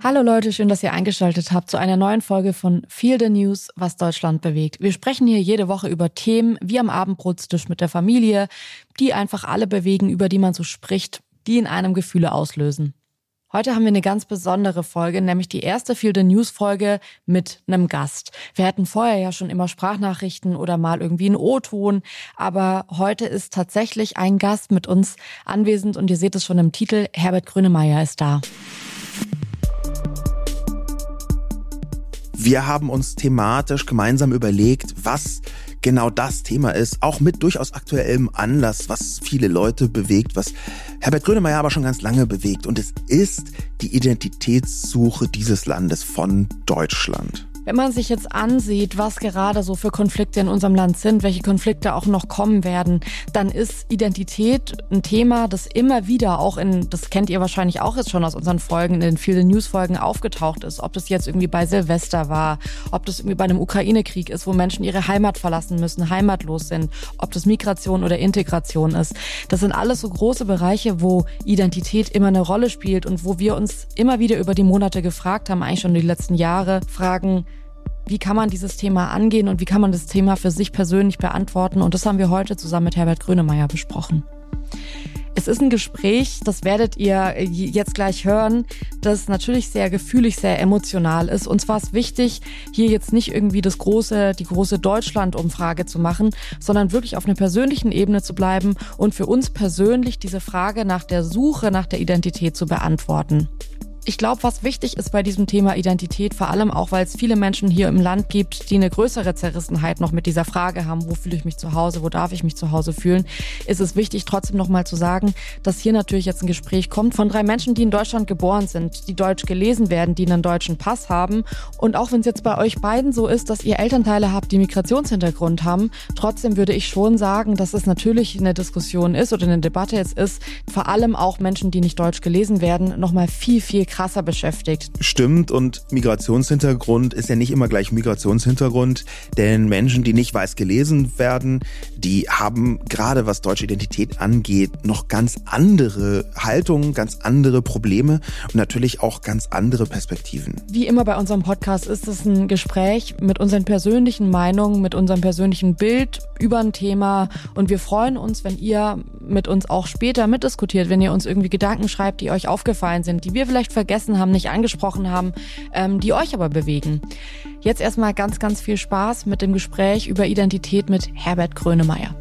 Hallo Leute, schön, dass ihr eingeschaltet habt zu einer neuen Folge von Feel the News, was Deutschland bewegt. Wir sprechen hier jede Woche über Themen wie am Abendbrotstisch mit der Familie, die einfach alle bewegen, über die man so spricht, die in einem Gefühle auslösen. Heute haben wir eine ganz besondere Folge, nämlich die erste Feel the News Folge mit einem Gast. Wir hatten vorher ja schon immer Sprachnachrichten oder mal irgendwie einen O-Ton, aber heute ist tatsächlich ein Gast mit uns anwesend und ihr seht es schon im Titel, Herbert Grönemeyer ist da. Wir haben uns thematisch gemeinsam überlegt, was genau das Thema ist, auch mit durchaus aktuellem Anlass, was viele Leute bewegt, was Herbert Grönemeyer aber schon ganz lange bewegt. Und es ist die Identitätssuche dieses Landes von Deutschland. Wenn man sich jetzt ansieht, was gerade so für Konflikte in unserem Land sind, welche Konflikte auch noch kommen werden, dann ist Identität ein Thema, das immer wieder auch in, das kennt ihr wahrscheinlich auch jetzt schon aus unseren Folgen, in den vielen Newsfolgen aufgetaucht ist. Ob das jetzt irgendwie bei Silvester war, ob das irgendwie bei einem Ukraine-Krieg ist, wo Menschen ihre Heimat verlassen müssen, heimatlos sind, ob das Migration oder Integration ist. Das sind alles so große Bereiche, wo Identität immer eine Rolle spielt und wo wir uns immer wieder über die Monate gefragt haben, eigentlich schon die letzten Jahre, fragen, wie kann man dieses Thema angehen und wie kann man das Thema für sich persönlich beantworten. Und das haben wir heute zusammen mit Herbert Grönemeyer besprochen. Es ist ein Gespräch, das werdet ihr jetzt gleich hören, das natürlich sehr gefühlig, sehr emotional ist. Uns war es wichtig, hier jetzt nicht irgendwie das große, die große Deutschland-Umfrage zu machen, sondern wirklich auf einer persönlichen Ebene zu bleiben und für uns persönlich diese Frage nach der Suche nach der Identität zu beantworten. Ich glaube, was wichtig ist bei diesem Thema Identität, vor allem auch, weil es viele Menschen hier im Land gibt, die eine größere Zerrissenheit noch mit dieser Frage haben, wo fühle ich mich zu Hause, wo darf ich mich zu Hause fühlen, ist es wichtig, trotzdem nochmal zu sagen, dass hier natürlich jetzt ein Gespräch kommt von drei Menschen, die in Deutschland geboren sind, die deutsch gelesen werden, die einen deutschen Pass haben. Und auch wenn es jetzt bei euch beiden so ist, dass ihr Elternteile habt, die Migrationshintergrund haben, trotzdem würde ich schon sagen, dass es natürlich eine Diskussion ist oder eine Debatte jetzt ist, vor allem auch Menschen, die nicht deutsch gelesen werden, nochmal viel, viel krasser krasser beschäftigt. Stimmt und Migrationshintergrund ist ja nicht immer gleich Migrationshintergrund, denn Menschen, die nicht weiß gelesen werden, die haben gerade was deutsche Identität angeht, noch ganz andere Haltungen, ganz andere Probleme und natürlich auch ganz andere Perspektiven. Wie immer bei unserem Podcast ist es ein Gespräch mit unseren persönlichen Meinungen, mit unserem persönlichen Bild über ein Thema und wir freuen uns, wenn ihr mit uns auch später mitdiskutiert, wenn ihr uns irgendwie Gedanken schreibt, die euch aufgefallen sind, die wir vielleicht vergessen vergessen haben, nicht angesprochen haben, ähm, die euch aber bewegen. Jetzt erstmal ganz, ganz viel Spaß mit dem Gespräch über Identität mit Herbert Grönemeyer.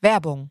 Werbung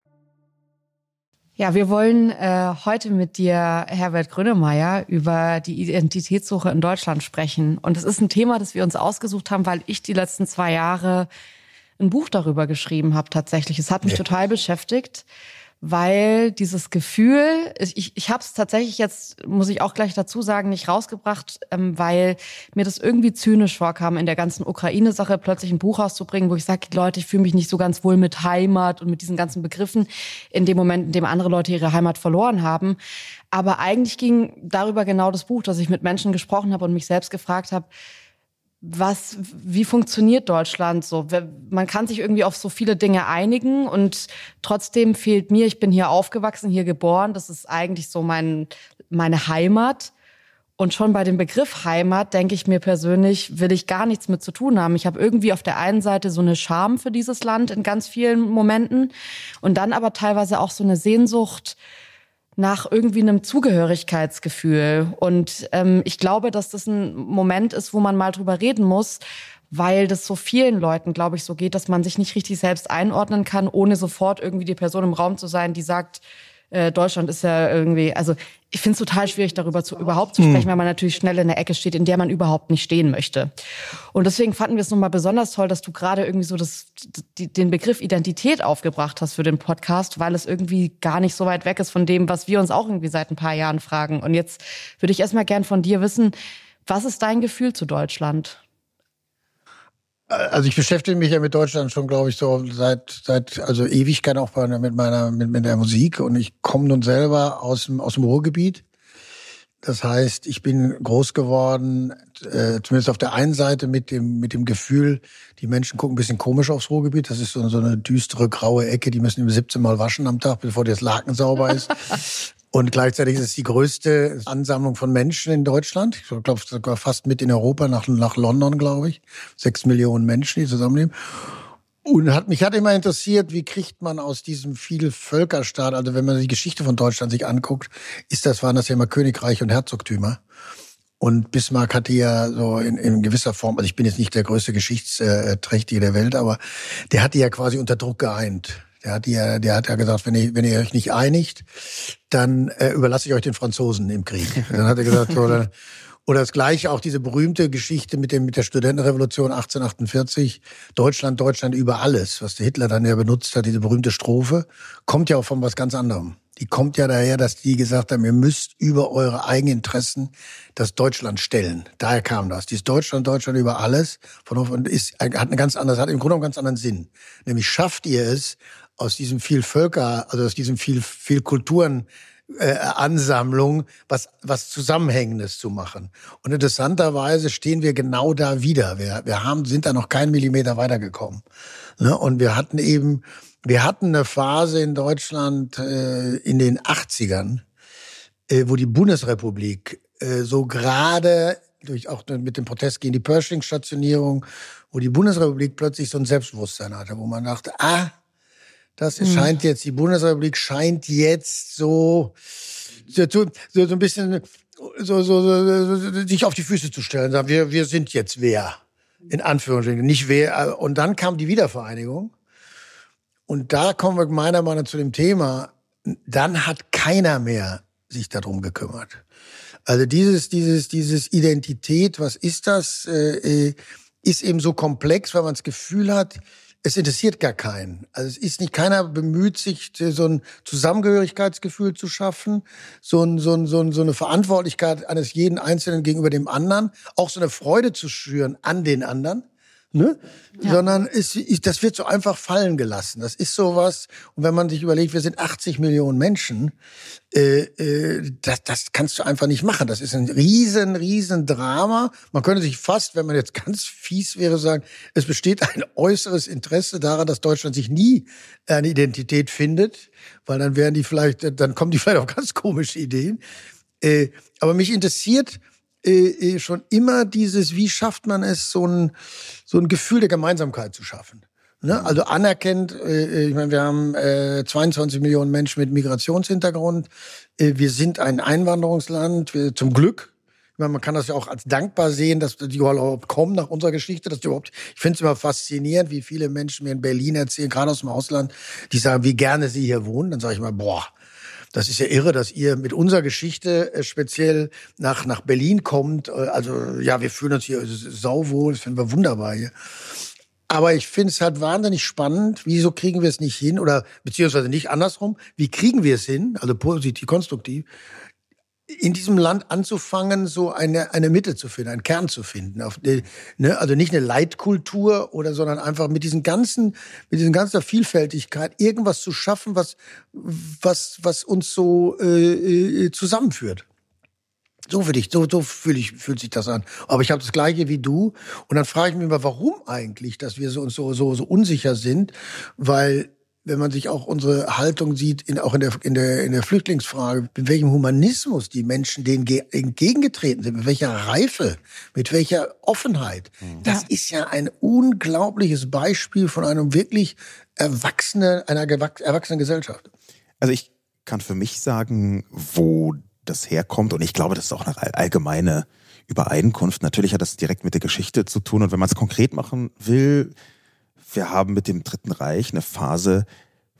Ja, wir wollen äh, heute mit dir, Herbert Grönemeyer, über die Identitätssuche in Deutschland sprechen. Und es ist ein Thema, das wir uns ausgesucht haben, weil ich die letzten zwei Jahre ein Buch darüber geschrieben habe tatsächlich. Es hat mich ja. total beschäftigt weil dieses Gefühl, ich, ich habe es tatsächlich jetzt, muss ich auch gleich dazu sagen, nicht rausgebracht, ähm, weil mir das irgendwie zynisch vorkam, in der ganzen Ukraine-Sache plötzlich ein Buch rauszubringen, wo ich sage, Leute, ich fühle mich nicht so ganz wohl mit Heimat und mit diesen ganzen Begriffen in dem Moment, in dem andere Leute ihre Heimat verloren haben. Aber eigentlich ging darüber genau das Buch, dass ich mit Menschen gesprochen habe und mich selbst gefragt habe, was, wie funktioniert Deutschland so? Man kann sich irgendwie auf so viele Dinge einigen und trotzdem fehlt mir, ich bin hier aufgewachsen, hier geboren, das ist eigentlich so mein, meine Heimat. Und schon bei dem Begriff Heimat denke ich mir persönlich, will ich gar nichts mit zu tun haben. Ich habe irgendwie auf der einen Seite so eine Scham für dieses Land in ganz vielen Momenten und dann aber teilweise auch so eine Sehnsucht, nach irgendwie einem Zugehörigkeitsgefühl. Und ähm, ich glaube, dass das ein Moment ist, wo man mal drüber reden muss, weil das so vielen Leuten, glaube ich, so geht, dass man sich nicht richtig selbst einordnen kann, ohne sofort irgendwie die Person im Raum zu sein, die sagt, äh, Deutschland ist ja irgendwie, also ich finde es total schwierig, darüber zu, überhaupt zu sprechen, mhm. weil man natürlich schnell in der Ecke steht, in der man überhaupt nicht stehen möchte. Und deswegen fanden wir es nochmal besonders toll, dass du gerade irgendwie so das, die, den Begriff Identität aufgebracht hast für den Podcast, weil es irgendwie gar nicht so weit weg ist von dem, was wir uns auch irgendwie seit ein paar Jahren fragen. Und jetzt würde ich erstmal gern von dir wissen, was ist dein Gefühl zu Deutschland? Also ich beschäftige mich ja mit Deutschland schon, glaube ich, so seit seit also Ewigkeit auch mit meiner mit, mit der Musik und ich komme nun selber aus dem aus dem Ruhrgebiet. Das heißt, ich bin groß geworden, äh, zumindest auf der einen Seite mit dem mit dem Gefühl, die Menschen gucken ein bisschen komisch aufs Ruhrgebiet. Das ist so, so eine düstere graue Ecke, die müssen 17 Mal waschen am Tag, bevor das Laken sauber ist. Und gleichzeitig ist es die größte Ansammlung von Menschen in Deutschland. Ich glaube sogar fast mit in Europa, nach, nach London, glaube ich. Sechs Millionen Menschen, die zusammenleben. Und hat, mich hat immer interessiert, wie kriegt man aus diesem viel Völkerstaat, also wenn man die Geschichte von Deutschland sich anguckt, ist das, waren das ja immer Königreich und Herzogtümer. Und Bismarck hatte ja so in, in gewisser Form, also ich bin jetzt nicht der größte Geschichtsträchtige der Welt, aber der hat die ja quasi unter Druck geeint. Der hat ja, der hat ja gesagt, wenn ihr, wenn ihr euch nicht einigt, dann äh, überlasse ich euch den Franzosen im Krieg. Dann hat er gesagt, dann, oder das gleiche auch diese berühmte Geschichte mit dem mit der Studentenrevolution 1848, Deutschland, Deutschland über alles, was der Hitler dann ja benutzt hat, diese berühmte Strophe, kommt ja auch von was ganz anderem. Die kommt ja daher, dass die gesagt haben, ihr müsst über eure eigenen Interessen das Deutschland stellen. Daher kam das. Dieses Deutschland, Deutschland über alles, von ist hat eine ganz andere, hat im Grunde einen ganz anderen Sinn. Nämlich schafft ihr es, aus diesem viel Völker, also aus diesem viel, viel Kulturen äh, Ansammlung was, was Zusammenhängendes zu machen. Und interessanterweise stehen wir genau da wieder. Wir, wir haben, sind da noch keinen Millimeter weitergekommen. Ne? Und wir hatten eben, wir hatten eine Phase in Deutschland äh, in den 80ern, äh, wo die Bundesrepublik äh, so gerade durch auch mit dem Protest gegen die Pershing-Stationierung, wo die Bundesrepublik plötzlich so ein Selbstbewusstsein hatte, wo man dachte, ah, das mhm. scheint jetzt, die Bundesrepublik scheint jetzt so, so, so, so ein bisschen so, so, so, sich auf die Füße zu stellen. Sagen, wir, wir sind jetzt wer. In Anführungsstrichen. Nicht wer. Und dann kam die Wiedervereinigung. Und da kommen wir meiner Meinung nach zu dem Thema, dann hat keiner mehr sich darum gekümmert. Also dieses, dieses, dieses Identität, was ist das, äh, äh ist eben so komplex, weil man das Gefühl hat, es interessiert gar keinen. Also es ist nicht, keiner bemüht sich, so ein Zusammengehörigkeitsgefühl zu schaffen, so, ein, so, ein, so, ein, so eine Verantwortlichkeit eines jeden Einzelnen gegenüber dem anderen, auch so eine Freude zu schüren an den anderen, Ne? Ja. Sondern es, das wird so einfach fallen gelassen. Das ist sowas. Und wenn man sich überlegt, wir sind 80 Millionen Menschen, äh, äh, das, das kannst du einfach nicht machen. Das ist ein riesen, riesen Drama. Man könnte sich fast, wenn man jetzt ganz fies wäre, sagen, es besteht ein äußeres Interesse daran, dass Deutschland sich nie eine Identität findet, weil dann wären die vielleicht, dann kommen die vielleicht auf ganz komische Ideen. Äh, aber mich interessiert, äh, äh, schon immer dieses, wie schafft man es, so ein, so ein Gefühl der Gemeinsamkeit zu schaffen. Ne? Mhm. Also anerkennt, äh, äh, ich meine, wir haben äh, 22 Millionen Menschen mit Migrationshintergrund. Äh, wir sind ein Einwanderungsland, wir, zum Glück. Ich meine, man kann das ja auch als dankbar sehen, dass die überhaupt kommen nach unserer Geschichte, dass die überhaupt, ich finde es immer faszinierend, wie viele Menschen mir in Berlin erzählen, gerade aus dem Ausland, die sagen, wie gerne sie hier wohnen. Dann sage ich mal, boah, das ist ja irre, dass ihr mit unserer Geschichte äh, speziell nach, nach Berlin kommt. Äh, also ja, wir fühlen uns hier sauwohl, das finden wir wunderbar hier. Aber ich finde es halt wahnsinnig spannend. Wieso kriegen wir es nicht hin? Oder beziehungsweise nicht andersrum. Wie kriegen wir es hin? Also positiv, konstruktiv in diesem Land anzufangen, so eine, eine Mitte zu finden, einen Kern zu finden. Auf die, ne? Also nicht eine Leitkultur oder, sondern einfach mit diesen ganzen, mit diesen ganzen Vielfältigkeit irgendwas zu schaffen, was, was, was uns so äh, äh zusammenführt. So für dich, so, so fühle ich, fühlt sich das an. Aber ich habe das Gleiche wie du. Und dann frage ich mich immer, warum eigentlich, dass wir so, so, so, so unsicher sind, weil wenn man sich auch unsere Haltung sieht, in, auch in der, in, der, in der Flüchtlingsfrage, mit welchem Humanismus die Menschen denen entgegengetreten sind, mit welcher Reife, mit welcher Offenheit. Mhm. Das ist ja ein unglaubliches Beispiel von einem wirklich erwachsenen, einer erwachsenen Gesellschaft. Also ich kann für mich sagen, wo das herkommt und ich glaube, das ist auch eine allgemeine Übereinkunft. Natürlich hat das direkt mit der Geschichte zu tun und wenn man es konkret machen will, wir haben mit dem Dritten Reich eine Phase,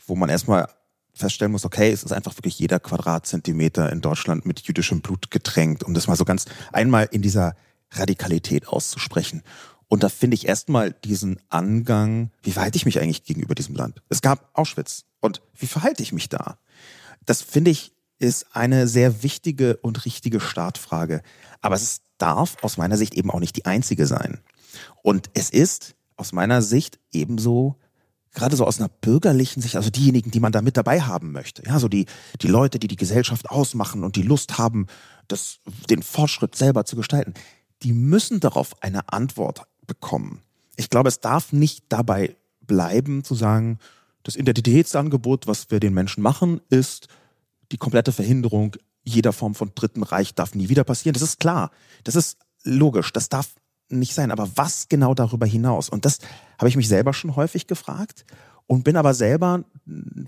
wo man erstmal feststellen muss, okay, es ist einfach wirklich jeder Quadratzentimeter in Deutschland mit jüdischem Blut getränkt, um das mal so ganz einmal in dieser Radikalität auszusprechen. Und da finde ich erstmal diesen Angang, wie verhalte ich mich eigentlich gegenüber diesem Land? Es gab Auschwitz. Und wie verhalte ich mich da? Das finde ich ist eine sehr wichtige und richtige Startfrage. Aber es darf aus meiner Sicht eben auch nicht die einzige sein. Und es ist aus meiner Sicht ebenso gerade so aus einer bürgerlichen Sicht, also diejenigen, die man da mit dabei haben möchte, ja, so die, die Leute, die die Gesellschaft ausmachen und die Lust haben, das, den Fortschritt selber zu gestalten, die müssen darauf eine Antwort bekommen. Ich glaube, es darf nicht dabei bleiben zu sagen, das Identitätsangebot, was wir den Menschen machen, ist die komplette Verhinderung jeder Form von Dritten Reich darf nie wieder passieren. Das ist klar. Das ist logisch. Das darf nicht sein. Aber was genau darüber hinaus? Und das habe ich mich selber schon häufig gefragt und bin aber selber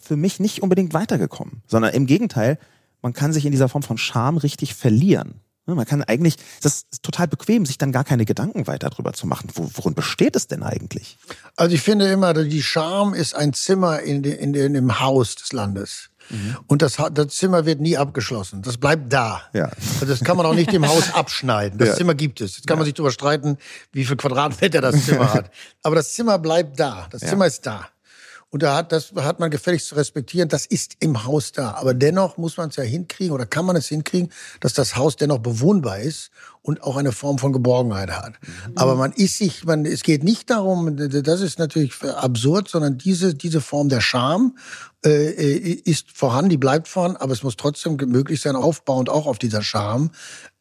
für mich nicht unbedingt weitergekommen, sondern im Gegenteil, man kann sich in dieser Form von Scham richtig verlieren. Ne, man kann eigentlich, das ist total bequem, sich dann gar keine Gedanken weiter darüber zu machen. Worin besteht es denn eigentlich? Also ich finde immer, die Scham ist ein Zimmer in, in, in dem Haus des Landes. Mhm. Und das, das, Zimmer wird nie abgeschlossen. Das bleibt da. Ja. Also das kann man auch nicht im Haus abschneiden. Das ja. Zimmer gibt es. Jetzt kann ja. man sich darüber streiten, wie viel Quadratmeter das Zimmer hat. Aber das Zimmer bleibt da. Das. Zimmer ist da. Und da hat, das hat man gefälligst zu respektieren. Das ist im Haus da. Aber dennoch muss man es ja hinkriegen oder kann man es hinkriegen, dass das Haus dennoch bewohnbar ist und auch eine Form von Geborgenheit hat. Mhm. Aber man ist sich, man, es geht nicht darum, das ist natürlich absurd, sondern diese, diese Form der Scham äh, ist vorhanden, die bleibt vorhanden, aber es muss trotzdem möglich sein, aufbauend auch auf dieser Scham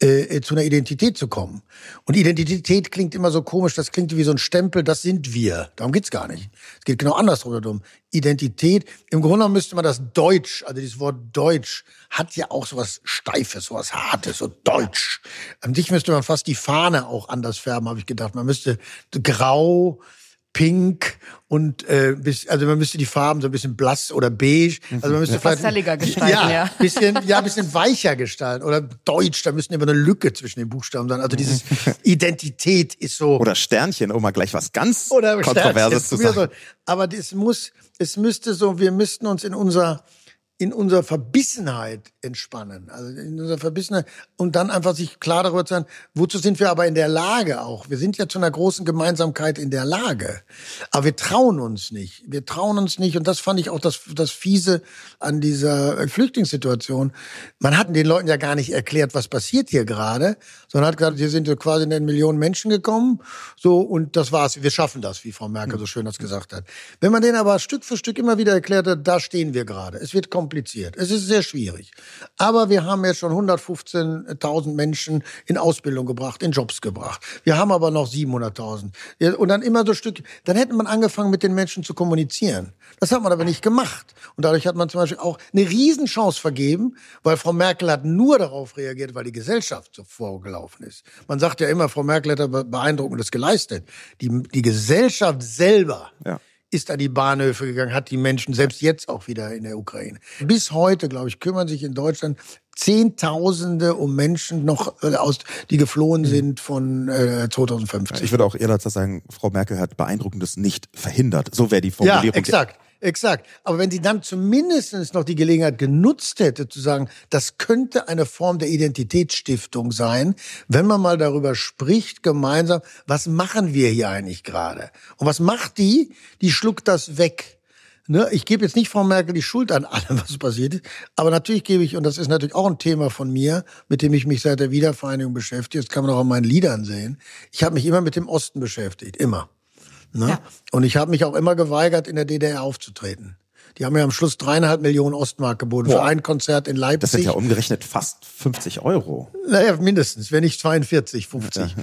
äh, zu einer Identität zu kommen. Und Identität klingt immer so komisch, das klingt wie so ein Stempel, das sind wir. Darum geht's gar nicht. Es geht genau andersrum. Identität, im Grunde genommen müsste man das Deutsch, also dieses Wort Deutsch, hat ja auch sowas Steifes, sowas Hartes, so Deutsch. An sich müsste man fast die Fahne auch anders färben, habe ich gedacht. Man müsste grau, pink und äh, bis, also man müsste die Farben so ein bisschen blass oder beige, also man müsste vielleicht pastelliger gestalten, ja, ja, bisschen ja, bisschen weicher gestalten oder deutsch, da müsste immer eine Lücke zwischen den Buchstaben sein. Also dieses Identität ist so oder Sternchen, um mal gleich was ganz oder kontroverses zu sagen. So. Aber es muss es müsste so, wir müssten uns in unser in unserer Verbissenheit entspannen. Also in unserer Verbissenheit und dann einfach sich klar darüber zu sein, wozu sind wir aber in der Lage auch? Wir sind ja zu einer großen Gemeinsamkeit in der Lage. Aber wir trauen uns nicht. Wir trauen uns nicht. Und das fand ich auch das, das Fiese an dieser Flüchtlingssituation. Man hat den Leuten ja gar nicht erklärt, was passiert hier gerade, sondern hat gesagt, hier sind so quasi eine Million Menschen gekommen. So, und das war's. Wir schaffen das, wie Frau Merkel so schön das gesagt hat. Wenn man denen aber Stück für Stück immer wieder erklärt hat, da stehen wir gerade. Es wird kompliziert. Es ist sehr schwierig. Aber wir haben jetzt schon 115.000 Menschen in Ausbildung gebracht, in Jobs gebracht. Wir haben aber noch 700.000. Und dann immer so Stück, dann hätte man angefangen, mit den Menschen zu kommunizieren. Das hat man aber nicht gemacht. Und dadurch hat man zum Beispiel auch eine Riesenchance vergeben, weil Frau Merkel hat nur darauf reagiert, weil die Gesellschaft so vorgelaufen ist. Man sagt ja immer, Frau Merkel hat beeindruckendes geleistet. Die, die Gesellschaft selber ja ist an die Bahnhöfe gegangen, hat die Menschen selbst jetzt auch wieder in der Ukraine. Bis heute, glaube ich, kümmern sich in Deutschland Zehntausende um Menschen noch äh, aus, die geflohen sind von äh, 2015. Ich würde auch eher dazu sagen, Frau Merkel hat Beeindruckendes nicht verhindert. So wäre die Formulierung. Ja, exakt. Exakt. Aber wenn sie dann zumindest noch die Gelegenheit genutzt hätte, zu sagen, das könnte eine Form der Identitätsstiftung sein, wenn man mal darüber spricht, gemeinsam, was machen wir hier eigentlich gerade? Und was macht die? Die schluckt das weg. Ne, ich gebe jetzt nicht Frau Merkel die Schuld an allem, was passiert ist, aber natürlich gebe ich, und das ist natürlich auch ein Thema von mir, mit dem ich mich seit der Wiedervereinigung beschäftige, das kann man auch an meinen Liedern sehen, ich habe mich immer mit dem Osten beschäftigt, immer. Ne? Ja. Und ich habe mich auch immer geweigert, in der DDR aufzutreten. Die haben mir am Schluss dreieinhalb Millionen Ostmark geboten Boah. für ein Konzert in Leipzig. Das sind ja umgerechnet fast 50 Euro. Naja, mindestens, wenn nicht 42, 50. Ja, ja.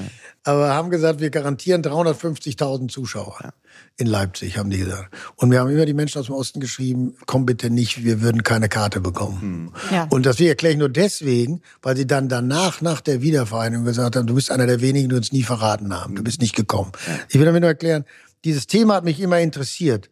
Aber haben gesagt, wir garantieren 350.000 Zuschauer. Ja. In Leipzig, haben die gesagt. Und wir haben immer die Menschen aus dem Osten geschrieben, komm bitte nicht, wir würden keine Karte bekommen. Hm. Ja. Und das erkläre ich nur deswegen, weil sie dann danach, nach der Wiedervereinigung gesagt haben, du bist einer der wenigen, die uns nie verraten haben. Du bist nicht gekommen. Ich will damit nur erklären, dieses Thema hat mich immer interessiert.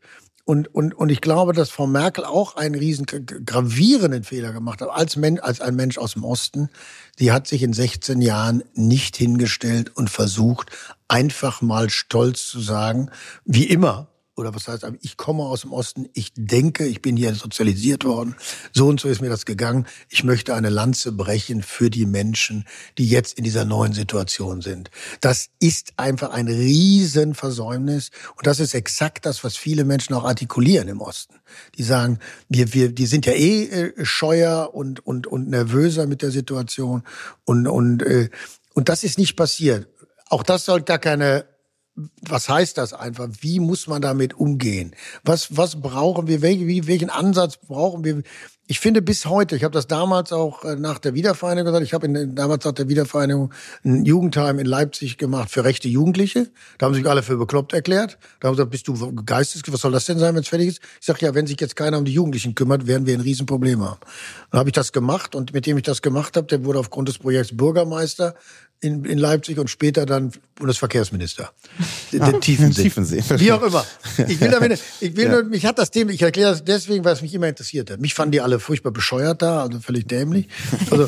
Und, und, und ich glaube, dass Frau Merkel auch einen riesen gravierenden Fehler gemacht hat, als, Men als ein Mensch aus dem Osten. Sie hat sich in 16 Jahren nicht hingestellt und versucht, einfach mal stolz zu sagen, wie immer, oder was heißt, ich komme aus dem Osten, ich denke, ich bin hier sozialisiert worden, so und so ist mir das gegangen. Ich möchte eine Lanze brechen für die Menschen, die jetzt in dieser neuen Situation sind. Das ist einfach ein Riesenversäumnis und das ist exakt das, was viele Menschen auch artikulieren im Osten. Die sagen, wir, wir, die sind ja eh äh, scheuer und, und, und nervöser mit der Situation und, und, äh, und das ist nicht passiert. Auch das soll gar keine was heißt das einfach? Wie muss man damit umgehen? Was, was brauchen wir? Welch, wie, welchen Ansatz brauchen wir? Ich finde bis heute, ich habe das damals auch äh, nach der Wiedervereinigung gesagt, ich habe damals nach der Wiedervereinigung ein Jugendheim in Leipzig gemacht für rechte Jugendliche. Da haben sich alle für bekloppt erklärt. Da haben sie gesagt, bist du geistes, was soll das denn sein, wenn es fertig ist? Ich sage, ja, wenn sich jetzt keiner um die Jugendlichen kümmert, werden wir ein Riesenproblem haben. Dann habe ich das gemacht und mit dem ich das gemacht habe, der wurde aufgrund des Projekts Bürgermeister in, in Leipzig und später dann Bundesverkehrsminister. Ah, den Tiefensee. Tiefensee. Wie auch immer. Ich will damit, ich will ja. nur, mich hat das Thema, ich erkläre das deswegen, weil es mich immer interessiert hat. Mich fanden die alle furchtbar bescheuert da, also völlig dämlich. Also,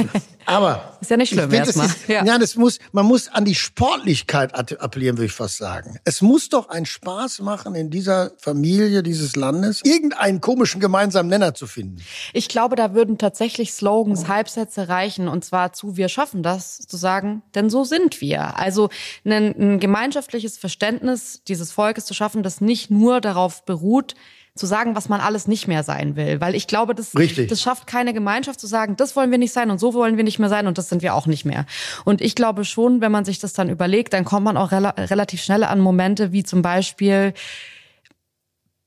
aber. Ist ja nicht schlimm, erstmal. Ja. ja, das muss, man muss an die Sportlichkeit appellieren, würde ich fast sagen. Es muss doch einen Spaß machen, in dieser Familie dieses Landes irgendeinen komischen gemeinsamen Nenner zu finden. Ich glaube, da würden tatsächlich Slogans, Halbsätze reichen, und zwar zu, wir schaffen das, zu sagen, denn so sind wir. Also ein, ein gemeinschaftliches Verständnis dieses Volkes zu schaffen, das nicht nur darauf beruht, zu sagen, was man alles nicht mehr sein will. Weil ich glaube, das, das schafft keine Gemeinschaft zu sagen, das wollen wir nicht sein und so wollen wir nicht mehr sein und das sind wir auch nicht mehr. Und ich glaube schon, wenn man sich das dann überlegt, dann kommt man auch rel relativ schnell an Momente wie zum Beispiel,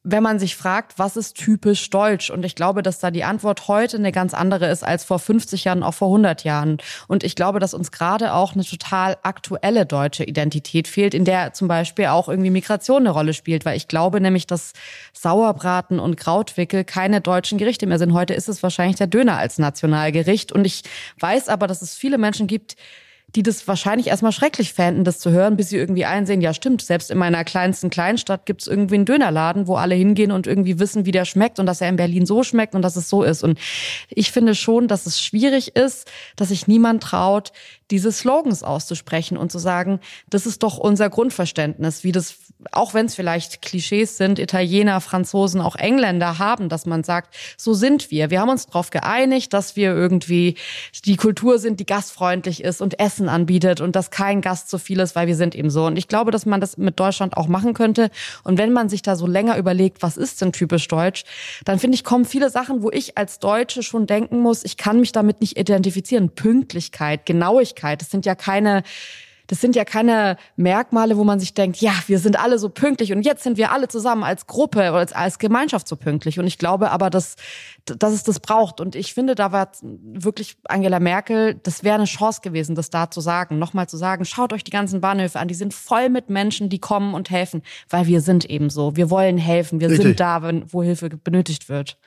wenn man sich fragt, was ist typisch deutsch? Und ich glaube, dass da die Antwort heute eine ganz andere ist als vor 50 Jahren, auch vor 100 Jahren. Und ich glaube, dass uns gerade auch eine total aktuelle deutsche Identität fehlt, in der zum Beispiel auch irgendwie Migration eine Rolle spielt. Weil ich glaube nämlich, dass Sauerbraten und Krautwickel keine deutschen Gerichte mehr sind. Heute ist es wahrscheinlich der Döner als Nationalgericht. Und ich weiß aber, dass es viele Menschen gibt, die das wahrscheinlich erstmal schrecklich fänden, das zu hören, bis sie irgendwie einsehen, ja stimmt, selbst in meiner kleinsten Kleinstadt gibt's irgendwie einen Dönerladen, wo alle hingehen und irgendwie wissen, wie der schmeckt und dass er in Berlin so schmeckt und dass es so ist. Und ich finde schon, dass es schwierig ist, dass sich niemand traut, diese Slogans auszusprechen und zu sagen, das ist doch unser Grundverständnis, wie das, auch wenn es vielleicht Klischees sind, Italiener, Franzosen, auch Engländer haben, dass man sagt, so sind wir. Wir haben uns darauf geeinigt, dass wir irgendwie die Kultur sind, die gastfreundlich ist und Essen anbietet und dass kein Gast so viel ist, weil wir sind eben so. Und ich glaube, dass man das mit Deutschland auch machen könnte. Und wenn man sich da so länger überlegt, was ist denn typisch deutsch, dann finde ich, kommen viele Sachen, wo ich als Deutsche schon denken muss, ich kann mich damit nicht identifizieren. Pünktlichkeit, Genauigkeit. Das sind ja keine, das sind ja keine Merkmale, wo man sich denkt, ja, wir sind alle so pünktlich und jetzt sind wir alle zusammen als Gruppe oder als, als Gemeinschaft so pünktlich. Und ich glaube aber, dass, dass es das braucht. Und ich finde, da war wirklich Angela Merkel, das wäre eine Chance gewesen, das da zu sagen, nochmal zu sagen, schaut euch die ganzen Bahnhöfe an, die sind voll mit Menschen, die kommen und helfen, weil wir sind eben so. Wir wollen helfen, wir Richtig. sind da, wenn, wo Hilfe benötigt wird.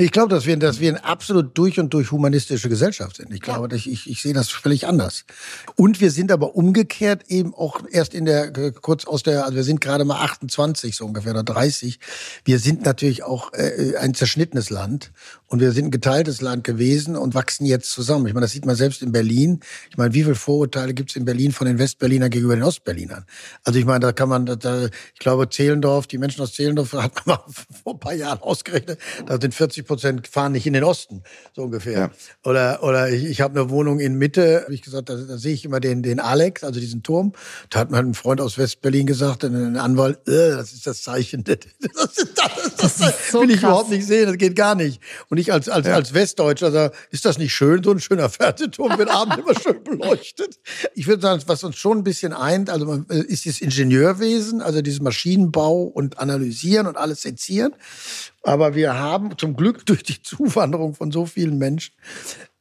Ich glaube, dass wir, dass wir eine absolut durch und durch humanistische Gesellschaft sind. Ich glaube, ich, ich, ich sehe das völlig anders. Und wir sind aber umgekehrt eben auch erst in der, kurz aus der, also wir sind gerade mal 28 so ungefähr oder 30. Wir sind natürlich auch äh, ein zerschnittenes Land und wir sind ein geteiltes Land gewesen und wachsen jetzt zusammen. Ich meine, das sieht man selbst in Berlin. Ich meine, wie viele Vorurteile gibt es in Berlin von den Westberlinern gegenüber den Ostberlinern? Also ich meine, da kann man, da, ich glaube, Zehlendorf, die Menschen aus Zehlendorf hat man mal vor ein paar Jahren ausgerechnet, da sind 40 Prozent fahren nicht in den Osten, so ungefähr. Ja. Oder, oder ich, ich habe eine Wohnung in Mitte, habe ich gesagt, da, da sehe ich immer den, den Alex, also diesen Turm. Da hat mir ein Freund aus Westberlin gesagt, ein Anwalt, äh, das ist das Zeichen. Das, ist, das, das, das so will ich krass. überhaupt nicht sehen, das geht gar nicht. Und ich als, als, ja. als Westdeutscher sage, ist das nicht schön, so ein schöner Fernsehturm wird abends immer schön beleuchtet. Ich würde sagen, was uns schon ein bisschen eint, also man, ist das Ingenieurwesen, also dieses Maschinenbau und Analysieren und alles sezieren. Aber wir haben zum Glück durch die Zuwanderung von so vielen Menschen,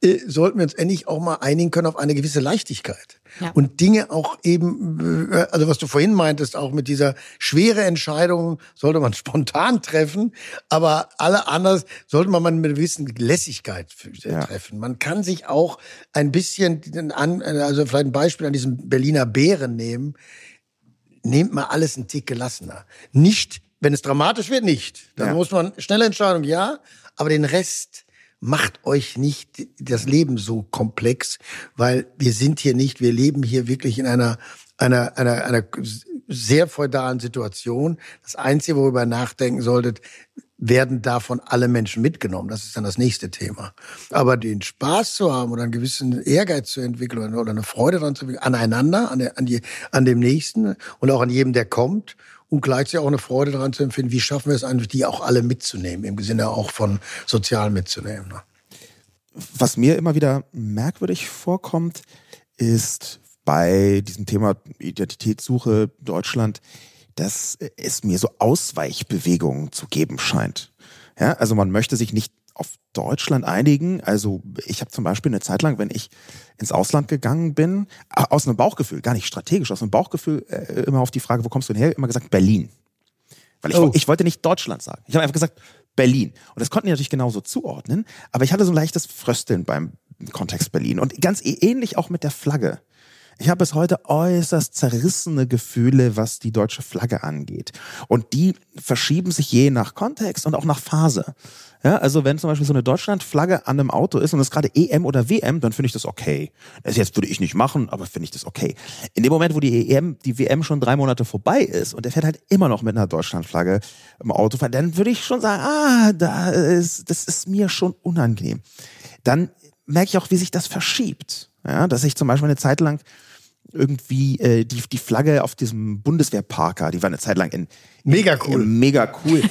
äh, sollten wir uns endlich auch mal einigen können auf eine gewisse Leichtigkeit. Ja. Und Dinge auch eben, äh, also was du vorhin meintest, auch mit dieser schwere Entscheidung sollte man spontan treffen, aber alle anders sollte man mit einer gewissen Lässigkeit äh, ja. treffen. Man kann sich auch ein bisschen, also vielleicht ein Beispiel an diesem Berliner Bären nehmen, nehmt mal alles einen Tick gelassener. Nicht wenn es dramatisch wird, nicht. Dann ja. muss man schnelle Entscheidung, ja, aber den Rest macht euch nicht das Leben so komplex, weil wir sind hier nicht, wir leben hier wirklich in einer einer, einer, einer sehr feudalen Situation. Das Einzige, worüber ihr nachdenken solltet, werden davon alle Menschen mitgenommen. Das ist dann das nächste Thema. Aber den Spaß zu haben oder einen gewissen Ehrgeiz zu entwickeln oder eine Freude daran zu entwickeln, aneinander, an, der, an, die, an dem Nächsten und auch an jedem, der kommt und gleichzeitig auch eine Freude daran zu empfinden, wie schaffen wir es eigentlich, die auch alle mitzunehmen, im Sinne auch von sozial mitzunehmen. Ne? Was mir immer wieder merkwürdig vorkommt, ist bei diesem Thema Identitätssuche Deutschland, dass es mir so Ausweichbewegungen zu geben scheint. Ja, also man möchte sich nicht auf Deutschland einigen. Also ich habe zum Beispiel eine Zeit lang, wenn ich ins Ausland gegangen bin, äh, aus einem Bauchgefühl, gar nicht strategisch, aus einem Bauchgefühl äh, immer auf die Frage, wo kommst du denn her, immer gesagt Berlin. Weil ich, oh. ich wollte nicht Deutschland sagen. Ich habe einfach gesagt Berlin. Und das konnten die natürlich genauso zuordnen, aber ich hatte so ein leichtes Frösteln beim Kontext Berlin. Und ganz ähnlich auch mit der Flagge. Ich habe bis heute äußerst zerrissene Gefühle, was die deutsche Flagge angeht. Und die verschieben sich je nach Kontext und auch nach Phase. Ja, also wenn zum Beispiel so eine Deutschlandflagge an einem Auto ist und es gerade EM oder WM, dann finde ich das okay. Das jetzt würde ich nicht machen, aber finde ich das okay. In dem Moment, wo die EM, die WM schon drei Monate vorbei ist und der fährt halt immer noch mit einer Deutschlandflagge im Auto, dann würde ich schon sagen, ah, da ist, das ist mir schon unangenehm. Dann merke ich auch, wie sich das verschiebt. Ja, dass ich zum Beispiel eine Zeit lang irgendwie äh, die, die Flagge auf diesem Bundeswehrparker, die war eine Zeit lang in mega cool. In, mega cool.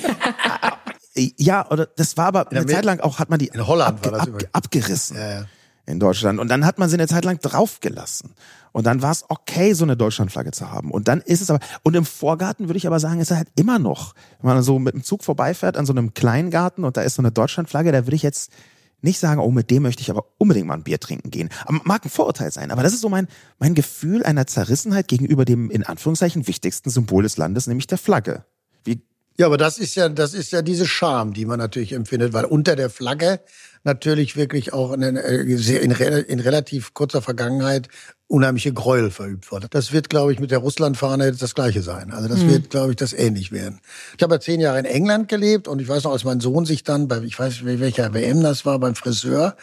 ja, oder das war aber eine Zeit lang auch hat man die in Holland ab, ab, abgerissen. Ja, ja. In Deutschland. Und dann hat man sie eine Zeit lang draufgelassen. Und dann war es okay, so eine Deutschlandflagge zu haben. Und dann ist es aber, und im Vorgarten würde ich aber sagen, ist er halt immer noch. Wenn man so mit dem Zug vorbeifährt an so einem Kleingarten und da ist so eine Deutschlandflagge, da würde ich jetzt nicht sagen, oh, mit dem möchte ich aber unbedingt mal ein Bier trinken gehen. Mag ein Vorurteil sein, aber das ist so mein, mein Gefühl einer Zerrissenheit gegenüber dem in Anführungszeichen wichtigsten Symbol des Landes, nämlich der Flagge. Wie ja, aber das ist ja, das ist ja diese Scham, die man natürlich empfindet, weil unter der Flagge natürlich wirklich auch in, äh, in, in relativ kurzer Vergangenheit unheimliche Gräuel verübt worden. Das wird, glaube ich, mit der Russlandfahne das Gleiche sein. Also das mhm. wird, glaube ich, das ähnlich werden. Ich habe ja zehn Jahre in England gelebt und ich weiß noch, als mein Sohn sich dann bei, ich weiß nicht, welcher WM das war, beim Friseur,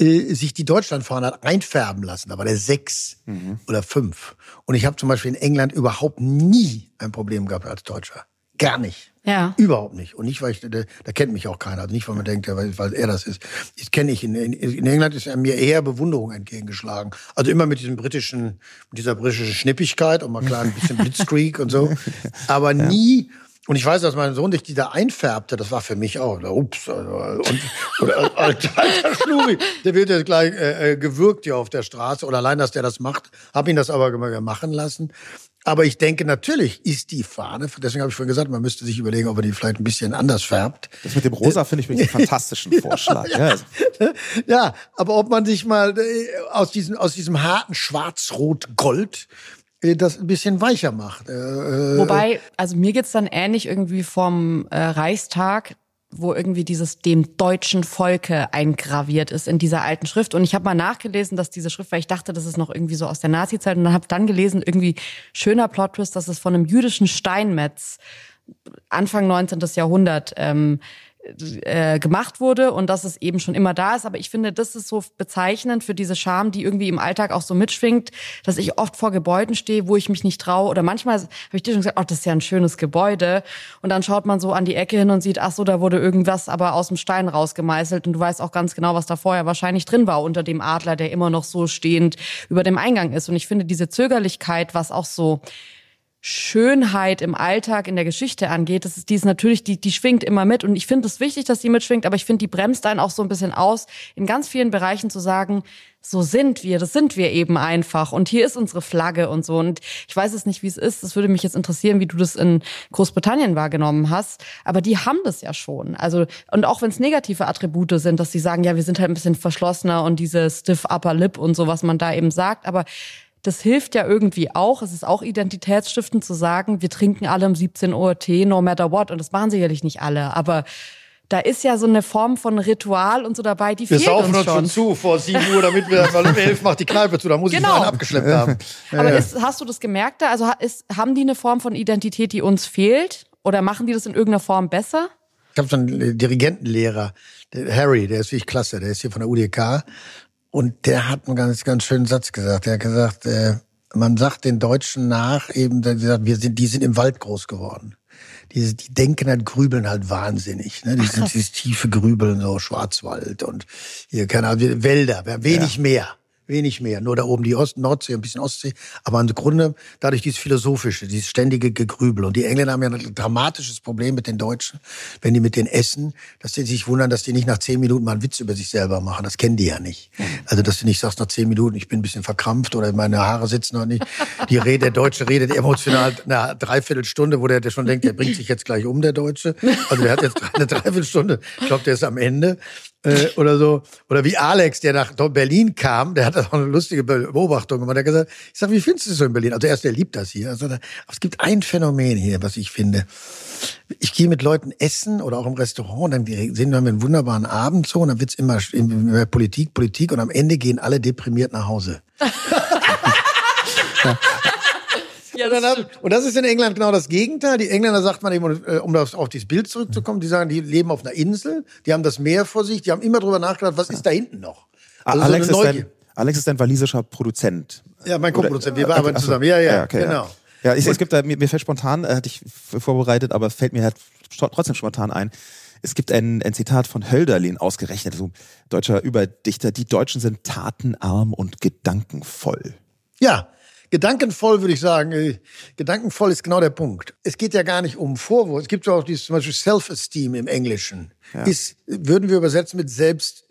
äh, sich die Deutschlandfahne hat einfärben lassen. Da war der sechs mhm. oder fünf. Und ich habe zum Beispiel in England überhaupt nie ein Problem gehabt als Deutscher. Gar nicht. Ja. Überhaupt nicht. Und nicht, weil ich, da, da kennt mich auch keiner. Also nicht, weil man denkt, weil, weil er das ist. Ich kenne ich. In, in, England ist er mir eher Bewunderung entgegengeschlagen. Also immer mit diesem britischen, mit dieser britischen Schnippigkeit und mal klar ein bisschen Blitzkrieg und so. Aber ja. nie, und ich weiß, dass mein Sohn sich die da einfärbte, das war für mich auch. Ups, also, und, und alter, alter Schnuri, der wird jetzt gleich äh, äh, gewürgt hier auf der Straße. Oder allein, dass der das macht, habe ihn das aber machen lassen. Aber ich denke, natürlich ist die Fahne, deswegen habe ich vorhin gesagt, man müsste sich überlegen, ob man die vielleicht ein bisschen anders färbt. Das mit dem Rosa finde ich einen fantastischen Vorschlag. Ja, ja. ja, aber ob man sich mal äh, aus diesem, aus diesem harten Schwarz-Rot-Gold äh, das ein bisschen weicher macht. Äh, Wobei, also mir geht's dann ähnlich irgendwie vom Reichstag wo irgendwie dieses dem deutschen Volke eingraviert ist in dieser alten Schrift. Und ich habe mal nachgelesen, dass diese Schrift, weil ich dachte, das ist noch irgendwie so aus der Nazi-Zeit und dann habe dann gelesen, irgendwie schöner Plot-Twist, dass es von einem jüdischen Steinmetz Anfang 19. Jahrhundert ähm, äh, gemacht wurde und dass es eben schon immer da ist. Aber ich finde, das ist so bezeichnend für diese Scham, die irgendwie im Alltag auch so mitschwingt, dass ich oft vor Gebäuden stehe, wo ich mich nicht traue. Oder manchmal habe ich dir schon gesagt, oh, das ist ja ein schönes Gebäude. Und dann schaut man so an die Ecke hin und sieht, ach so, da wurde irgendwas aber aus dem Stein rausgemeißelt. Und du weißt auch ganz genau, was da vorher wahrscheinlich drin war unter dem Adler, der immer noch so stehend über dem Eingang ist. Und ich finde diese Zögerlichkeit, was auch so Schönheit im Alltag, in der Geschichte angeht, das ist, die ist natürlich, die, die schwingt immer mit. Und ich finde es wichtig, dass die mitschwingt, aber ich finde, die bremst einen auch so ein bisschen aus, in ganz vielen Bereichen zu sagen, so sind wir, das sind wir eben einfach. Und hier ist unsere Flagge und so. Und ich weiß es nicht, wie es ist. Das würde mich jetzt interessieren, wie du das in Großbritannien wahrgenommen hast. Aber die haben das ja schon. Also, und auch wenn es negative Attribute sind, dass sie sagen, ja, wir sind halt ein bisschen verschlossener und diese stiff upper lip und so, was man da eben sagt. Aber das hilft ja irgendwie auch. Es ist auch identitätsstiftend zu sagen, wir trinken alle um 17 Uhr Tee, no matter what. Und das machen sicherlich nicht alle. Aber da ist ja so eine Form von Ritual und so dabei, die wir fehlt uns schon. Wir saufen uns schon zu vor 7 Uhr, damit wir, weil um 11 macht die Kneipe zu, da muss genau. ich mal einen abgeschleppt haben. Aber ist, hast du das gemerkt da? Also ist, haben die eine Form von Identität, die uns fehlt? Oder machen die das in irgendeiner Form besser? Ich habe so einen Dirigentenlehrer, Harry, der ist wirklich klasse, der ist hier von der UDK und der hat einen ganz, ganz schönen Satz gesagt. Er hat gesagt, äh, man sagt den Deutschen nach, eben, gesagt, wir sind, die sind im Wald groß geworden. Die, die denken halt, grübeln halt wahnsinnig. Ne? Die Ach, sind dieses tiefe Grübeln, so Schwarzwald und hier, keine Ahnung, Wälder, wenig ja. mehr wenig mehr. Nur da oben die Ost Nordsee, ein bisschen Ostsee. Aber im Grunde dadurch dieses philosophische, dieses ständige Gegrübel. Und die Engländer haben ja ein dramatisches Problem mit den Deutschen, wenn die mit denen essen, dass die sich wundern, dass die nicht nach zehn Minuten mal einen Witz über sich selber machen. Das kennen die ja nicht. Also, dass du nicht sagst, nach zehn Minuten, ich bin ein bisschen verkrampft oder meine Haare sitzen noch nicht. Die Rede, der Deutsche redet emotional eine Dreiviertelstunde, wo der, der schon denkt, der bringt sich jetzt gleich um, der Deutsche. Also, der hat jetzt eine Dreiviertelstunde. Ich glaube, der ist am Ende äh, oder so. Oder wie Alex, der nach Berlin kam, der hat auch eine lustige Beobachtung gemacht. Der hat gesagt, ich sag, wie findest du es so in Berlin? Also erst, der liebt das hier. Also, aber es gibt ein Phänomen hier, was ich finde. Ich gehe mit Leuten essen oder auch im Restaurant, dann sehen wir einen wunderbaren Abend so und dann wird's immer, immer Politik, Politik und am Ende gehen alle deprimiert nach Hause. ja. Ja, das haben, und das ist in England genau das Gegenteil. Die Engländer sagt man eben, äh, um auf dieses Bild zurückzukommen, die sagen, die leben auf einer Insel, die haben das Meer vor sich, die haben immer drüber nachgedacht, was ist da hinten noch? Also Alex, so ist dein, Alex ist ein walisischer Produzent. Ja, mein Co-Produzent, wir arbeiten okay, zusammen. Ja, ja, ja okay, genau. Ja, ich, es gibt da, mir, mir fällt spontan, äh, hatte ich vorbereitet, aber fällt mir halt trotzdem spontan ein. Es gibt ein, ein Zitat von Hölderlin ausgerechnet, so deutscher Überdichter. Die Deutschen sind tatenarm und gedankenvoll. Ja, Gedankenvoll würde ich sagen, äh, gedankenvoll ist genau der Punkt. Es geht ja gar nicht um Vorwurf. Es gibt ja auch dieses zum Beispiel Self-Esteem im Englischen. Ja. Ist, würden wir übersetzen mit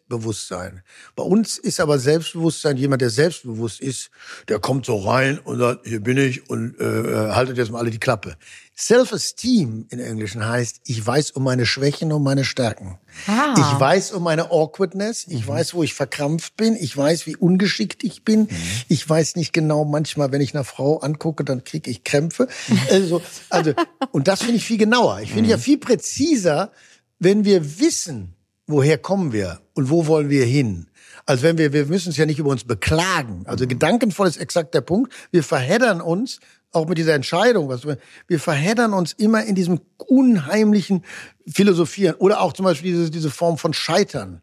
Selbstbewusstsein. Bei uns ist aber Selbstbewusstsein jemand, der selbstbewusst ist, der kommt so rein und sagt, hier bin ich und äh, haltet jetzt mal alle die Klappe. Self-Esteem in Englischen heißt, ich weiß um meine Schwächen und meine Stärken. Ah. Ich weiß um meine Awkwardness. Ich mhm. weiß, wo ich verkrampft bin. Ich weiß, wie ungeschickt ich bin. Mhm. Ich weiß nicht genau, manchmal, wenn ich eine Frau angucke, dann kriege ich Krämpfe. Also, also, und das finde ich viel genauer. Ich finde mhm. ja viel präziser, wenn wir wissen, woher kommen wir und wo wollen wir hin? Also wenn wir, wir müssen es ja nicht über uns beklagen. Also mhm. gedankenvoll ist exakt der Punkt. Wir verheddern uns auch mit dieser Entscheidung, was wir, wir verheddern uns immer in diesem unheimlichen Philosophieren oder auch zum Beispiel diese, diese Form von Scheitern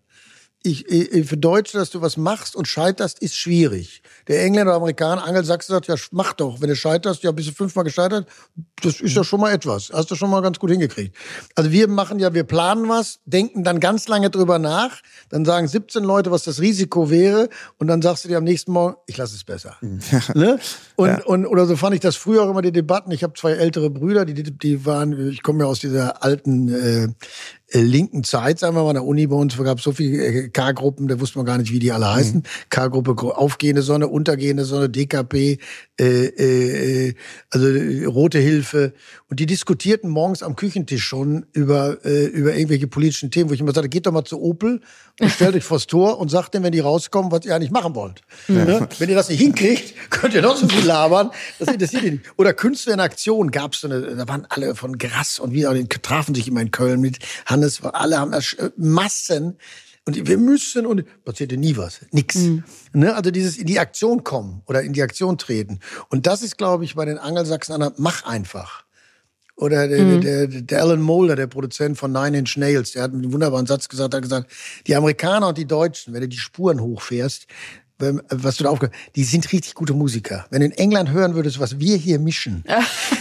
ich, ich, für Deutsche, dass du was machst und scheiterst, ist schwierig. Der Engländer, der Amerikaner, Angelsachsen sagt, ja, mach doch. Wenn du scheiterst, ja, bist du fünfmal gescheitert, das ist ja schon mal etwas. Hast du schon mal ganz gut hingekriegt. Also wir machen ja, wir planen was, denken dann ganz lange drüber nach, dann sagen 17 Leute, was das Risiko wäre, und dann sagst du dir am nächsten Morgen, ich lasse es besser. ne? Und, ja. und, oder so fand ich das früher auch immer die Debatten. Ich habe zwei ältere Brüder, die, die waren, ich komme ja aus dieser alten äh, linken Zeit, sagen wir mal, an der Uni bei uns gab es so viele äh, K-Gruppen, da wusste man gar nicht, wie die alle heißen. Mhm. K-Gruppe aufgehende Sonne, untergehende Sonne, DKP, äh, äh, also äh, Rote Hilfe. Und die diskutierten morgens am Küchentisch schon über, äh, über irgendwelche politischen Themen, wo ich immer sagte, geht doch mal zu Opel und stellt euch vors Tor und sagt denen, wenn die rauskommen, was ihr eigentlich machen wollt. Ja. Ne? Wenn ihr das nicht hinkriegt, könnt ihr noch so viel labern. Das interessiert nicht. Oder Künstler in Aktion gab es so eine, da waren alle von Grass und wie, die trafen sich immer in Köln mit Hannes, alle haben das, äh, Massen. Und wir müssen und passierte nie was, nix. Mhm. Ne? Also dieses in die Aktion kommen oder in die Aktion treten. Und das ist, glaube ich, bei den Angelsachsen einer mach einfach. Oder der, mhm. der, der Alan Molder, der Produzent von Nine Inch Nails, der hat einen wunderbaren Satz gesagt, hat gesagt, die Amerikaner und die Deutschen, wenn du die Spuren hochfährst, was du da aufgehört die sind richtig gute Musiker. Wenn du in England hören würdest, was wir hier mischen,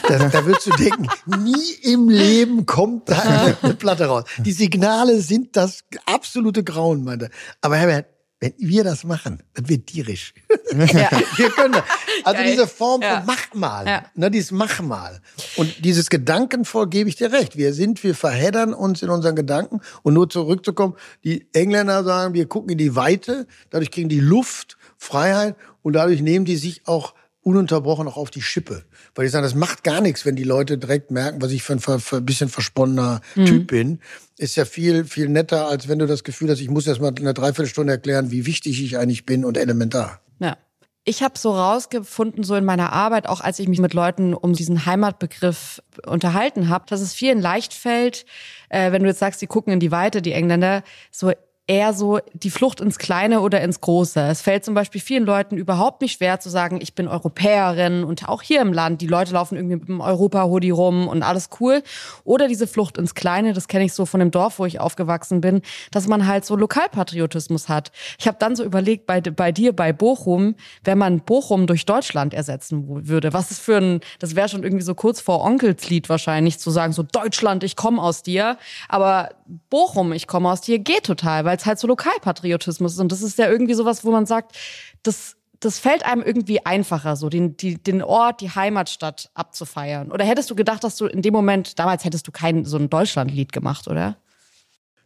da, da würdest du denken, nie im Leben kommt da eine Platte raus. Die Signale sind das absolute Grauen, meinte. Aber Herbert, wenn wir das machen, dann wird tierisch. Ja. wir können das. Also Geil. diese Form von ja. mach mal, ja. ne, dieses mach mal. Und dieses Gedankenvoll gebe ich dir recht. Wir sind, wir verheddern uns in unseren Gedanken. Und nur zurückzukommen, die Engländer sagen, wir gucken in die Weite, dadurch kriegen die Luft, Freiheit und dadurch nehmen die sich auch ununterbrochen auch auf die Schippe. Weil ich sage, das macht gar nichts, wenn die Leute direkt merken, was ich für ein, für ein bisschen versponnener mhm. Typ bin. Ist ja viel, viel netter, als wenn du das Gefühl hast, ich muss erst mal in einer Dreiviertelstunde erklären, wie wichtig ich eigentlich bin und elementar. Ja. Ich habe so rausgefunden, so in meiner Arbeit, auch als ich mich mit Leuten um diesen Heimatbegriff unterhalten habe, dass es vielen leicht fällt, äh, wenn du jetzt sagst, die gucken in die Weite, die Engländer, so eher so die Flucht ins Kleine oder ins Große. Es fällt zum Beispiel vielen Leuten überhaupt nicht schwer zu sagen, ich bin Europäerin und auch hier im Land, die Leute laufen irgendwie mit dem Europa-Hoodie rum und alles cool. Oder diese Flucht ins Kleine, das kenne ich so von dem Dorf, wo ich aufgewachsen bin, dass man halt so Lokalpatriotismus hat. Ich habe dann so überlegt, bei, bei dir, bei Bochum, wenn man Bochum durch Deutschland ersetzen würde, was ist für ein, das wäre schon irgendwie so kurz vor Onkelslied wahrscheinlich, zu sagen, so Deutschland, ich komme aus dir, aber Bochum, ich komme aus dir, geht total, weil es halt so Lokalpatriotismus ist. Und das ist ja irgendwie sowas, wo man sagt, das, das fällt einem irgendwie einfacher, so den, die, den Ort, die Heimatstadt abzufeiern. Oder hättest du gedacht, dass du in dem Moment, damals hättest du kein so ein Deutschlandlied gemacht, oder?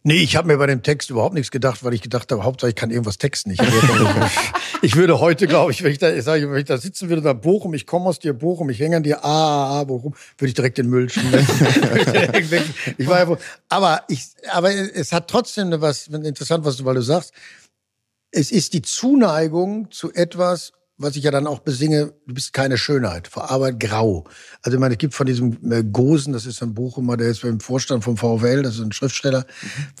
Nee, ich habe mir bei dem Text überhaupt nichts gedacht, weil ich gedacht habe, Hauptsache ich kann irgendwas texten. Ich, ich würde heute, glaube ich, wenn ich, da, ich sag, wenn ich da sitzen würde, da Bochum, ich komme aus dir, Bochum, ich hänge an dir, ah, ah, ah, Bochum, würde ich direkt den Müll schmeißen. ich war ja, aber ich, aber es hat trotzdem was interessant, was du, weil du sagst. Es ist die Zuneigung zu etwas, was ich ja dann auch besinge, du bist keine Schönheit, vor Arbeit grau. Also ich meine, es gibt von diesem äh, Gosen, das ist ein Bochumer, der ist beim Vorstand vom VWL, das ist ein Schriftsteller.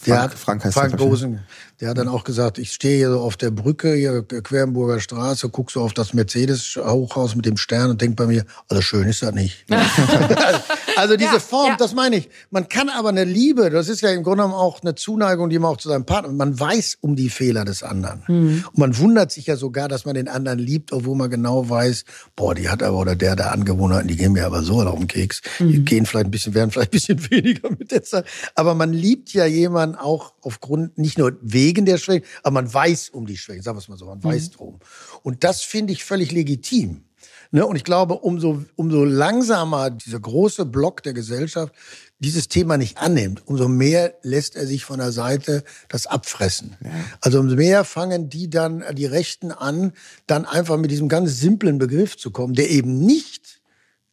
Der Frank, hat, Frank, heißt Frank Gosen, der hat dann auch gesagt, ich stehe hier so auf der Brücke, hier Querenburger Straße, guck so auf das Mercedes-Hochhaus mit dem Stern und denk bei mir, also schön ist das nicht. also diese ja, Form, ja. das meine ich. Man kann aber eine Liebe, das ist ja im Grunde genommen auch eine Zuneigung, die man auch zu seinem Partner, man weiß um die Fehler des anderen. Mhm. Und man wundert sich ja sogar, dass man den anderen liebt, obwohl man genau weiß, boah, die hat aber, oder der, der Angewohnheiten, die gehen mir aber so auf den Keks. Mhm. Die gehen vielleicht ein bisschen, werden vielleicht ein bisschen weniger mit der Zeit. Aber man liebt ja jemanden auch aufgrund, nicht nur wegen der Schwäche, aber man weiß um die Schwäche, sagen wir es mal so, man mhm. weiß drum. Und das finde ich völlig legitim. Ne? Und ich glaube, umso, umso langsamer dieser große Block der Gesellschaft dieses Thema nicht annimmt, umso mehr lässt er sich von der Seite das abfressen. Ja. Also umso mehr fangen die dann, die Rechten an, dann einfach mit diesem ganz simplen Begriff zu kommen, der eben nicht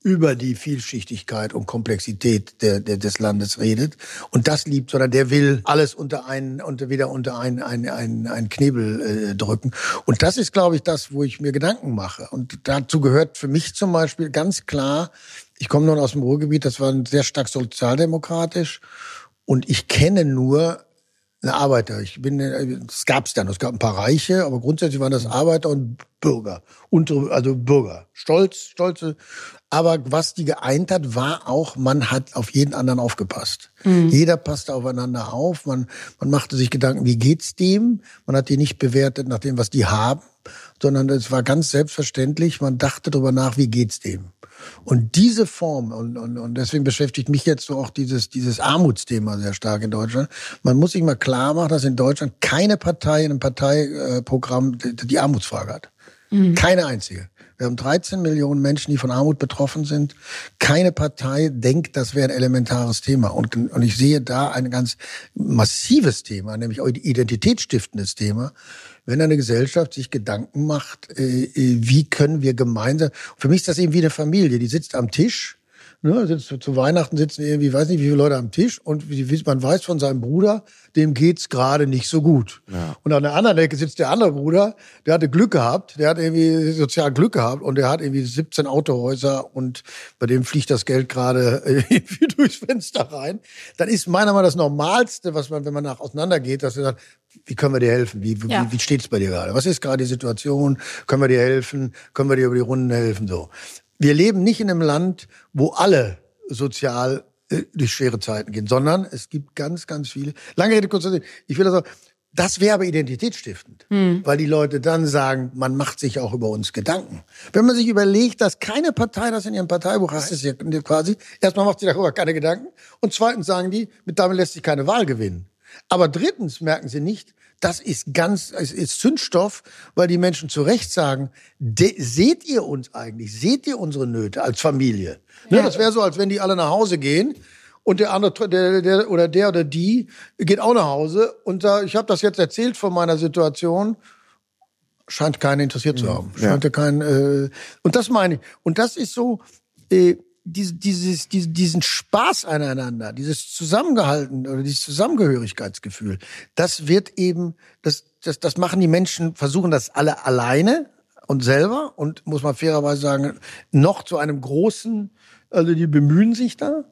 über die Vielschichtigkeit und Komplexität der, der, des Landes redet und das liebt, sondern der will alles unter einen, unter, wieder unter einen, einen, einen, einen Knebel äh, drücken. Und das ist, glaube ich, das, wo ich mir Gedanken mache. Und dazu gehört für mich zum Beispiel ganz klar, ich komme nun aus dem Ruhrgebiet, das war sehr stark sozialdemokratisch und ich kenne nur ein Arbeiter. Ich bin, es gab's dann, es gab ein paar Reiche, aber grundsätzlich waren das Arbeiter und Bürger, untere, also Bürger, stolz, stolze. Aber was die geeint hat, war auch, man hat auf jeden anderen aufgepasst. Mhm. Jeder passte aufeinander auf. Man, man machte sich Gedanken, wie geht's dem? Man hat die nicht bewertet nach dem, was die haben, sondern es war ganz selbstverständlich. Man dachte darüber nach, wie geht's dem? Und diese Form, und, und, und deswegen beschäftigt mich jetzt so auch dieses, dieses Armutsthema sehr stark in Deutschland. Man muss sich mal klar machen, dass in Deutschland keine Partei in einem Parteiprogramm die, Armutsfrage hat. Mhm. Keine einzige. Wir haben 13 Millionen Menschen, die von Armut betroffen sind. Keine Partei denkt, das wäre ein elementares Thema. Und, und ich sehe da ein ganz massives Thema, nämlich identitätsstiftendes Thema, wenn eine Gesellschaft sich Gedanken macht, äh, äh, wie können wir gemeinsam, für mich ist das eben wie eine Familie, die sitzt am Tisch, ne, sitzt, zu Weihnachten sitzen irgendwie, weiß nicht, wie viele Leute am Tisch und wie, man weiß von seinem Bruder, dem geht's gerade nicht so gut. Ja. Und an der anderen Ecke sitzt der andere Bruder, der hatte Glück gehabt, der hat irgendwie sozial Glück gehabt und der hat irgendwie 17 Autohäuser und bei dem fliegt das Geld gerade irgendwie durchs Fenster rein. Dann ist meiner Meinung nach das Normalste, was man, wenn man nach auseinander geht, dass er sagt, wie können wir dir helfen? Wie, ja. wie, wie steht's bei dir gerade? Was ist gerade die Situation? Können wir dir helfen? Können wir dir über die Runden helfen? So. Wir leben nicht in einem Land, wo alle sozial äh, durch schwere Zeiten gehen, sondern es gibt ganz, ganz viele. Lange Rede, kurzer Sinn. Ich will das auch, das wäre aber identitätsstiftend, hm. weil die Leute dann sagen, man macht sich auch über uns Gedanken. Wenn man sich überlegt, dass keine Partei das in ihrem Parteibuch hat, ist ja quasi, erstmal macht sie darüber keine Gedanken und zweitens sagen die, mit damit lässt sich keine Wahl gewinnen. Aber drittens merken sie nicht, das ist ganz, es ist Zündstoff, weil die Menschen zu Recht sagen, seht ihr uns eigentlich? Seht ihr unsere Nöte als Familie? Ne, ja. Das wäre so, als wenn die alle nach Hause gehen und der andere, der, der oder der oder die geht auch nach Hause und sagt, ich habe das jetzt erzählt von meiner Situation, scheint keinen interessiert zu mhm. haben. Scheint ja, keinen. Äh, und das meine ich. Und das ist so. Äh, dieses, dieses, diesen Spaß aneinander, dieses Zusammengehalten oder dieses Zusammengehörigkeitsgefühl, das wird eben, das, das, das machen die Menschen, versuchen das alle alleine und selber und muss man fairerweise sagen, noch zu einem großen, also die bemühen sich da.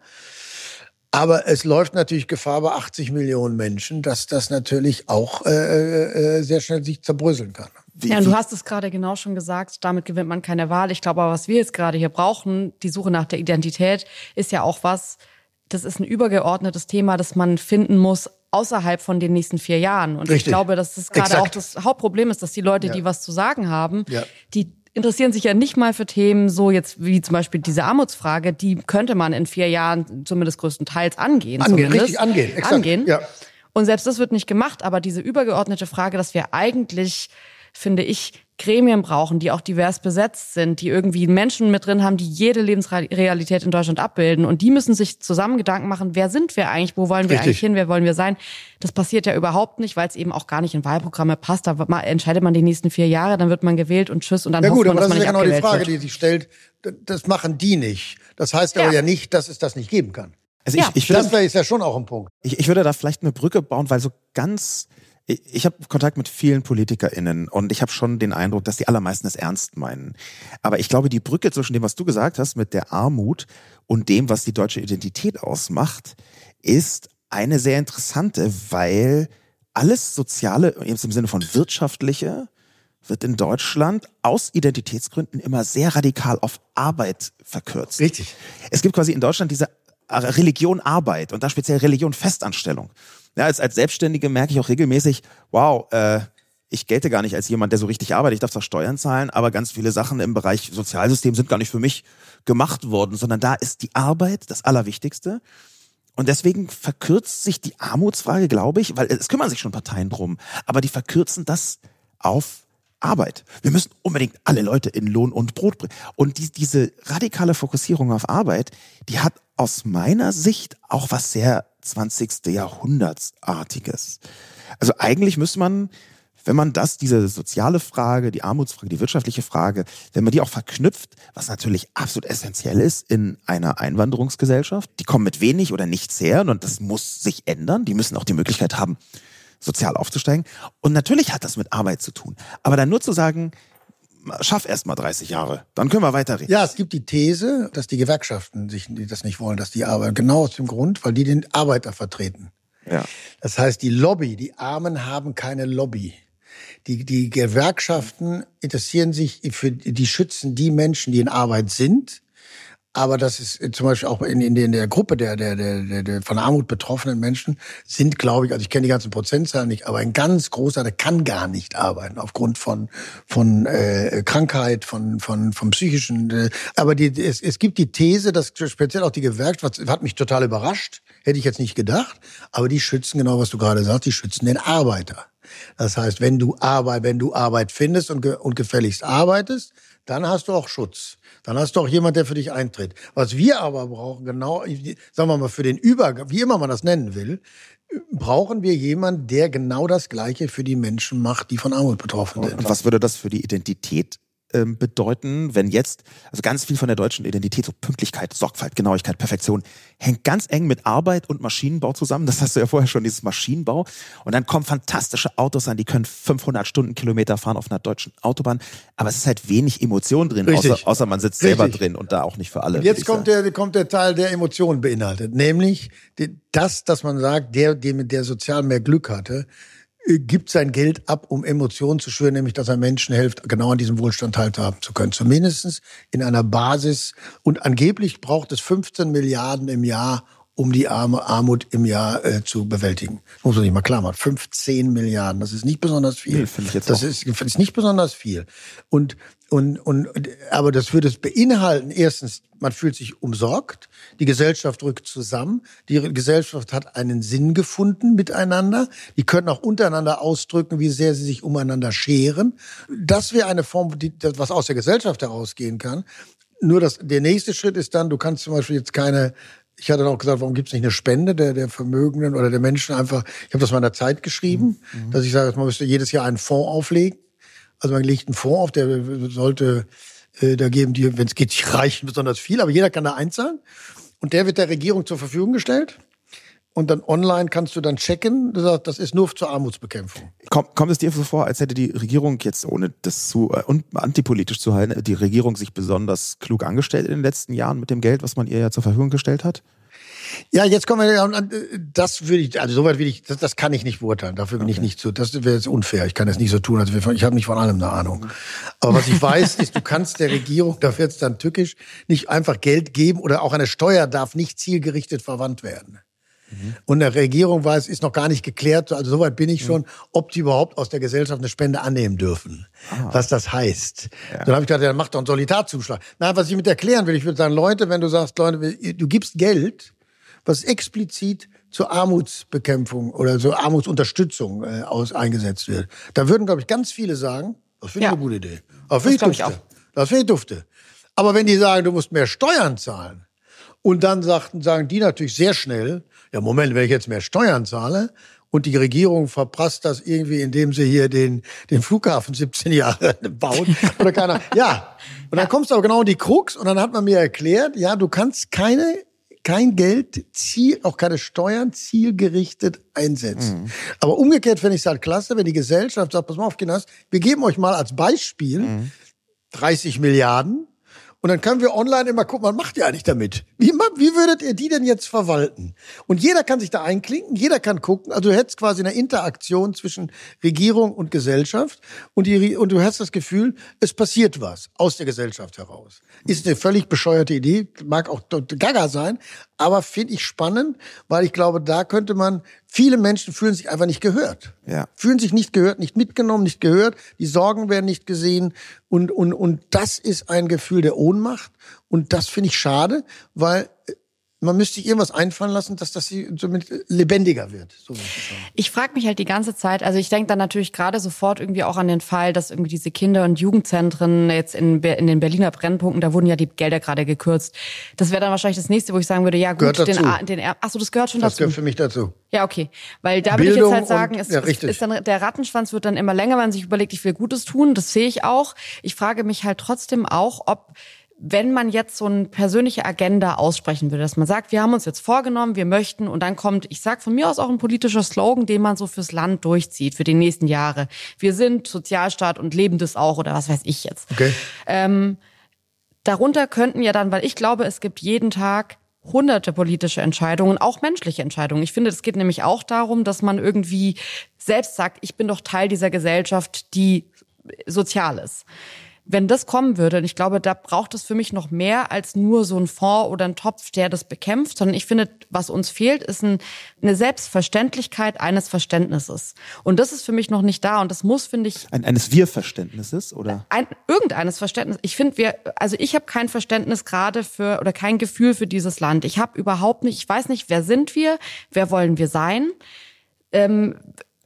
Aber es läuft natürlich Gefahr bei 80 Millionen Menschen, dass das natürlich auch äh, äh, äh sehr schnell sich zerbröseln kann. Wie, ja, und du hast es gerade genau schon gesagt, damit gewinnt man keine Wahl. Ich glaube aber, was wir jetzt gerade hier brauchen, die Suche nach der Identität, ist ja auch was, das ist ein übergeordnetes Thema, das man finden muss außerhalb von den nächsten vier Jahren. Und Richtig. ich glaube, dass das gerade auch das Hauptproblem ist, dass die Leute, ja. die was zu sagen haben, ja. die interessieren sich ja nicht mal für Themen so jetzt wie zum Beispiel diese Armutsfrage, die könnte man in vier Jahren zumindest größtenteils angehen. Angehen, richtig angehen. Exakt. Angehen. Ja. Und selbst das wird nicht gemacht, aber diese übergeordnete Frage, dass wir eigentlich finde ich, Gremien brauchen, die auch divers besetzt sind, die irgendwie Menschen mit drin haben, die jede Lebensrealität in Deutschland abbilden. Und die müssen sich zusammen Gedanken machen, wer sind wir eigentlich, wo wollen wir Richtig. eigentlich hin, wer wollen wir sein. Das passiert ja überhaupt nicht, weil es eben auch gar nicht in Wahlprogramme passt. Da entscheidet man die nächsten vier Jahre, dann wird man gewählt und tschüss und dann ja, gut, hofft man, aber das ist ja genau die Frage, wird. die sich stellt. Das machen die nicht. Das heißt ja. aber ja nicht, dass es das nicht geben kann. Also ich, ja. ich würde, das ist ja schon auch ein Punkt. Ich, ich würde da vielleicht eine Brücke bauen, weil so ganz ich habe Kontakt mit vielen PolitikerInnen und ich habe schon den Eindruck, dass die allermeisten es ernst meinen. Aber ich glaube, die Brücke zwischen dem, was du gesagt hast, mit der Armut und dem, was die deutsche Identität ausmacht, ist eine sehr interessante, weil alles Soziale, im Sinne von wirtschaftliche, wird in Deutschland aus Identitätsgründen immer sehr radikal auf Arbeit verkürzt. Richtig. Es gibt quasi in Deutschland diese Religion Arbeit und da speziell Religion Festanstellung. Ja, als, als Selbstständige merke ich auch regelmäßig, wow, äh, ich gelte gar nicht als jemand, der so richtig arbeitet. Ich darf zwar Steuern zahlen, aber ganz viele Sachen im Bereich Sozialsystem sind gar nicht für mich gemacht worden, sondern da ist die Arbeit das Allerwichtigste. Und deswegen verkürzt sich die Armutsfrage, glaube ich, weil es kümmern sich schon Parteien drum, aber die verkürzen das auf Arbeit. Wir müssen unbedingt alle Leute in Lohn und Brot bringen. Und die, diese radikale Fokussierung auf Arbeit, die hat aus meiner Sicht auch was sehr 20. Jahrhundertsartiges. Also eigentlich müsste man, wenn man das, diese soziale Frage, die Armutsfrage, die wirtschaftliche Frage, wenn man die auch verknüpft, was natürlich absolut essentiell ist in einer Einwanderungsgesellschaft, die kommen mit wenig oder nichts her und das muss sich ändern. Die müssen auch die Möglichkeit haben, sozial aufzusteigen. Und natürlich hat das mit Arbeit zu tun. Aber dann nur zu sagen, schaff erst mal 30 Jahre, dann können wir weiterreden. Ja, es gibt die These, dass die Gewerkschaften sich das nicht wollen, dass die arbeiten. Genau aus dem Grund, weil die den Arbeiter vertreten. Ja. Das heißt, die Lobby, die Armen haben keine Lobby. Die, die Gewerkschaften interessieren sich für, die schützen die Menschen, die in Arbeit sind aber das ist äh, zum Beispiel auch in, in, in der Gruppe der, der, der, der von Armut betroffenen Menschen sind, glaube ich, also ich kenne die ganzen Prozentzahlen nicht, aber ein ganz großer, der kann gar nicht arbeiten aufgrund von von äh, Krankheit, von von vom psychischen. Äh, aber die, es, es gibt die These, dass speziell auch die Gewerkschaft hat mich total überrascht, hätte ich jetzt nicht gedacht, aber die schützen genau, was du gerade sagst, die schützen den Arbeiter. Das heißt, wenn du Arbeit, wenn du Arbeit findest und, ge, und gefälligst arbeitest, dann hast du auch Schutz. Dann hast du auch jemand, der für dich eintritt. Was wir aber brauchen, genau, sagen wir mal, für den Übergang, wie immer man das nennen will, brauchen wir jemanden, der genau das Gleiche für die Menschen macht, die von Armut betroffen sind. Und was würde das für die Identität ähm, bedeuten, wenn jetzt, also ganz viel von der deutschen Identität, so Pünktlichkeit, Sorgfalt, Genauigkeit, Perfektion, hängt ganz eng mit Arbeit und Maschinenbau zusammen. Das hast du ja vorher schon, dieses Maschinenbau. Und dann kommen fantastische Autos an, die können 500 Stundenkilometer fahren auf einer deutschen Autobahn. Aber es ist halt wenig Emotion drin, außer, außer man sitzt Richtig. selber drin und da auch nicht für alle. Und jetzt kommt der, kommt der Teil, der Emotionen beinhaltet. Nämlich das, dass man sagt, der, der mit der sozial mehr Glück hatte, gibt sein Geld ab, um Emotionen zu schüren, nämlich dass er Menschen hilft, genau an diesem Wohlstand teilhaben zu können. Zumindestens in einer Basis. Und angeblich braucht es 15 Milliarden im Jahr, um die arme Armut im Jahr äh, zu bewältigen. Muss man sich mal klar machen. 15 Milliarden, das ist nicht besonders viel. Nee, das. Ist, ist nicht besonders viel. Und, und, und, aber das würde es beinhalten, erstens, man fühlt sich umsorgt, die Gesellschaft rückt zusammen, die Gesellschaft hat einen Sinn gefunden miteinander, die können auch untereinander ausdrücken, wie sehr sie sich umeinander scheren. Das wäre eine Form, die, was aus der Gesellschaft herausgehen kann. Nur das, der nächste Schritt ist dann, du kannst zum Beispiel jetzt keine ich hatte auch gesagt, warum gibt es nicht eine Spende der, der Vermögenden oder der Menschen einfach? Ich habe das mal in der Zeit geschrieben, mhm. dass ich sage, man müsste jedes Jahr einen Fonds auflegen. Also man legt einen Fonds auf, der sollte, äh, da geben die, wenn es geht, die Reichen besonders viel, aber jeder kann da einzahlen. Und der wird der Regierung zur Verfügung gestellt. Und dann online kannst du dann checken, das ist nur zur Armutsbekämpfung. Kommt, kommt es dir so vor, als hätte die Regierung jetzt, ohne das zu äh, antipolitisch zu halten, die Regierung sich besonders klug angestellt in den letzten Jahren mit dem Geld, was man ihr ja zur Verfügung gestellt hat? Ja, jetzt kommen wir, das würde ich, also soweit will ich, das, das kann ich nicht beurteilen. Dafür bin okay. ich nicht so, das wäre jetzt unfair. Ich kann das nicht so tun, als ich habe nicht von allem eine Ahnung. Aber was ich weiß, ist, du kannst der Regierung, da wird es dann tückisch, nicht einfach Geld geben oder auch eine Steuer darf nicht zielgerichtet verwandt werden. Mhm. Und der Regierung es ist noch gar nicht geklärt, also soweit bin ich mhm. schon, ob die überhaupt aus der Gesellschaft eine Spende annehmen dürfen. Ah. Was das heißt. Ja. Dann habe ich gedacht, ja, mach doch einen Solidarzuschlag. Na, was ich mit erklären will, ich würde sagen, Leute, wenn du sagst, Leute, du gibst Geld, was explizit zur Armutsbekämpfung oder zur Armutsunterstützung äh, aus eingesetzt wird, da würden, glaube ich, ganz viele sagen, das finde ich ja. eine gute Idee. Aber das finde ich dufte. Das finde ich dufte. Aber wenn die sagen, du musst mehr Steuern zahlen, und dann sagten, sagen die natürlich sehr schnell, ja Moment, wenn ich jetzt mehr Steuern zahle und die Regierung verprasst das irgendwie, indem sie hier den, den Flughafen 17 Jahre baut oder keiner. Ja. Und dann kommst du aber genau in die Krux und dann hat man mir erklärt, ja, du kannst keine kein Geld, Ziel, auch keine Steuern zielgerichtet einsetzen. Mhm. Aber umgekehrt finde ich es halt klasse, wenn die Gesellschaft sagt, pass mal auf, Kinders, wir geben euch mal als Beispiel mhm. 30 Milliarden und dann können wir online immer gucken, was macht ihr eigentlich damit? Wie, wie würdet ihr die denn jetzt verwalten? Und jeder kann sich da einklinken, jeder kann gucken. Also du hättest quasi eine Interaktion zwischen Regierung und Gesellschaft und, die, und du hast das Gefühl, es passiert was aus der Gesellschaft heraus. Ist eine völlig bescheuerte Idee, mag auch gaga sein, aber finde ich spannend, weil ich glaube, da könnte man Viele Menschen fühlen sich einfach nicht gehört. Ja. Fühlen sich nicht gehört, nicht mitgenommen, nicht gehört. Die Sorgen werden nicht gesehen. Und, und, und das ist ein Gefühl der Ohnmacht. Und das finde ich schade, weil man müsste sich irgendwas einfallen lassen, dass das somit lebendiger wird. So ich frage mich halt die ganze Zeit, also ich denke dann natürlich gerade sofort irgendwie auch an den Fall, dass irgendwie diese Kinder- und Jugendzentren jetzt in, in den Berliner Brennpunkten, da wurden ja die Gelder gerade gekürzt. Das wäre dann wahrscheinlich das nächste, wo ich sagen würde, ja gut, den, den, ach so, das gehört schon das dazu. Das gehört für mich dazu. Ja, okay. Weil da würde ich jetzt halt sagen, und, ja, es, ist dann, der Rattenschwanz wird dann immer länger, wenn man sich überlegt, ich will Gutes tun. Das sehe ich auch. Ich frage mich halt trotzdem auch, ob wenn man jetzt so eine persönliche Agenda aussprechen würde, dass man sagt, wir haben uns jetzt vorgenommen, wir möchten und dann kommt, ich sag von mir aus auch ein politischer Slogan, den man so fürs Land durchzieht für die nächsten Jahre. Wir sind Sozialstaat und leben das auch oder was weiß ich jetzt. Okay. Ähm, darunter könnten ja dann, weil ich glaube, es gibt jeden Tag hunderte politische Entscheidungen, auch menschliche Entscheidungen. Ich finde, es geht nämlich auch darum, dass man irgendwie selbst sagt, ich bin doch Teil dieser Gesellschaft, die sozial ist wenn das kommen würde, und ich glaube, da braucht es für mich noch mehr als nur so ein Fonds oder ein Topf, der das bekämpft, sondern ich finde, was uns fehlt, ist ein, eine Selbstverständlichkeit eines Verständnisses. Und das ist für mich noch nicht da und das muss, finde ich. Ein, eines Wir-Verständnisses oder? Ein, irgendeines Verständnis. Ich finde, wir, also ich habe kein Verständnis gerade für oder kein Gefühl für dieses Land. Ich habe überhaupt nicht, ich weiß nicht, wer sind wir, wer wollen wir sein. Ähm,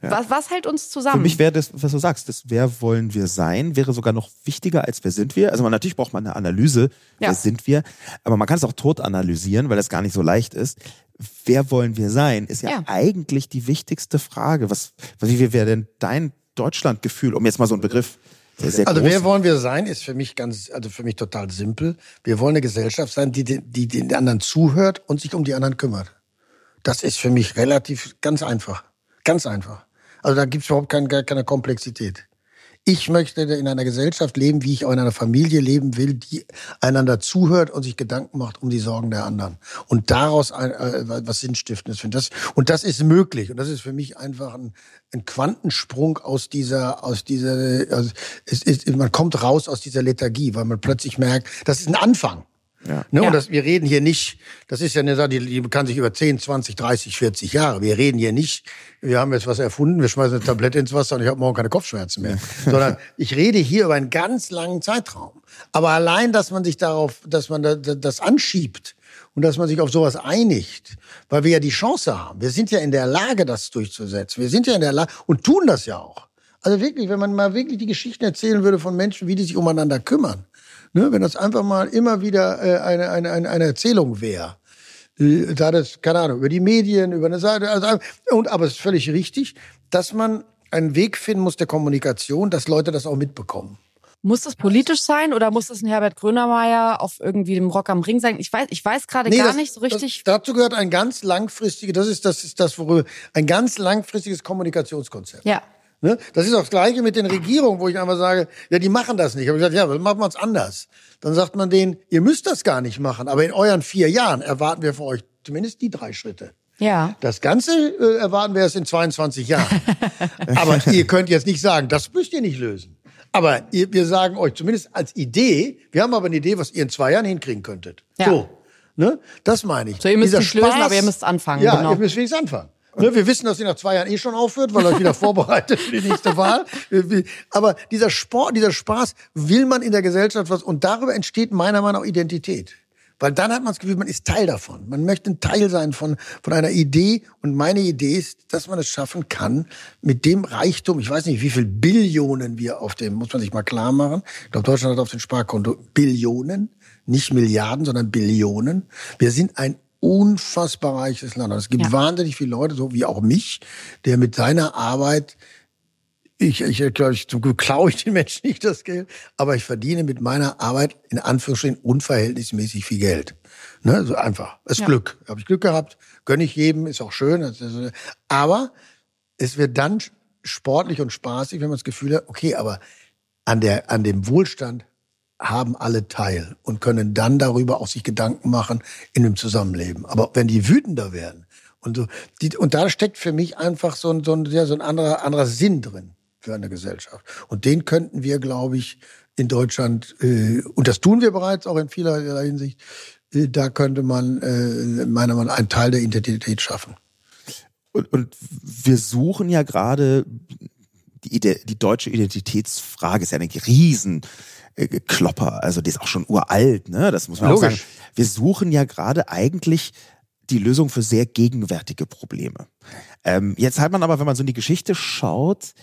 ja. Was, was hält uns zusammen? Für mich wäre das, was du sagst, das wer wollen wir sein, wäre sogar noch wichtiger als wer sind wir. Also man, natürlich braucht man eine Analyse, wer ja. sind wir, aber man kann es auch tot analysieren, weil das gar nicht so leicht ist. Wer wollen wir sein, ist ja, ja. eigentlich die wichtigste Frage. Was, wie wäre denn dein Deutschlandgefühl, um jetzt mal so einen Begriff sehr, sehr also wer wollen wir sein, ist für mich ganz, also für mich total simpel. Wir wollen eine Gesellschaft sein, die, die den anderen zuhört und sich um die anderen kümmert. Das ist für mich relativ ganz einfach. Ganz einfach. Also da gibt es überhaupt keine, keine Komplexität. Ich möchte in einer Gesellschaft leben, wie ich auch in einer Familie leben will, die einander zuhört und sich Gedanken macht um die Sorgen der anderen. Und daraus ein, äh, was Sinnstiftendes findet. Das, und das ist möglich. Und das ist für mich einfach ein, ein Quantensprung aus dieser, aus dieser, also es ist, man kommt raus aus dieser Lethargie, weil man plötzlich merkt, das ist ein Anfang. Ja. Ne? Ja. Und das, wir reden hier nicht, das ist ja eine Sache, die, die kann sich über 10, 20, 30, 40 Jahre. Wir reden hier nicht, wir haben jetzt was erfunden, wir schmeißen eine Tablette ins Wasser und ich habe morgen keine Kopfschmerzen mehr. Sondern ich rede hier über einen ganz langen Zeitraum. Aber allein, dass man sich darauf, dass man das anschiebt und dass man sich auf sowas einigt, weil wir ja die Chance haben. Wir sind ja in der Lage, das durchzusetzen. Wir sind ja in der Lage und tun das ja auch. Also wirklich, wenn man mal wirklich die Geschichten erzählen würde von Menschen, wie die sich umeinander kümmern Ne, wenn das einfach mal immer wieder äh, eine, eine, eine, eine Erzählung wäre. Äh, da das, keine Ahnung, über die Medien, über eine Seite. Also, und, aber es ist völlig richtig, dass man einen Weg finden muss der Kommunikation, dass Leute das auch mitbekommen. Muss das politisch sein oder muss das ein Herbert Grönemeyer auf irgendwie dem Rock am Ring sein? Ich weiß, ich weiß gerade nee, gar das, nicht so richtig. Das, dazu gehört ein ganz langfristiges, das ist das, ist das, worüber, ein ganz langfristiges Kommunikationskonzept. Ja. Ne? Das ist auch das Gleiche mit den Regierungen, wo ich einfach sage, ja, die machen das nicht. Aber ich sage, ja, dann machen wir es anders. Dann sagt man denen, ihr müsst das gar nicht machen, aber in euren vier Jahren erwarten wir von euch zumindest die drei Schritte. Ja. Das Ganze äh, erwarten wir erst in 22 Jahren. aber ihr könnt jetzt nicht sagen, das müsst ihr nicht lösen. Aber ihr, wir sagen euch zumindest als Idee, wir haben aber eine Idee, was ihr in zwei Jahren hinkriegen könntet. Ja. So. Ne? Das meine ich. So, ihr müsst Dieser nicht Spaß, lösen, aber ihr müsst anfangen. Ja, genau. ihr müsst wenigstens anfangen. Ne, wir wissen, dass sie nach zwei Jahren eh schon aufhört, weil er wieder vorbereitet für die nächste Wahl. Aber dieser Sport, dieser Spaß will man in der Gesellschaft was und darüber entsteht meiner Meinung nach Identität. Weil dann hat man das Gefühl, man ist Teil davon. Man möchte ein Teil sein von, von einer Idee. Und meine Idee ist, dass man es schaffen kann, mit dem Reichtum, ich weiß nicht, wie viel Billionen wir auf dem, muss man sich mal klar machen. Ich glaube, Deutschland hat auf dem Sparkonto Billionen, nicht Milliarden, sondern Billionen. Wir sind ein unfassbar reiches Land. Es gibt ja. wahnsinnig viele Leute, so wie auch mich, der mit seiner Arbeit ich, ich glaube, ich, zum Glück klaue ich den Menschen nicht das Geld, aber ich verdiene mit meiner Arbeit in Anführungsstrichen unverhältnismäßig viel Geld. Ne, so einfach. Das ist ja. Glück. Habe ich Glück gehabt, gönne ich jedem, ist auch schön. Aber es wird dann sportlich und spaßig, wenn man das Gefühl hat, okay, aber an der, an dem Wohlstand haben alle teil und können dann darüber auch sich Gedanken machen in dem Zusammenleben. Aber wenn die wütender werden und so, die, und da steckt für mich einfach so ein, so ein, ja, so ein anderer, anderer Sinn drin für eine Gesellschaft. Und den könnten wir, glaube ich, in Deutschland, äh, und das tun wir bereits auch in vielerlei Hinsicht, äh, da könnte man äh, meiner Meinung nach einen Teil der Identität schaffen. Und, und wir suchen ja gerade die, die deutsche Identitätsfrage ist ja eine riesen Klopper, also die ist auch schon uralt, ne? Das muss man Logisch. auch sagen. Wir suchen ja gerade eigentlich die Lösung für sehr gegenwärtige Probleme. Ähm, jetzt hat man aber, wenn man so in die Geschichte schaut,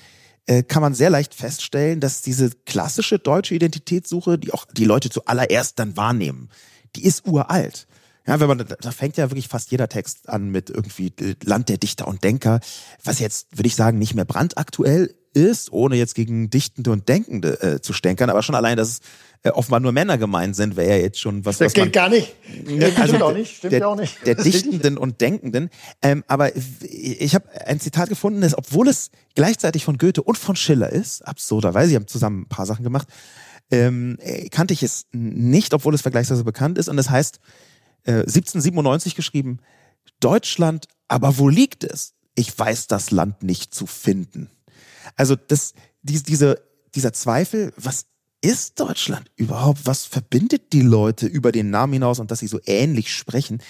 äh, kann man sehr leicht feststellen, dass diese klassische deutsche Identitätssuche, die auch die Leute zuallererst dann wahrnehmen, die ist uralt. Ja, wenn man, da fängt ja wirklich fast jeder Text an mit irgendwie äh, Land der Dichter und Denker, was jetzt, würde ich sagen, nicht mehr brandaktuell ist, ohne jetzt gegen Dichtende und Denkende äh, zu stänkern, aber schon allein, dass es äh, offenbar nur Männer gemeint sind, wäre ja jetzt schon was. Das was geht gar nicht. Das also, stimmt auch nicht. Stimmt der, auch nicht. Der Dichtenden und Denkenden. Ähm, aber ich habe ein Zitat gefunden, das, obwohl es gleichzeitig von Goethe und von Schiller ist, absurderweise, sie haben zusammen ein paar Sachen gemacht, ähm, äh, kannte ich es nicht, obwohl es vergleichsweise bekannt ist. Und das heißt, äh, 1797 geschrieben, Deutschland, aber wo liegt es? Ich weiß das Land nicht zu finden. Also das, die, diese, dieser Zweifel, was ist Deutschland überhaupt? Was verbindet die Leute über den Namen hinaus und dass sie so ähnlich sprechen?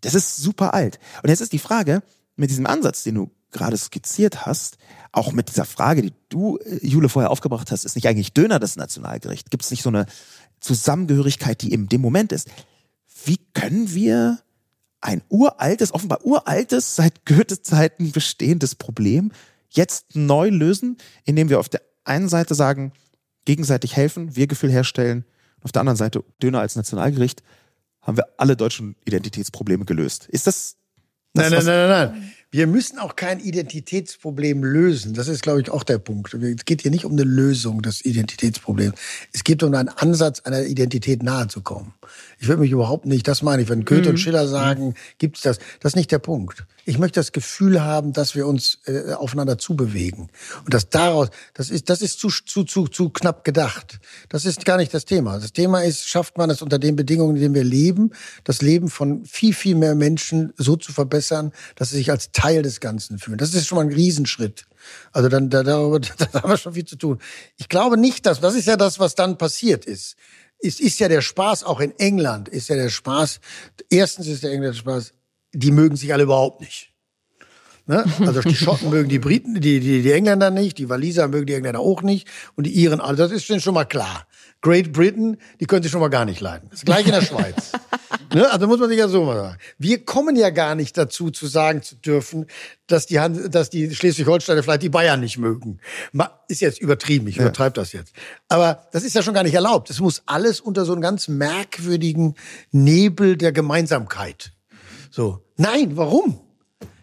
Das ist super alt. Und jetzt ist die Frage, mit diesem Ansatz, den du gerade skizziert hast, auch mit dieser Frage, die du, äh, Jule, vorher aufgebracht hast, ist nicht eigentlich Döner das Nationalgericht? Gibt es nicht so eine Zusammengehörigkeit, die in dem Moment ist? Wie können wir ein uraltes, offenbar uraltes, seit Goethe-Zeiten bestehendes Problem jetzt neu lösen, indem wir auf der einen Seite sagen, gegenseitig helfen, Wir-Gefühl herstellen, auf der anderen Seite Döner als Nationalgericht, haben wir alle deutschen Identitätsprobleme gelöst. Ist das, das nein, nein, nein, nein, nein. Wir müssen auch kein Identitätsproblem lösen. Das ist, glaube ich, auch der Punkt. Es geht hier nicht um eine Lösung des Identitätsproblems. Es geht um einen Ansatz, einer Identität nahezukommen. Ich würde mich überhaupt nicht, das meine ich, wenn Goethe mhm. und Schiller sagen, gibt's das. Das ist nicht der Punkt. Ich möchte das Gefühl haben, dass wir uns äh, aufeinander zubewegen. Und dass daraus, das ist, das ist zu, zu, zu, zu knapp gedacht. Das ist gar nicht das Thema. Das Thema ist, schafft man es unter den Bedingungen, in denen wir leben, das Leben von viel, viel mehr Menschen so zu verbessern, dass sie sich als Teil des Ganzen fühlen. Das ist schon mal ein Riesenschritt. Also dann, da, darüber, da haben wir schon viel zu tun. Ich glaube nicht, dass, das ist ja das, was dann passiert ist. Es ist ja der Spaß, auch in England ist ja der Spaß, erstens ist der englische Spaß, die mögen sich alle überhaupt nicht. Ne? Also die Schotten mögen die Briten, die, die, die Engländer nicht, die Waliser mögen die Engländer auch nicht und die Iren alle. Das ist schon mal klar. Great Britain, die können sich schon mal gar nicht leiden. Das gleiche in der Schweiz. Ne? Also muss man sich ja so mal sagen. Wir kommen ja gar nicht dazu, zu sagen zu dürfen, dass die, dass die Schleswig-Holsteiner vielleicht die Bayern nicht mögen. Ist jetzt übertrieben, ich übertreibe das jetzt. Aber das ist ja schon gar nicht erlaubt. Es muss alles unter so einem ganz merkwürdigen Nebel der Gemeinsamkeit. So. Nein, warum?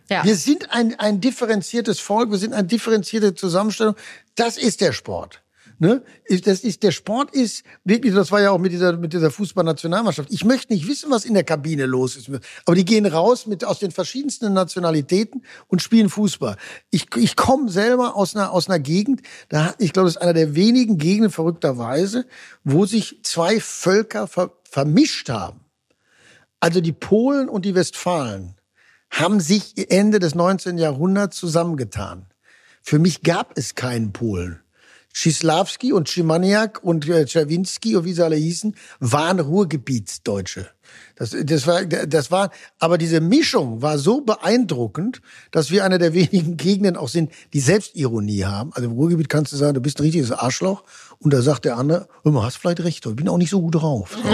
Ja. Wir sind ein, ein differenziertes Volk, wir sind eine differenzierte Zusammenstellung. Das ist der Sport. Ne? Das ist, der Sport ist wirklich, das war ja auch mit dieser, mit dieser Fußballnationalmannschaft. Ich möchte nicht wissen, was in der Kabine los ist. Aber die gehen raus mit, aus den verschiedensten Nationalitäten und spielen Fußball. Ich, ich komme selber aus einer, aus einer Gegend, da, ich glaube, das ist einer der wenigen Gegenden verrückterweise, wo sich zwei Völker ver, vermischt haben. Also die Polen und die Westfalen haben sich Ende des 19. Jahrhunderts zusammengetan. Für mich gab es keinen Polen. Schislawski und Schimaniak und äh, Czerwinski und wie sie alle hießen, waren Ruhrgebietsdeutsche. Das, das war, das war, aber diese Mischung war so beeindruckend, dass wir einer der wenigen Gegenden auch sind, die Selbstironie haben. Also im Ruhrgebiet kannst du sagen, du bist ein richtiges Arschloch. Und da sagt der andere, du hast vielleicht recht, ich bin auch nicht so gut drauf.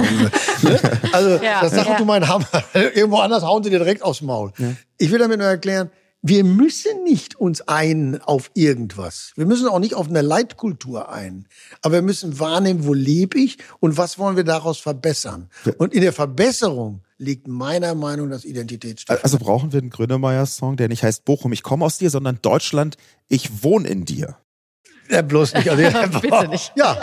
Ne? also, ja, das sagt ja. du mein Hammer. Irgendwo anders hauen sie dir direkt aufs Maul. Ja. Ich will damit nur erklären, wir müssen nicht uns ein auf irgendwas. Wir müssen auch nicht auf eine Leitkultur ein. Aber wir müssen wahrnehmen, wo lebe ich und was wollen wir daraus verbessern. Und in der Verbesserung liegt meiner Meinung nach das Identitätsstiftung. Also brauchen wir einen Grönemeyer-Song, der nicht heißt Bochum, ich komme aus dir, sondern Deutschland, ich wohne in dir. Ja, bloß nicht. Also, ja, Bitte nicht. Ja,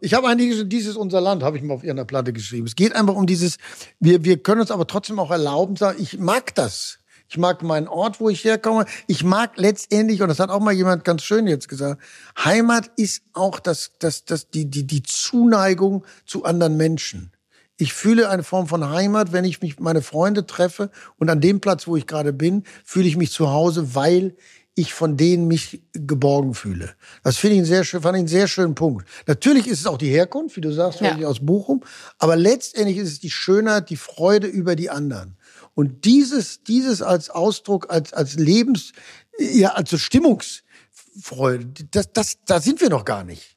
ich habe eigentlich dieses unser Land, habe ich mal auf irgendeiner Platte geschrieben. Es geht einfach um dieses, wir, wir können uns aber trotzdem auch erlauben, sagen, ich mag das. Ich mag meinen Ort, wo ich herkomme. Ich mag letztendlich, und das hat auch mal jemand ganz schön jetzt gesagt, Heimat ist auch das, das, das, die, die, die Zuneigung zu anderen Menschen. Ich fühle eine Form von Heimat, wenn ich mich meine Freunde treffe und an dem Platz, wo ich gerade bin, fühle ich mich zu Hause, weil ich von denen mich geborgen fühle. Das finde ich einen sehr schön, fand ich einen sehr schönen Punkt. Natürlich ist es auch die Herkunft, wie du sagst, ja. aus Bochum, aber letztendlich ist es die Schönheit, die Freude über die anderen. Und dieses, dieses als Ausdruck, als, als Lebens, ja, als Stimmungsfreude, das, das, da sind wir noch gar nicht.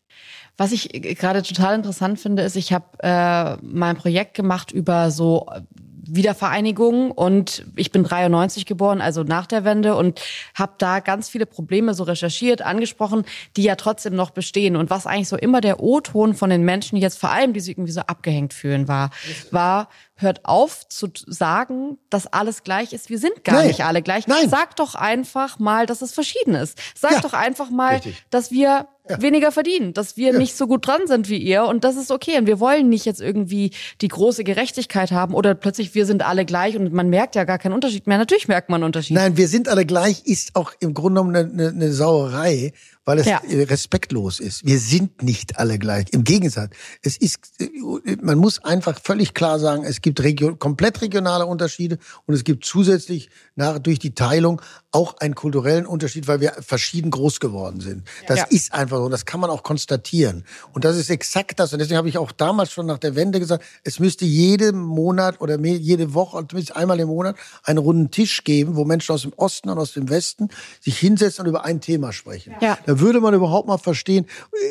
Was ich gerade total interessant finde, ist, ich habe äh, mal ein Projekt gemacht über so Wiedervereinigung und ich bin 93 geboren, also nach der Wende und habe da ganz viele Probleme so recherchiert, angesprochen, die ja trotzdem noch bestehen und was eigentlich so immer der O-Ton von den Menschen, jetzt vor allem, die sich irgendwie so abgehängt fühlen, war, war hört auf zu sagen, dass alles gleich ist. Wir sind gar Nein. nicht alle gleich. Nein. Sag doch einfach mal, dass es verschieden ist. Sag ja. doch einfach mal, Richtig. dass wir ja. weniger verdienen, dass wir ja. nicht so gut dran sind wie ihr und das ist okay. Und wir wollen nicht jetzt irgendwie die große Gerechtigkeit haben oder plötzlich wir sind alle gleich und man merkt ja gar keinen Unterschied mehr. Natürlich merkt man einen Unterschied. Nein, wir sind alle gleich ist auch im Grunde genommen eine, eine, eine Sauerei, weil es ja. respektlos ist. Wir sind nicht alle gleich. Im Gegensatz, es ist, man muss einfach völlig klar sagen, es gibt region, komplett regionale Unterschiede und es gibt zusätzlich nach, durch die Teilung auch einen kulturellen Unterschied, weil wir verschieden groß geworden sind. Das ja. ist einfach so, das kann man auch konstatieren. Und das ist exakt das. Und deswegen habe ich auch damals schon nach der Wende gesagt, es müsste jeden Monat oder jede Woche, zumindest einmal im Monat, einen runden Tisch geben, wo Menschen aus dem Osten und aus dem Westen sich hinsetzen und über ein Thema sprechen. Ja. Da würde man überhaupt mal verstehen,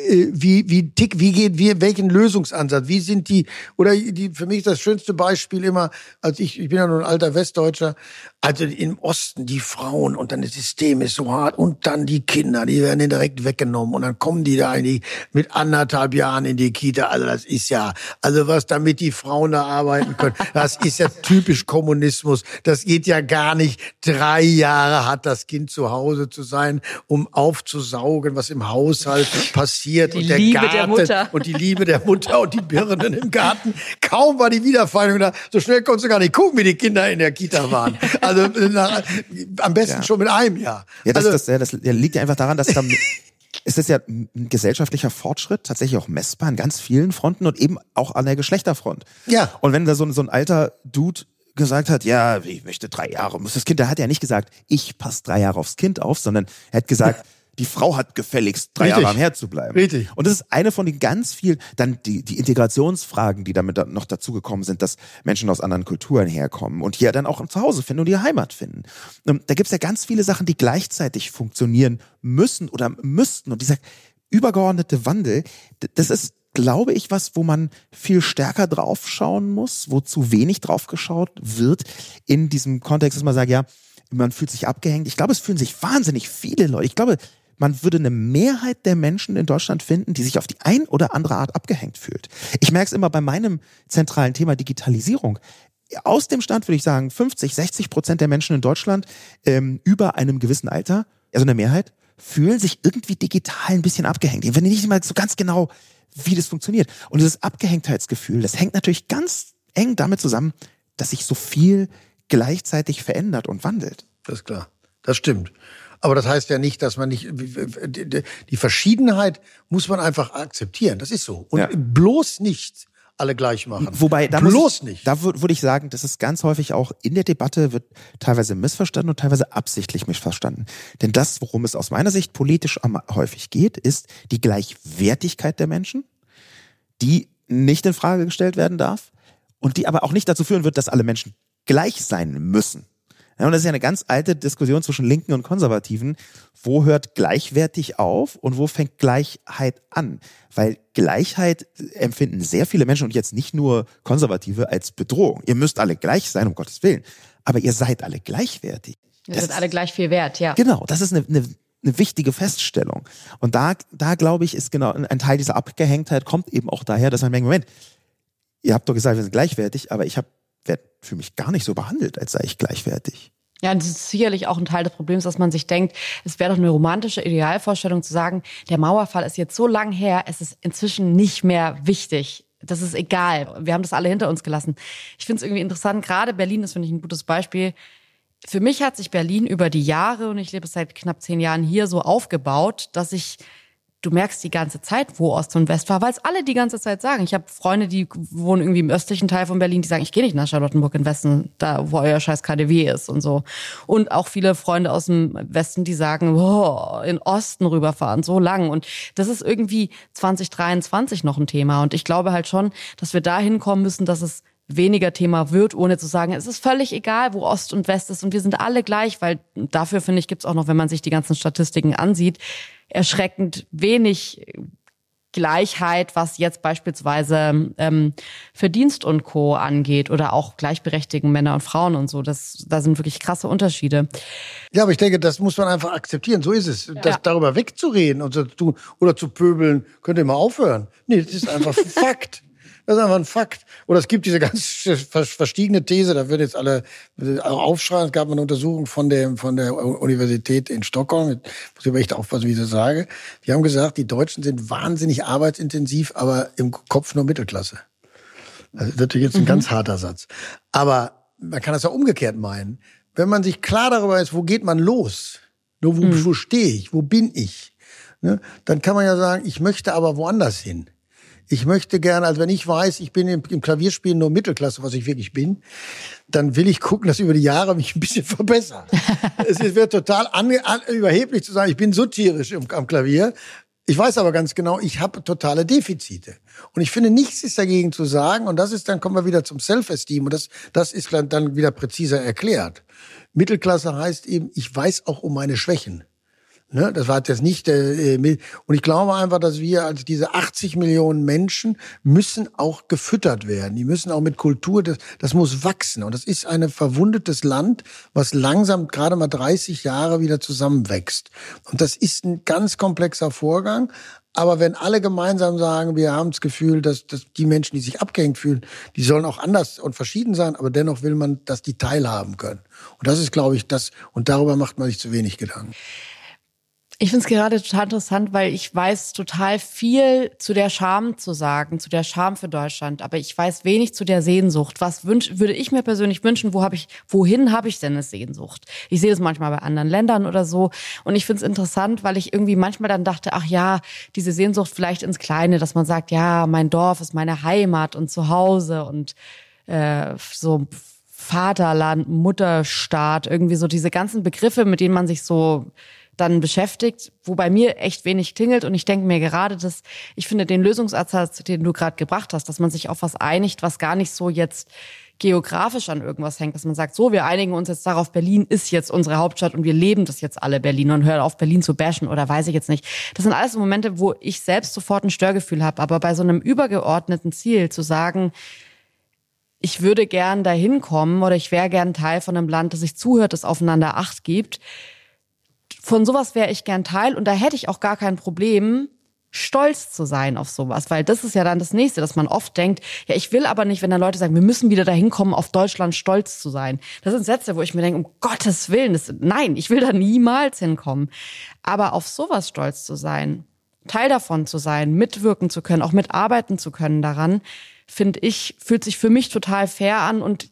äh, wie, wie tick, wie geht, wie, welchen Lösungsansatz, wie sind die, oder die, für mich das schönste Beispiel immer, als ich, ich bin ja nur ein alter Westdeutscher, also im Osten die Frauen und dann das System ist so hart und dann die Kinder, die werden direkt weggenommen und dann kommen die da die, mit anderthalb Jahren in die Kita. Also das ist ja, also was damit die Frauen da arbeiten können, das ist ja typisch Kommunismus. Das geht ja gar nicht. Drei Jahre hat das Kind zu Hause zu sein, um aufzusaugen, was im Haushalt passiert die und der Liebe Garten der und die Liebe der Mutter und die Birnen im Garten. Kaum war die Wiedervereinigung da, so schnell konntest du gar nicht gucken, wie die Kinder in der Kita waren. Also nach, am besten ja. schon mit einem Jahr. Ja, das, also, das, das, das liegt ja einfach daran, dass da es ist ja ein gesellschaftlicher Fortschritt, tatsächlich auch messbar an ganz vielen Fronten und eben auch an der Geschlechterfront. Ja. Und wenn da so, so ein alter Dude gesagt hat, ja, ich möchte drei Jahre, muss das Kind, der hat ja nicht gesagt, ich passe drei Jahre aufs Kind auf, sondern er hat gesagt, die Frau hat gefälligst drei Richtig. Jahre am Herd zu bleiben. Richtig. Und das ist eine von den ganz vielen, dann die, die Integrationsfragen, die damit noch dazugekommen sind, dass Menschen aus anderen Kulturen herkommen und hier dann auch zu Hause finden und ihre Heimat finden. Und da gibt's ja ganz viele Sachen, die gleichzeitig funktionieren müssen oder müssten. Und dieser übergeordnete Wandel, das ist glaube ich, was, wo man viel stärker draufschauen muss, wo zu wenig draufgeschaut wird in diesem Kontext, dass man sagt, ja, man fühlt sich abgehängt. Ich glaube, es fühlen sich wahnsinnig viele Leute. Ich glaube, man würde eine Mehrheit der Menschen in Deutschland finden, die sich auf die ein oder andere Art abgehängt fühlt. Ich merke es immer bei meinem zentralen Thema Digitalisierung. Aus dem Stand würde ich sagen, 50, 60 Prozent der Menschen in Deutschland ähm, über einem gewissen Alter, also eine Mehrheit, fühlen sich irgendwie digital ein bisschen abgehängt. Ich weiß nicht mal so ganz genau, wie das funktioniert. Und dieses Abgehängtheitsgefühl, das hängt natürlich ganz eng damit zusammen, dass sich so viel gleichzeitig verändert und wandelt. Das ist klar. Das stimmt. Aber das heißt ja nicht, dass man nicht, die Verschiedenheit muss man einfach akzeptieren. Das ist so. Und ja. bloß nicht alle gleich machen. Wobei, da bloß ich, nicht. Da würde ich sagen, das ist ganz häufig auch in der Debatte wird teilweise missverstanden und teilweise absichtlich missverstanden. Denn das, worum es aus meiner Sicht politisch am häufig geht, ist die Gleichwertigkeit der Menschen, die nicht in Frage gestellt werden darf und die aber auch nicht dazu führen wird, dass alle Menschen gleich sein müssen. Ja, und das ist ja eine ganz alte Diskussion zwischen Linken und Konservativen. Wo hört gleichwertig auf und wo fängt Gleichheit an? Weil Gleichheit empfinden sehr viele Menschen und jetzt nicht nur Konservative als Bedrohung. Ihr müsst alle gleich sein, um Gottes Willen. Aber ihr seid alle gleichwertig. Ihr seid alle gleich viel wert, ja. Genau, das ist eine, eine, eine wichtige Feststellung. Und da, da glaube ich, ist genau ein Teil dieser Abgehängtheit kommt eben auch daher, dass man denkt, Moment, ihr habt doch gesagt, wir sind gleichwertig, aber ich habe werde für mich gar nicht so behandelt, als sei ich gleichwertig. Ja, das ist sicherlich auch ein Teil des Problems, dass man sich denkt, es wäre doch eine romantische Idealvorstellung zu sagen, der Mauerfall ist jetzt so lang her, es ist inzwischen nicht mehr wichtig. Das ist egal. Wir haben das alle hinter uns gelassen. Ich finde es irgendwie interessant, gerade Berlin ist, finde ich, ein gutes Beispiel. Für mich hat sich Berlin über die Jahre, und ich lebe seit knapp zehn Jahren hier, so aufgebaut, dass ich du merkst die ganze Zeit, wo Ost und West war, weil es alle die ganze Zeit sagen. Ich habe Freunde, die wohnen irgendwie im östlichen Teil von Berlin, die sagen, ich gehe nicht nach Charlottenburg in Westen, da wo euer scheiß KDW ist und so. Und auch viele Freunde aus dem Westen, die sagen, oh, in Osten rüberfahren, so lang. Und das ist irgendwie 2023 noch ein Thema. Und ich glaube halt schon, dass wir da hinkommen müssen, dass es weniger Thema wird, ohne zu sagen, es ist völlig egal, wo Ost und West ist und wir sind alle gleich, weil dafür finde ich, gibt es auch noch, wenn man sich die ganzen Statistiken ansieht, erschreckend wenig Gleichheit, was jetzt beispielsweise ähm, Verdienst und Co. angeht oder auch Gleichberechtigung Männer und Frauen und so. Das, da sind wirklich krasse Unterschiede. Ja, aber ich denke, das muss man einfach akzeptieren. So ist es. Das, Darüber wegzureden und zu, oder zu pöbeln, könnt ihr mal aufhören. Nee, das ist einfach Fakt. Das ist einfach ein Fakt. Oder es gibt diese ganz verstiegene These, da wird jetzt alle aufschreien. Es gab eine Untersuchung von der, von der Universität in Stockholm. Ich muss aber echt aufpassen, wie ich das sage. Die haben gesagt, die Deutschen sind wahnsinnig arbeitsintensiv, aber im Kopf nur Mittelklasse. Das ist natürlich jetzt ein mhm. ganz harter Satz. Aber man kann das ja umgekehrt meinen. Wenn man sich klar darüber ist, wo geht man los? Nur wo, mhm. wo stehe ich? Wo bin ich? ne, dann kann man ja sagen, ich möchte aber woanders hin. Ich möchte gerne, also wenn ich weiß, ich bin im, Klavierspielen nur Mittelklasse, was ich wirklich bin, dann will ich gucken, dass über die Jahre mich ein bisschen verbessert. es wird total an, an, überheblich zu sagen, ich bin so tierisch im, am Klavier. Ich weiß aber ganz genau, ich habe totale Defizite. Und ich finde, nichts ist dagegen zu sagen. Und das ist, dann kommen wir wieder zum Self-Esteem. Und das, das ist dann wieder präziser erklärt. Mittelklasse heißt eben, ich weiß auch um meine Schwächen. Ne? Das war jetzt nicht äh, und ich glaube einfach, dass wir als diese 80 Millionen Menschen müssen auch gefüttert werden. Die müssen auch mit Kultur, das, das muss wachsen. Und das ist ein verwundetes Land, was langsam gerade mal 30 Jahre wieder zusammenwächst. Und das ist ein ganz komplexer Vorgang. Aber wenn alle gemeinsam sagen, wir haben das Gefühl, dass, dass die Menschen, die sich abgehängt fühlen, die sollen auch anders und verschieden sein, aber dennoch will man, dass die teilhaben können. Und das ist, glaube ich, das, und darüber macht man sich zu wenig Gedanken. Ich finde es gerade total interessant, weil ich weiß total viel zu der Scham zu sagen, zu der Scham für Deutschland, aber ich weiß wenig zu der Sehnsucht. Was wünsch, würde ich mir persönlich wünschen? Wo habe ich, wohin habe ich denn eine Sehnsucht? Ich sehe das manchmal bei anderen Ländern oder so, und ich finde es interessant, weil ich irgendwie manchmal dann dachte, ach ja, diese Sehnsucht vielleicht ins Kleine, dass man sagt, ja, mein Dorf ist meine Heimat und Zuhause und äh, so Vaterland, Mutterstaat, irgendwie so diese ganzen Begriffe, mit denen man sich so dann beschäftigt, wo bei mir echt wenig tingelt. Und ich denke mir gerade, dass ich finde den Lösungsansatz, den du gerade gebracht hast, dass man sich auf was einigt, was gar nicht so jetzt geografisch an irgendwas hängt, dass man sagt, so, wir einigen uns jetzt darauf, Berlin ist jetzt unsere Hauptstadt und wir leben das jetzt alle Berlin und hören auf, Berlin zu bashen oder weiß ich jetzt nicht. Das sind alles Momente, wo ich selbst sofort ein Störgefühl habe. Aber bei so einem übergeordneten Ziel zu sagen, ich würde gern dahin kommen oder ich wäre gern Teil von einem Land, das sich zuhört, das aufeinander Acht gibt, von sowas wäre ich gern Teil und da hätte ich auch gar kein Problem, stolz zu sein auf sowas, weil das ist ja dann das nächste, dass man oft denkt, ja, ich will aber nicht, wenn dann Leute sagen, wir müssen wieder dahin kommen, auf Deutschland stolz zu sein. Das sind Sätze, wo ich mir denke, um Gottes Willen, das, nein, ich will da niemals hinkommen. Aber auf sowas stolz zu sein, Teil davon zu sein, mitwirken zu können, auch mitarbeiten zu können daran, finde ich, fühlt sich für mich total fair an und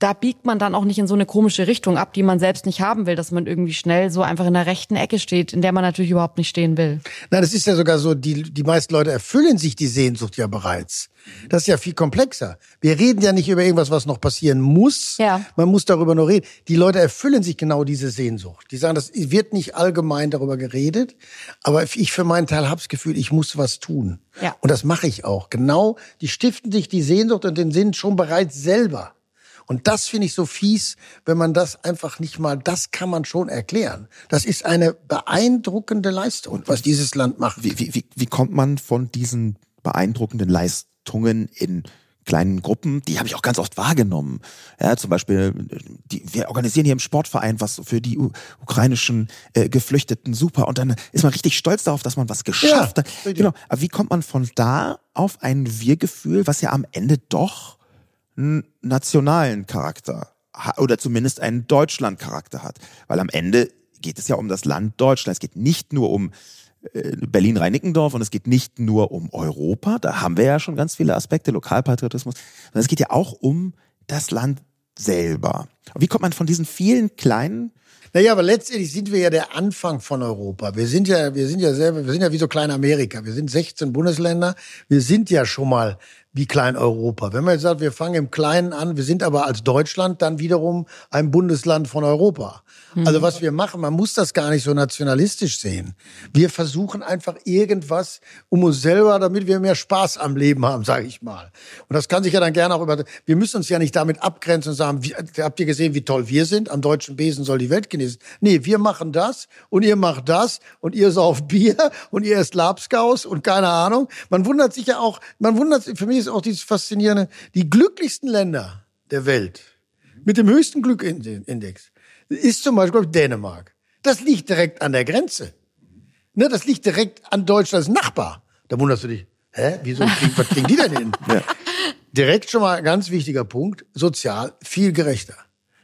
da biegt man dann auch nicht in so eine komische Richtung ab, die man selbst nicht haben will, dass man irgendwie schnell so einfach in der rechten Ecke steht, in der man natürlich überhaupt nicht stehen will. Na, das ist ja sogar so, die, die meisten Leute erfüllen sich die Sehnsucht ja bereits. Das ist ja viel komplexer. Wir reden ja nicht über irgendwas, was noch passieren muss. Ja. Man muss darüber nur reden. Die Leute erfüllen sich genau diese Sehnsucht. Die sagen, das wird nicht allgemein darüber geredet, aber ich für meinen Teil habe das Gefühl, ich muss was tun. Ja. Und das mache ich auch. Genau, die stiften sich die Sehnsucht und den Sinn schon bereits selber. Und das finde ich so fies, wenn man das einfach nicht mal, das kann man schon erklären. Das ist eine beeindruckende Leistung, was dieses Land macht. Wie, wie, wie kommt man von diesen beeindruckenden Leistungen in kleinen Gruppen, die habe ich auch ganz oft wahrgenommen. Ja, zum Beispiel, die, wir organisieren hier im Sportverein was für die ukrainischen äh, Geflüchteten super und dann ist man richtig stolz darauf, dass man was geschafft ja, hat. Genau. Aber wie kommt man von da auf ein Wir-Gefühl, was ja am Ende doch nationalen Charakter oder zumindest einen Deutschland-Charakter hat. Weil am Ende geht es ja um das Land Deutschland. Es geht nicht nur um äh, Berlin-Reinickendorf und es geht nicht nur um Europa, da haben wir ja schon ganz viele Aspekte, Lokalpatriotismus, sondern es geht ja auch um das Land selber. Wie kommt man von diesen vielen kleinen naja, aber letztendlich sind wir ja der Anfang von Europa. Wir sind ja, wir sind ja selber, wir sind ja wie so klein Amerika. Wir sind 16 Bundesländer. Wir sind ja schon mal wie klein Europa. Wenn man jetzt sagt, wir fangen im Kleinen an, wir sind aber als Deutschland dann wiederum ein Bundesland von Europa. Mhm. Also was wir machen, man muss das gar nicht so nationalistisch sehen. Wir versuchen einfach irgendwas um uns selber, damit wir mehr Spaß am Leben haben, sage ich mal. Und das kann sich ja dann gerne auch über. Wir müssen uns ja nicht damit abgrenzen und sagen, wie, habt ihr gesehen, wie toll wir sind? Am deutschen Besen soll die Welt genießen. Nee, wir machen das und ihr macht das und ihr sauft Bier und ihr esst Labskaus und keine Ahnung. Man wundert sich ja auch, man wundert, für mich ist auch dieses Faszinierende, die glücklichsten Länder der Welt mit dem höchsten Glückindex ist zum Beispiel Dänemark. Das liegt direkt an der Grenze. Ne, das liegt direkt an Deutschlands Nachbar. Da wunderst du dich, hä, wieso kriegen, was kriegen die denn hin? Ja. Direkt schon mal ein ganz wichtiger Punkt, sozial viel gerechter.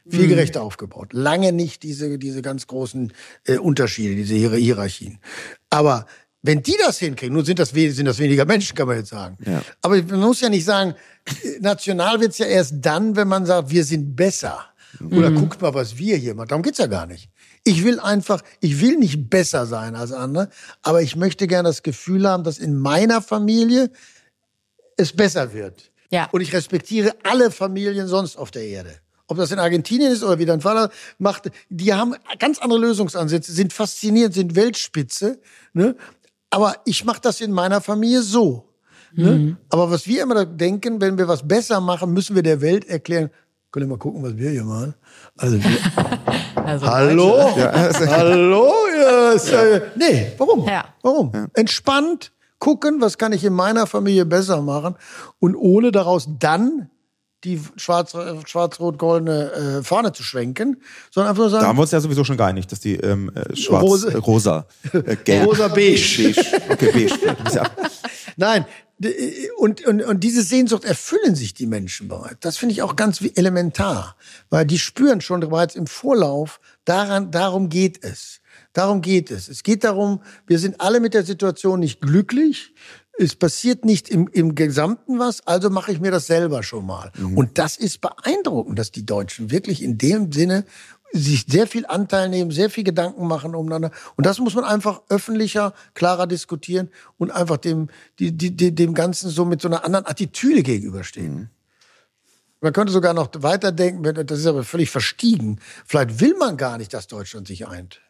Viel mhm. gerechter aufgebaut. Lange nicht diese, diese ganz großen äh, Unterschiede, diese Hierarchien. Aber wenn die das hinkriegen, nun sind das, sind das weniger Menschen, kann man jetzt sagen. Ja. Aber man muss ja nicht sagen, national wird's ja erst dann, wenn man sagt, wir sind besser. Oder mhm. guckt mal, was wir hier machen. Darum geht's ja gar nicht. Ich will einfach, ich will nicht besser sein als andere, aber ich möchte gerne das Gefühl haben, dass in meiner Familie es besser wird. Ja. Und ich respektiere alle Familien sonst auf der Erde. Ob das in Argentinien ist oder wie dein Vater macht, die haben ganz andere Lösungsansätze, sind faszinierend, sind Weltspitze. Ne? Aber ich mache das in meiner Familie so. Ne? Mhm. Aber was wir immer denken, wenn wir was besser machen, müssen wir der Welt erklären, könnt ihr mal gucken, was wir hier machen. Also, wir, also hallo, ja. hallo, ja, ja. nee, warum? Ja. Warum? Entspannt gucken, was kann ich in meiner Familie besser machen und ohne daraus dann die schwarz-rot-goldene äh, Fahne zu schwenken, sondern einfach nur sagen. Da haben wir uns ja sowieso schon geeinigt, dass die ähm, äh, schwarz, Rose, äh, rosa, äh, gelb. Rosa beige. beige. Okay, beige. Nein, und, und, und diese Sehnsucht erfüllen sich die Menschen bereits. Das finde ich auch ganz elementar, weil die spüren schon bereits im Vorlauf, daran, darum geht es. Darum geht es. Es geht darum, wir sind alle mit der Situation nicht glücklich. Es passiert nicht im, im Gesamten was, also mache ich mir das selber schon mal. Mhm. Und das ist beeindruckend, dass die Deutschen wirklich in dem Sinne sich sehr viel Anteil nehmen, sehr viel Gedanken machen umeinander. Und das muss man einfach öffentlicher, klarer diskutieren und einfach dem, die, die, dem Ganzen so mit so einer anderen Attitüde gegenüberstehen. Mhm. Man könnte sogar noch weiterdenken, das ist aber völlig verstiegen. Vielleicht will man gar nicht, dass Deutschland sich eint.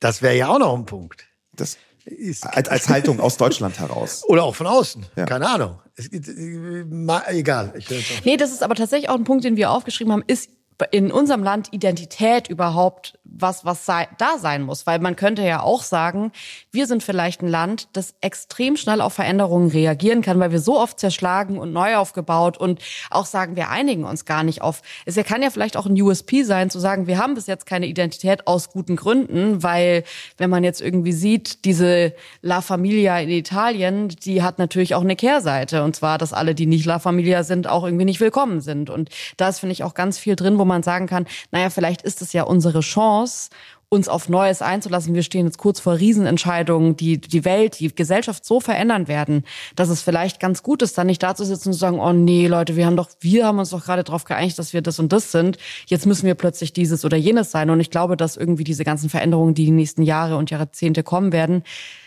Das wäre ja auch noch ein Punkt. Das ist als, als Haltung aus Deutschland heraus. Oder auch von außen. Ja. Keine Ahnung. Es, äh, egal. Ich nee, das ist aber tatsächlich auch ein Punkt, den wir aufgeschrieben haben, ist in unserem Land Identität überhaupt was, was sei, da sein muss. Weil man könnte ja auch sagen, wir sind vielleicht ein Land, das extrem schnell auf Veränderungen reagieren kann, weil wir so oft zerschlagen und neu aufgebaut und auch sagen, wir einigen uns gar nicht auf. Es kann ja vielleicht auch ein USP sein, zu sagen, wir haben bis jetzt keine Identität aus guten Gründen, weil wenn man jetzt irgendwie sieht, diese La Familia in Italien, die hat natürlich auch eine Kehrseite. Und zwar, dass alle, die nicht La Familia sind, auch irgendwie nicht willkommen sind. Und da ist, finde ich, auch ganz viel drin, wo man sagen kann, naja, vielleicht ist es ja unsere Chance, uns auf Neues einzulassen. Wir stehen jetzt kurz vor Riesenentscheidungen, die die Welt, die Gesellschaft so verändern werden, dass es vielleicht ganz gut ist, dann nicht da zu sitzen und zu sagen, oh nee, Leute, wir haben doch, wir haben uns doch gerade darauf geeinigt, dass wir das und das sind. Jetzt müssen wir plötzlich dieses oder jenes sein. Und ich glaube, dass irgendwie diese ganzen Veränderungen, die die nächsten Jahre und Jahrzehnte kommen werden,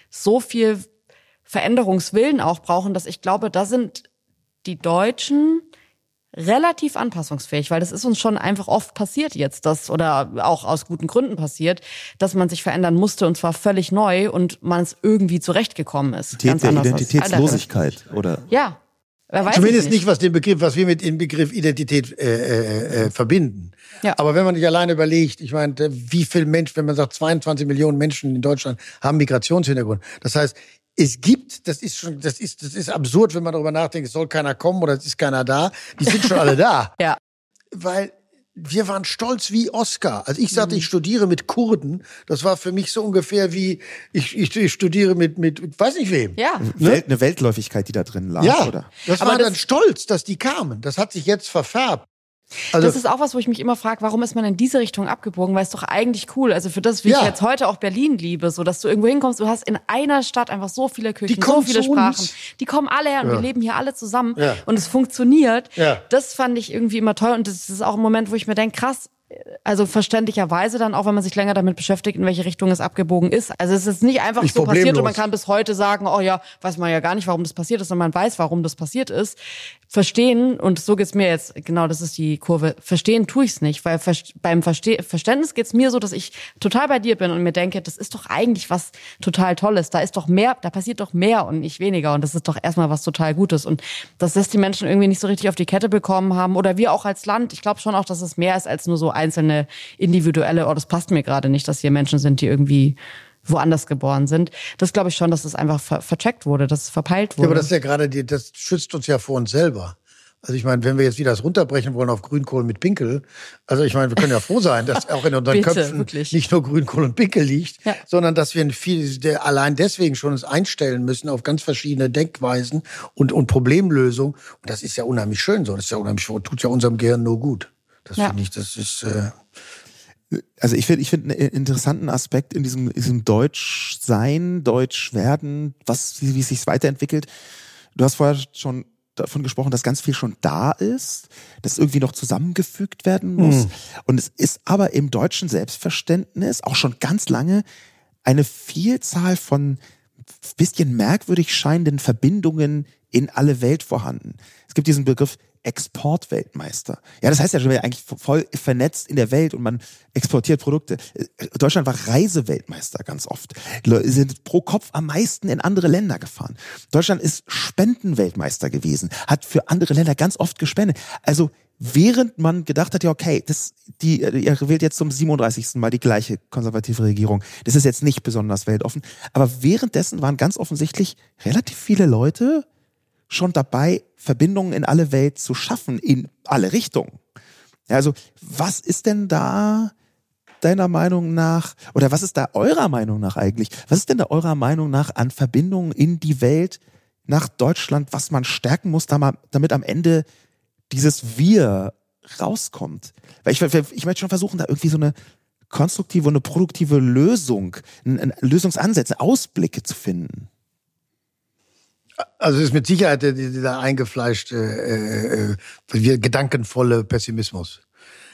so viel Veränderungswillen auch brauchen, dass ich glaube, da sind die Deutschen relativ anpassungsfähig, weil das ist uns schon einfach oft passiert jetzt, dass oder auch aus guten Gründen passiert, dass man sich verändern musste und zwar völlig neu und man es irgendwie zurechtgekommen ist. Identität der Identitätslosigkeit oder? Ja. Zumindest nicht. nicht. was den Begriff, was wir mit dem Begriff Identität äh, äh, äh, verbinden. Ja. Aber wenn man sich alleine überlegt, ich meine, wie viel Menschen, wenn man sagt, 22 Millionen Menschen in Deutschland haben Migrationshintergrund. Das heißt, es gibt, das ist schon, das ist, das ist absurd, wenn man darüber nachdenkt, es soll keiner kommen oder es ist keiner da. Die sind schon alle da. Ja. Weil wir waren stolz wie Oscar. Als ich sagte, mhm. ich studiere mit Kurden, das war für mich so ungefähr wie ich, ich, ich studiere mit, mit, weiß nicht wem. Ja. Ne? Welt, eine Weltläufigkeit, die da drin lag, ja, oder? Das Aber war das dann stolz, dass die kamen. Das hat sich jetzt verfärbt. Also, das ist auch was, wo ich mich immer frage, warum ist man in diese Richtung abgebogen? Weil es doch eigentlich cool. Also für das, wie ja. ich jetzt heute auch Berlin liebe, so dass du irgendwo hinkommst, du hast in einer Stadt einfach so viele Küchen, so viele Sprachen. Uns. Die kommen alle her und ja. wir leben hier alle zusammen ja. und es funktioniert. Das fand ich irgendwie immer toll und das ist auch ein Moment, wo ich mir denke, krass, also verständlicherweise dann auch, wenn man sich länger damit beschäftigt, in welche Richtung es abgebogen ist. Also es ist nicht einfach nicht so passiert und man kann bis heute sagen, oh ja, weiß man ja gar nicht, warum das passiert ist, sondern man weiß, warum das passiert ist. Verstehen, und so geht's mir jetzt, genau das ist die Kurve, verstehen tue ich's nicht, weil beim Verste Verständnis geht's mir so, dass ich total bei dir bin und mir denke, das ist doch eigentlich was total Tolles. Da ist doch mehr, da passiert doch mehr und nicht weniger und das ist doch erstmal was total Gutes. Und dass das die Menschen irgendwie nicht so richtig auf die Kette bekommen haben oder wir auch als Land, ich glaube schon auch, dass es mehr ist als nur so einzelne individuelle, oh, das passt mir gerade nicht, dass hier Menschen sind, die irgendwie woanders geboren sind. Das glaube ich schon, dass es das einfach ver vercheckt wurde, dass es verpeilt wurde. Ja, aber das ist ja gerade, die, das schützt uns ja vor uns selber. Also ich meine, wenn wir jetzt wieder das runterbrechen wollen auf Grünkohl mit Pinkel, also ich meine, wir können ja froh sein, dass auch in unseren Bitte, Köpfen wirklich. nicht nur Grünkohl und Pinkel liegt, ja. sondern dass wir viel, allein deswegen schon uns einstellen müssen auf ganz verschiedene Denkweisen und, und Problemlösungen. Und das ist ja unheimlich schön so. Das ist ja unheimlich, tut ja unserem Gehirn nur gut. Das ja. finde ich, das ist. Äh also ich finde ich finde einen interessanten Aspekt in diesem, diesem Deutschsein, Deutschwerden, was, wie, wie es sich weiterentwickelt. Du hast vorher schon davon gesprochen, dass ganz viel schon da ist, das irgendwie noch zusammengefügt werden muss. Mhm. Und es ist aber im deutschen Selbstverständnis auch schon ganz lange eine Vielzahl von bisschen merkwürdig scheinenden Verbindungen in alle Welt vorhanden. Es gibt diesen Begriff Exportweltmeister. Ja, das heißt ja schon, wir eigentlich voll vernetzt in der Welt und man exportiert Produkte. Deutschland war Reiseweltmeister ganz oft. Sind pro Kopf am meisten in andere Länder gefahren. Deutschland ist Spendenweltmeister gewesen, hat für andere Länder ganz oft gespendet. Also während man gedacht hat, ja, okay, das, die, ihr wählt jetzt zum 37. Mal die gleiche konservative Regierung. Das ist jetzt nicht besonders weltoffen. Aber währenddessen waren ganz offensichtlich relativ viele Leute schon dabei, Verbindungen in alle Welt zu schaffen, in alle Richtungen. Also, was ist denn da deiner Meinung nach, oder was ist da eurer Meinung nach eigentlich, was ist denn da eurer Meinung nach an Verbindungen in die Welt nach Deutschland, was man stärken muss, damit am Ende dieses Wir rauskommt? Weil ich, ich möchte schon versuchen, da irgendwie so eine konstruktive und eine produktive Lösung, Lösungsansätze, Ausblicke zu finden. Also es ist mit Sicherheit dieser eingefleischte, äh, äh, gedankenvolle Pessimismus.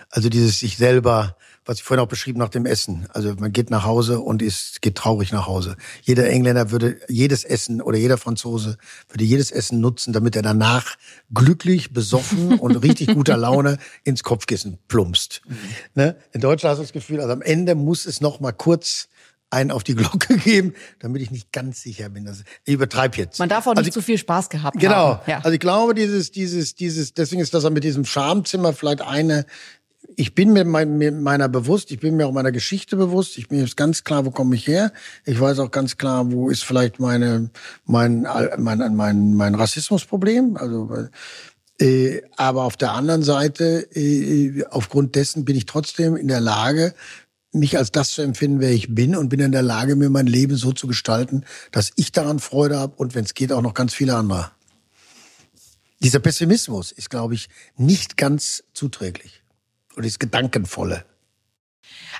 Also dieses sich selber, was ich vorhin auch beschrieben nach dem Essen. Also man geht nach Hause und ist, geht traurig nach Hause. Jeder Engländer würde jedes Essen oder jeder Franzose würde jedes Essen nutzen, damit er danach glücklich, besoffen und richtig guter Laune ins Kopfkissen plumpst. Mhm. Ne? In Deutschland hast du das Gefühl, also am Ende muss es noch mal kurz einen auf die Glocke geben, damit ich nicht ganz sicher bin. Dass, ich übertreibe jetzt. Man darf auch nicht also, zu viel Spaß gehabt genau. haben. Genau. Ja. Also ich glaube, dieses, dieses, dieses, deswegen ist das mit diesem Schamzimmer vielleicht eine, ich bin mir meiner bewusst, ich bin mir auch meiner Geschichte bewusst, ich bin jetzt ganz klar, wo komme ich her. Ich weiß auch ganz klar, wo ist vielleicht meine, mein, mein, mein, mein Rassismusproblem. Also, äh, aber auf der anderen Seite, äh, aufgrund dessen bin ich trotzdem in der Lage, mich als das zu empfinden, wer ich bin und bin in der Lage, mir mein Leben so zu gestalten, dass ich daran Freude habe und wenn es geht, auch noch ganz viele andere. Dieser Pessimismus ist, glaube ich, nicht ganz zuträglich. Und ist Gedankenvolle.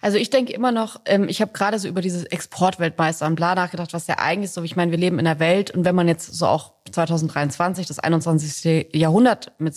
Also ich denke immer noch, ähm, ich habe gerade so über dieses Exportweltmeister und bla nachgedacht, was ja eigentlich so, ich meine, wir leben in der Welt und wenn man jetzt so auch 2023, das 21. Jahrhundert mit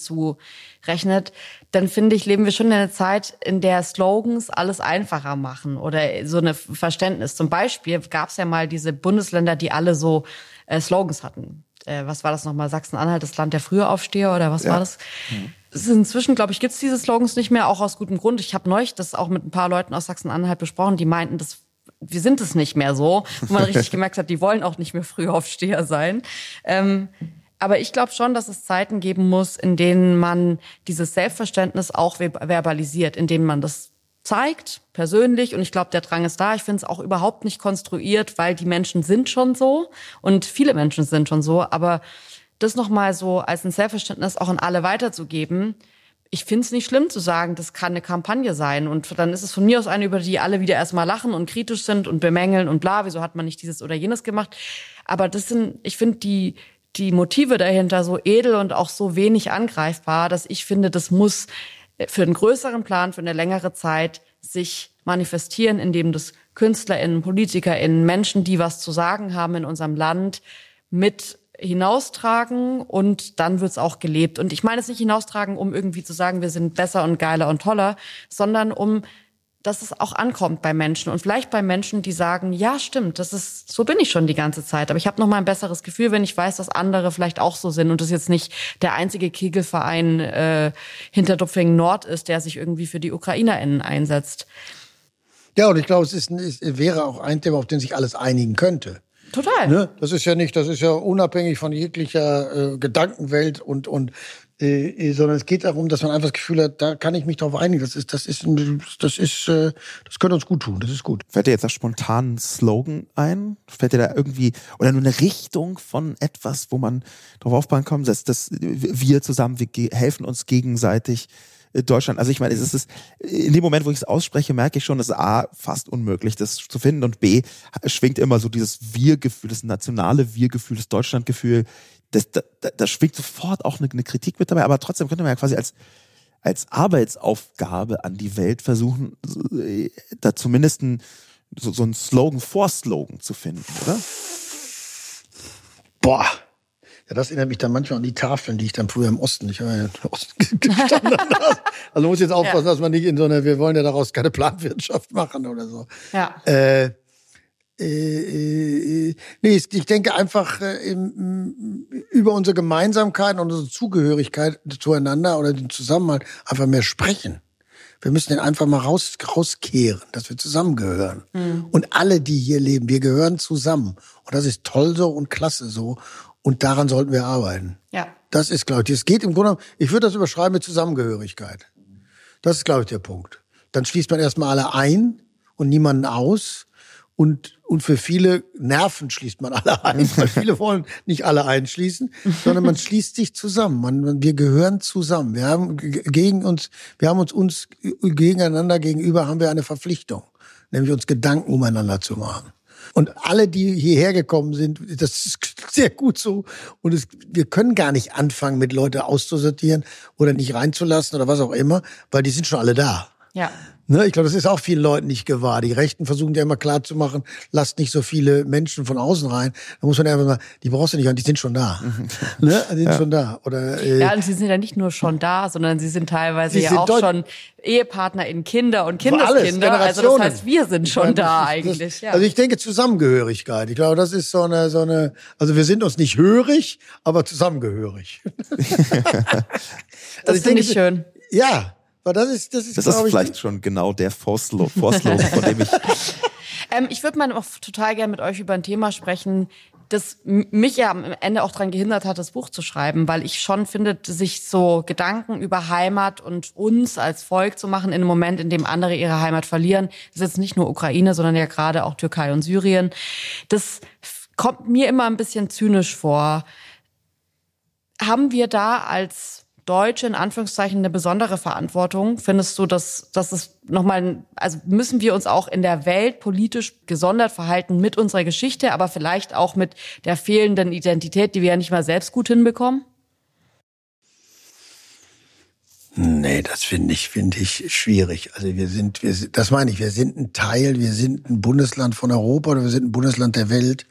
zurechnet, dann finde ich, leben wir schon in einer Zeit, in der Slogans alles einfacher machen oder so eine Verständnis. Zum Beispiel gab es ja mal diese Bundesländer, die alle so äh, Slogans hatten. Äh, was war das nochmal? Sachsen-Anhalt, das Land der Frühaufsteher oder was ja. war das? Mhm inzwischen, glaube ich, gibt's diese Slogans nicht mehr, auch aus gutem Grund. Ich habe neulich das auch mit ein paar Leuten aus Sachsen-Anhalt besprochen, die meinten, das wir sind es nicht mehr so, wo man richtig gemerkt hat, die wollen auch nicht mehr Frühaufsteher sein. Ähm, aber ich glaube schon, dass es Zeiten geben muss, in denen man dieses Selbstverständnis auch verbalisiert, in denen man das zeigt, persönlich. Und ich glaube, der Drang ist da. Ich finde es auch überhaupt nicht konstruiert, weil die Menschen sind schon so und viele Menschen sind schon so. Aber das nochmal so als ein Selbstverständnis auch an alle weiterzugeben. Ich finde es nicht schlimm zu sagen, das kann eine Kampagne sein. Und dann ist es von mir aus eine, über die alle wieder erstmal lachen und kritisch sind und bemängeln und bla, wieso hat man nicht dieses oder jenes gemacht. Aber das sind, ich finde die, die Motive dahinter so edel und auch so wenig angreifbar, dass ich finde, das muss für einen größeren Plan, für eine längere Zeit sich manifestieren, indem das KünstlerInnen, PolitikerInnen, Menschen, die was zu sagen haben in unserem Land, mit hinaustragen und dann wird's auch gelebt. Und ich meine es nicht hinaustragen, um irgendwie zu sagen, wir sind besser und geiler und toller, sondern um dass es auch ankommt bei Menschen und vielleicht bei Menschen, die sagen, ja, stimmt, das ist so bin ich schon die ganze Zeit, aber ich habe noch mal ein besseres Gefühl, wenn ich weiß, dass andere vielleicht auch so sind und das jetzt nicht der einzige Kegelverein äh, hinter Dupfingen Nord ist, der sich irgendwie für die UkrainerInnen einsetzt. Ja, und ich glaube, es, ist, es wäre auch ein Thema, auf den sich alles einigen könnte. Total. Ne? Das ist ja nicht, das ist ja unabhängig von jeglicher äh, Gedankenwelt und und äh, äh, sondern es geht darum, dass man einfach das Gefühl hat, da kann ich mich drauf einigen. Das ist, das ist, das ist, äh, das könnte uns gut tun. Das ist gut. Fällt dir jetzt da spontan ein Slogan ein? Fällt dir da irgendwie oder nur eine Richtung von etwas, wo man drauf aufbauen kann, dass, dass wir zusammen, wir helfen uns gegenseitig äh, Deutschland. Also ich meine, es ist in dem Moment, wo ich es ausspreche, merke ich schon, ist A, fast unmöglich, das zu finden und B, schwingt immer so dieses Wir-Gefühl, das nationale Wir-Gefühl, das Deutschland-Gefühl. Das, da, da schwingt sofort auch eine, eine Kritik mit dabei, aber trotzdem könnte man ja quasi als als Arbeitsaufgabe an die Welt versuchen, äh, da zumindest ein, so, so ein Slogan vor Slogan zu finden, oder? Boah, Ja, das erinnert mich dann manchmal an die Tafeln, die ich dann früher im Osten, ich habe ja im Osten gestanden. also muss jetzt aufpassen, ja. dass man nicht in so eine, wir wollen ja daraus keine Planwirtschaft machen oder so. Ja. Äh, äh, äh, nee, ich denke einfach äh, im, über unsere Gemeinsamkeit und unsere Zugehörigkeit zueinander oder den Zusammenhalt einfach mehr sprechen. Wir müssen den einfach mal raus, rauskehren, dass wir zusammengehören. Mhm. Und alle, die hier leben, wir gehören zusammen. Und das ist toll so und klasse so. Und daran sollten wir arbeiten. Ja. Das ist, glaube ich, es geht im Grunde, ich würde das überschreiben mit Zusammengehörigkeit. Das ist, glaube ich, der Punkt. Dann schließt man erstmal alle ein und niemanden aus. Und, und für viele Nerven schließt man alle ein, weil viele wollen nicht alle einschließen, sondern man schließt sich zusammen. Man, wir gehören zusammen. Wir haben gegen uns, wir haben uns, uns gegeneinander gegenüber haben wir eine Verpflichtung, nämlich uns Gedanken umeinander zu machen. Und alle, die hierher gekommen sind, das ist sehr gut so. Und es, wir können gar nicht anfangen, mit Leute auszusortieren oder nicht reinzulassen oder was auch immer, weil die sind schon alle da. Ja. Ne, ich glaube, das ist auch vielen Leuten nicht gewahr. Die Rechten versuchen ja immer klar zu machen, lasst nicht so viele Menschen von außen rein. Da muss man einfach mal, die brauchst du nicht, die sind schon da. ne? Die sind ja. schon da. Oder, äh, ja, und sie sind ja nicht nur schon da, sondern sie sind teilweise ja auch schon Ehepartner in Kinder und Kindeskinder. Alles, also das heißt, wir sind schon meine, da eigentlich. Das, ja. Also ich denke Zusammengehörigkeit. Ich glaube, das ist so eine, so eine, also wir sind uns nicht hörig, aber zusammengehörig. das also finde ich schön. Ja, aber das ist, das ist, das ist vielleicht ich, schon genau der Forstlob, von dem ich. ähm, ich würde mal auch total gerne mit euch über ein Thema sprechen, das mich ja am Ende auch daran gehindert hat, das Buch zu schreiben, weil ich schon finde, sich so Gedanken über Heimat und uns als Volk zu machen in einem Moment, in dem andere ihre Heimat verlieren, das ist jetzt nicht nur Ukraine, sondern ja gerade auch Türkei und Syrien, das kommt mir immer ein bisschen zynisch vor. Haben wir da als Deutsche in Anführungszeichen eine besondere Verantwortung? Findest du, dass, dass es nochmal, also müssen wir uns auch in der Welt politisch gesondert verhalten mit unserer Geschichte, aber vielleicht auch mit der fehlenden Identität, die wir ja nicht mal selbst gut hinbekommen? Nee, das finde ich, finde ich schwierig. Also wir sind, wir, das meine ich, wir sind ein Teil, wir sind ein Bundesland von Europa oder wir sind ein Bundesland der Welt.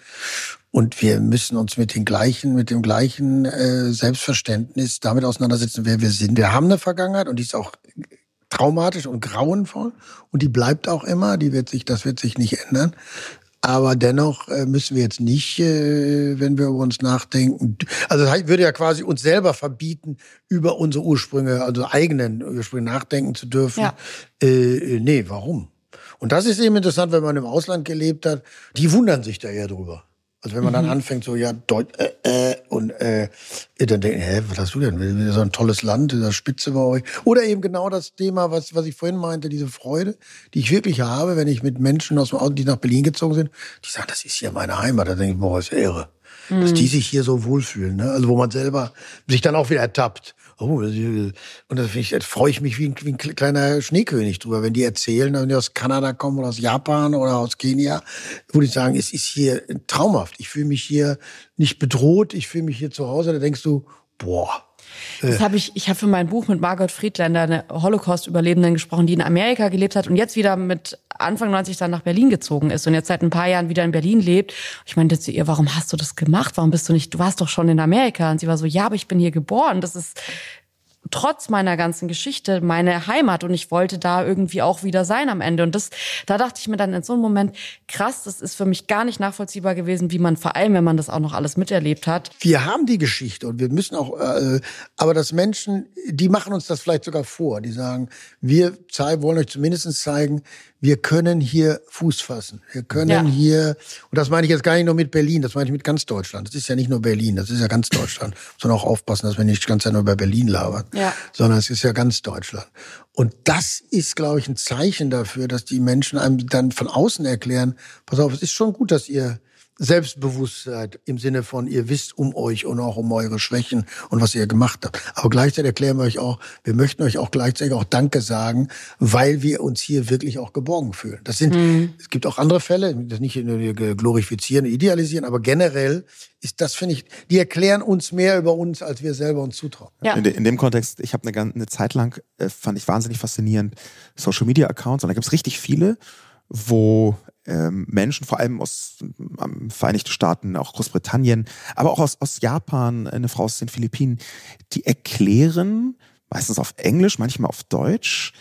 Und wir müssen uns mit den gleichen, mit dem gleichen äh, Selbstverständnis damit auseinandersetzen, wer wir sind. Wir haben eine Vergangenheit und die ist auch traumatisch und grauenvoll und die bleibt auch immer. Die wird sich, das wird sich nicht ändern. Aber dennoch äh, müssen wir jetzt nicht, äh, wenn wir über uns nachdenken, also das würde ja quasi uns selber verbieten, über unsere Ursprünge, also eigenen Ursprünge nachdenken zu dürfen. Ja. Äh, nee, warum? Und das ist eben interessant, wenn man im Ausland gelebt hat. Die wundern sich da eher drüber. Also wenn man dann mhm. anfängt, so ja, Deut äh, äh, und äh, dann denken, hä, was hast du denn? So ein tolles Land, dieser Spitze bei euch. Oder eben genau das Thema, was, was ich vorhin meinte, diese Freude, die ich wirklich habe, wenn ich mit Menschen aus dem Auto, die nach Berlin gezogen sind, die sagen, das ist hier meine Heimat. Da denke ich, boah, ist irre. Mhm. Dass die sich hier so wohlfühlen, ne? Also wo man selber sich dann auch wieder ertappt oh, und da, ich, freue ich mich wie ein, wie ein kleiner Schneekönig drüber, wenn die erzählen, wenn die aus Kanada kommen oder aus Japan oder aus Kenia, wo die sagen, es ist hier traumhaft. Ich fühle mich hier nicht bedroht, ich fühle mich hier zu Hause. Da denkst du, boah, das habe ich, ich habe für mein Buch mit Margot Friedländer, eine Holocaust-Überlebenden gesprochen, die in Amerika gelebt hat und jetzt wieder mit Anfang 90 dann nach Berlin gezogen ist und jetzt seit ein paar Jahren wieder in Berlin lebt. Ich meinte zu ihr, warum hast du das gemacht? Warum bist du nicht, du warst doch schon in Amerika. Und sie war so, ja, aber ich bin hier geboren. Das ist, trotz meiner ganzen Geschichte meine Heimat und ich wollte da irgendwie auch wieder sein am Ende. Und das, da dachte ich mir dann in so einem Moment, krass, das ist für mich gar nicht nachvollziehbar gewesen, wie man vor allem, wenn man das auch noch alles miterlebt hat. Wir haben die Geschichte und wir müssen auch, äh, aber das Menschen, die machen uns das vielleicht sogar vor. Die sagen, wir wollen euch zumindest zeigen, wir können hier Fuß fassen. Wir können ja. hier, und das meine ich jetzt gar nicht nur mit Berlin, das meine ich mit ganz Deutschland. Das ist ja nicht nur Berlin, das ist ja ganz Deutschland. Sondern auch aufpassen, dass wir nicht Zeit nur über Berlin labern, ja. sondern es ist ja ganz Deutschland. Und das ist, glaube ich, ein Zeichen dafür, dass die Menschen einem dann von außen erklären, pass auf, es ist schon gut, dass ihr Selbstbewusstsein im Sinne von, ihr wisst um euch und auch um eure Schwächen und was ihr gemacht habt. Aber gleichzeitig erklären wir euch auch, wir möchten euch auch gleichzeitig auch Danke sagen, weil wir uns hier wirklich auch geborgen fühlen. Das sind, mhm. es gibt auch andere Fälle, das nicht nur glorifizieren, idealisieren, aber generell ist das, finde ich, die erklären uns mehr über uns, als wir selber uns zutrauen. Ja. In, de, in dem Kontext, ich habe eine, eine Zeit lang, äh, fand ich wahnsinnig faszinierend, Social Media Accounts und da gibt es richtig viele, wo Menschen, vor allem aus ähm, Vereinigten Staaten, auch Großbritannien, aber auch aus, aus Japan, eine Frau aus den Philippinen, die erklären, meistens auf Englisch, manchmal auf Deutsch,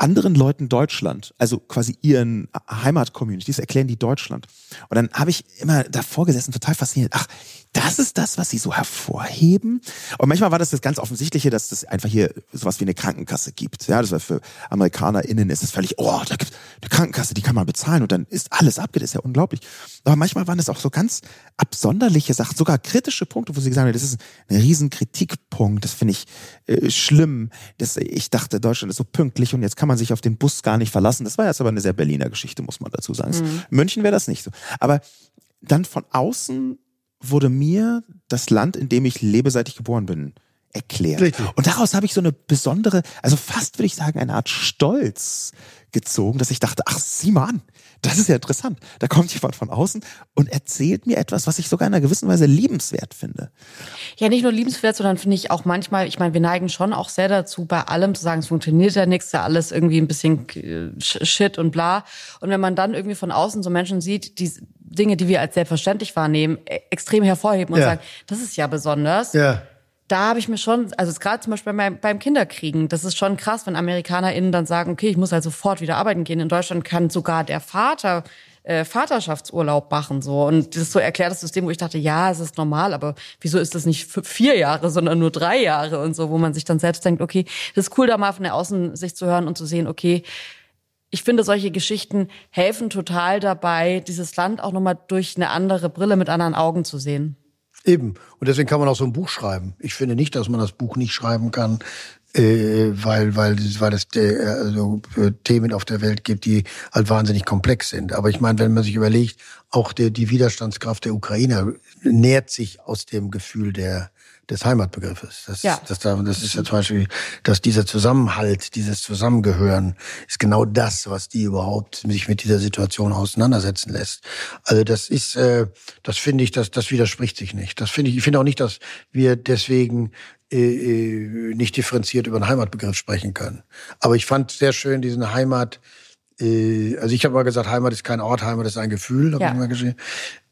anderen Leuten Deutschland, also quasi ihren Heimatcommunities, erklären die Deutschland. Und dann habe ich immer davor gesessen, total fasziniert. Ach, das ist das, was sie so hervorheben. Und manchmal war das das ganz Offensichtliche, dass das einfach hier sowas wie eine Krankenkasse gibt. Ja, das war für AmerikanerInnen ist es völlig, oh, da gibt eine Krankenkasse, die kann man bezahlen und dann ist alles abgedeckt. ist ja unglaublich. Aber manchmal waren es auch so ganz absonderliche Sachen, sogar kritische Punkte, wo sie gesagt haben, das ist ein riesen Kritikpunkt, das finde ich äh, schlimm. Das, ich dachte, Deutschland ist so pünktlich und jetzt kann man sich auf den Bus gar nicht verlassen. Das war jetzt aber eine sehr Berliner Geschichte, muss man dazu sagen. Mhm. München wäre das nicht so. Aber dann von außen wurde mir das Land, in dem ich lebe, seit ich geboren bin, erklärt. Richtig. Und daraus habe ich so eine besondere, also fast würde ich sagen, eine Art Stolz gezogen, dass ich dachte, ach, sieh mal an, das ist ja interessant. Da kommt jemand von außen und erzählt mir etwas, was ich sogar in einer gewissen Weise liebenswert finde. Ja, nicht nur liebenswert, sondern finde ich auch manchmal, ich meine, wir neigen schon auch sehr dazu, bei allem zu sagen, es funktioniert ja nichts, ja alles irgendwie ein bisschen äh, Shit und bla. Und wenn man dann irgendwie von außen so Menschen sieht, die Dinge, die wir als selbstverständlich wahrnehmen, e-, extrem hervorheben und ja. sagen, das ist ja besonders. Ja da habe ich mir schon, also gerade zum Beispiel beim, beim Kinderkriegen, das ist schon krass, wenn AmerikanerInnen dann sagen, okay, ich muss halt sofort wieder arbeiten gehen. In Deutschland kann sogar der Vater äh, Vaterschaftsurlaub machen so und das ist so erklärtes System, wo ich dachte, ja, es ist normal, aber wieso ist das nicht vier Jahre, sondern nur drei Jahre und so, wo man sich dann selbst denkt, okay, das ist cool, da mal von der Außensicht zu hören und zu sehen, okay, ich finde, solche Geschichten helfen total dabei, dieses Land auch nochmal durch eine andere Brille mit anderen Augen zu sehen. Eben. Und deswegen kann man auch so ein Buch schreiben. Ich finde nicht, dass man das Buch nicht schreiben kann, äh, weil, weil, weil es äh, also, äh, Themen auf der Welt gibt, die halt wahnsinnig komplex sind. Aber ich meine, wenn man sich überlegt, auch der, die Widerstandskraft der Ukrainer nährt sich aus dem Gefühl der, des Heimatbegriffes. Das, ja. das, das ist ja zum Beispiel, dass dieser Zusammenhalt, dieses Zusammengehören ist genau das, was die überhaupt sich mit dieser Situation auseinandersetzen lässt. Also das ist, äh, das finde ich, das, das widerspricht sich nicht. Das finde ich, ich finde auch nicht, dass wir deswegen äh, äh, nicht differenziert über den Heimatbegriff sprechen können. Aber ich fand sehr schön diesen Heimat, äh, also ich habe mal gesagt, Heimat ist kein Ort, Heimat ist ein Gefühl, habe ja. ich mal geschrieben.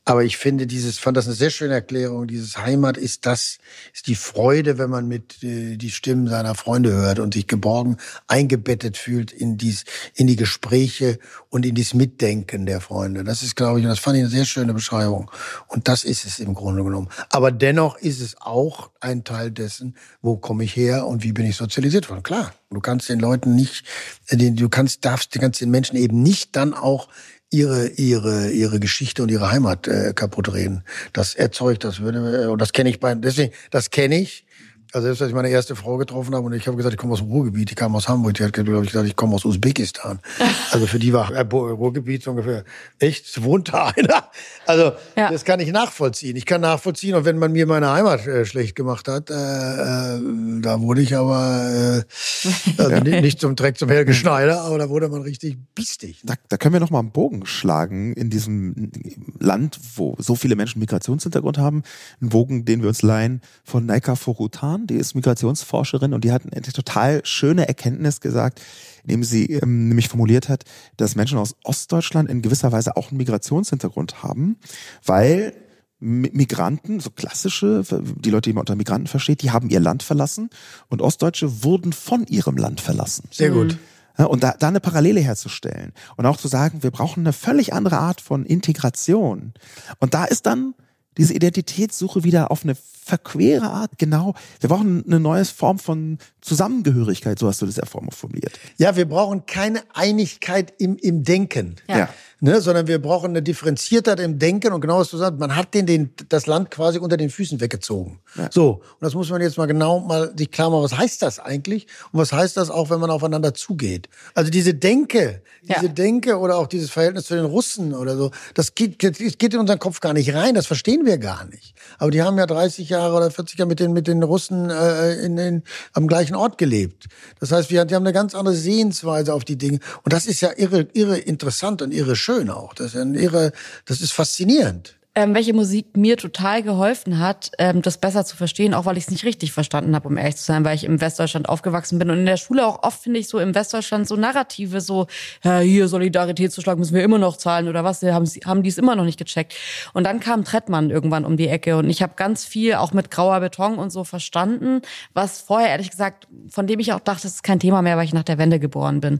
Aber ich finde dieses, fand das eine sehr schöne Erklärung. Dieses Heimat ist das, ist die Freude, wenn man mit äh, die Stimmen seiner Freunde hört und sich geborgen, eingebettet fühlt in dies, in die Gespräche und in dieses Mitdenken der Freunde. Das ist, glaube ich, und das fand ich eine sehr schöne Beschreibung. Und das ist es im Grunde genommen. Aber dennoch ist es auch ein Teil dessen, wo komme ich her und wie bin ich sozialisiert worden. Klar, du kannst den Leuten nicht, äh, du kannst, darfst, du kannst den Menschen eben nicht dann auch ihre ihre ihre Geschichte und ihre Heimat äh, kaputt reden. Das erzeugt, das würde äh, und das kenne ich bei deswegen das kenne ich also selbst als ich meine erste Frau getroffen habe und ich habe gesagt, ich komme aus dem Ruhrgebiet, die kam aus Hamburg, die hat glaube ich gesagt, ich komme aus Usbekistan. Also für die war äh, Ruhrgebiet so ungefähr echt wohnt da einer. Also ja. das kann ich nachvollziehen. Ich kann nachvollziehen und wenn man mir meine Heimat äh, schlecht gemacht hat, äh, äh, da wurde ich aber äh, also nicht, nicht zum Dreck zum Helge Schneider, aber da wurde man richtig biestig. Da, da können wir noch mal einen Bogen schlagen in diesem Land, wo so viele Menschen Migrationshintergrund haben, einen Bogen, den wir uns leihen von Naika Forutan Hahn, die ist Migrationsforscherin und die hat eine total schöne Erkenntnis gesagt, indem sie ähm, nämlich formuliert hat, dass Menschen aus Ostdeutschland in gewisser Weise auch einen Migrationshintergrund haben, weil Migranten, so klassische, die Leute, die man unter Migranten versteht, die haben ihr Land verlassen und Ostdeutsche wurden von ihrem Land verlassen. Sehr gut. Und da, da eine Parallele herzustellen und auch zu sagen, wir brauchen eine völlig andere Art von Integration. Und da ist dann diese Identitätssuche wieder auf eine verquere Art, genau. Wir brauchen eine neue Form von Zusammengehörigkeit, so hast du das ja formuliert. Ja, wir brauchen keine Einigkeit im, im Denken. Ja. Ne, sondern wir brauchen eine Differenziertheit im Denken und genau was du sagst, man hat den, den, das Land quasi unter den Füßen weggezogen. Ja. So. Und das muss man jetzt mal genau mal sich klar machen, was heißt das eigentlich? Und was heißt das auch, wenn man aufeinander zugeht? Also diese Denke, diese ja. Denke oder auch dieses Verhältnis zu den Russen oder so, das geht, das geht in unseren Kopf gar nicht rein, das verstehen wir gar nicht. Aber die haben ja 30 Jahre oder 40 Jahre mit den, mit den Russen äh, in den, am gleichen Ort gelebt. Das heißt, wir, die haben eine ganz andere Sehensweise auf die Dinge. Und das ist ja irre, irre interessant und irre schön auch. Das ist, ja irre, das ist faszinierend. Ähm, welche Musik mir total geholfen hat, ähm, das besser zu verstehen, auch weil ich es nicht richtig verstanden habe, um ehrlich zu sein, weil ich im Westdeutschland aufgewachsen bin und in der Schule auch oft finde ich so im Westdeutschland so Narrative, so ja, hier Solidaritätszuschlag müssen wir immer noch zahlen oder was, haben, haben die es immer noch nicht gecheckt. Und dann kam Trettmann irgendwann um die Ecke und ich habe ganz viel auch mit grauer Beton und so verstanden, was vorher ehrlich gesagt, von dem ich auch dachte, das ist kein Thema mehr, weil ich nach der Wende geboren bin.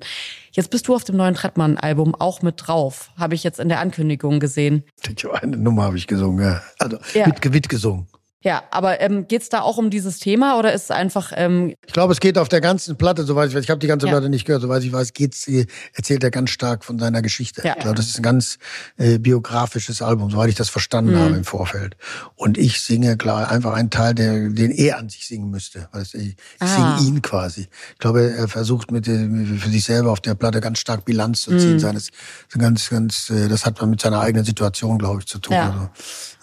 Jetzt bist du auf dem neuen Trettmann-Album auch mit drauf, habe ich jetzt in der Ankündigung gesehen. Eine Nummer habe ich gesungen, ja. Also ja. Mit, mitgesungen. Ja, aber ähm, geht da auch um dieses Thema oder ist es einfach? Ähm ich glaube, es geht auf der ganzen Platte, soweit ich weiß. Ich habe die ganze ja. Platte nicht gehört, soweit ich weiß, geht's, erzählt er ganz stark von seiner Geschichte. Ja. Ich glaube, das ist ein ganz äh, biografisches Album, soweit ich das verstanden mhm. habe im Vorfeld. Und ich singe klar einfach einen Teil, der, den er an sich singen müsste. Weil ich, ich ah. singe ihn quasi. Ich glaube, er versucht mit für sich selber auf der Platte ganz stark Bilanz zu ziehen. Mhm. Seines, ganz, ganz, äh, das hat man mit seiner eigenen Situation, glaube ich, zu tun. Ja. Also,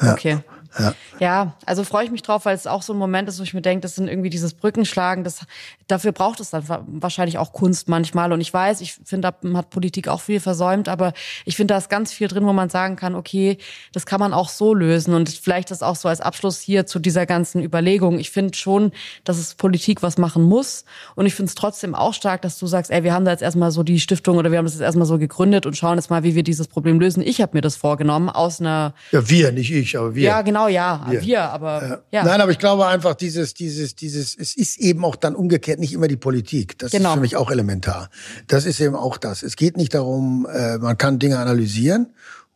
ja. Okay. Ja. ja, also freue ich mich drauf, weil es auch so ein Moment ist, wo ich mir denke, das sind irgendwie dieses Brückenschlagen, das, dafür braucht es dann wahrscheinlich auch Kunst manchmal. Und ich weiß, ich finde, da hat Politik auch viel versäumt, aber ich finde, da ist ganz viel drin, wo man sagen kann, okay, das kann man auch so lösen. Und vielleicht das auch so als Abschluss hier zu dieser ganzen Überlegung. Ich finde schon, dass es Politik was machen muss. Und ich finde es trotzdem auch stark, dass du sagst, ey, wir haben da jetzt erstmal so die Stiftung oder wir haben das jetzt erstmal so gegründet und schauen jetzt mal, wie wir dieses Problem lösen. Ich habe mir das vorgenommen aus einer. Ja, wir, nicht ich, aber wir. Ja, genau genau, ja, wir, wir aber ja. Nein, aber ich glaube einfach, dieses, dieses, dieses, es ist eben auch dann umgekehrt nicht immer die Politik. Das genau. ist für mich auch elementar. Das ist eben auch das. Es geht nicht darum, äh, man kann Dinge analysieren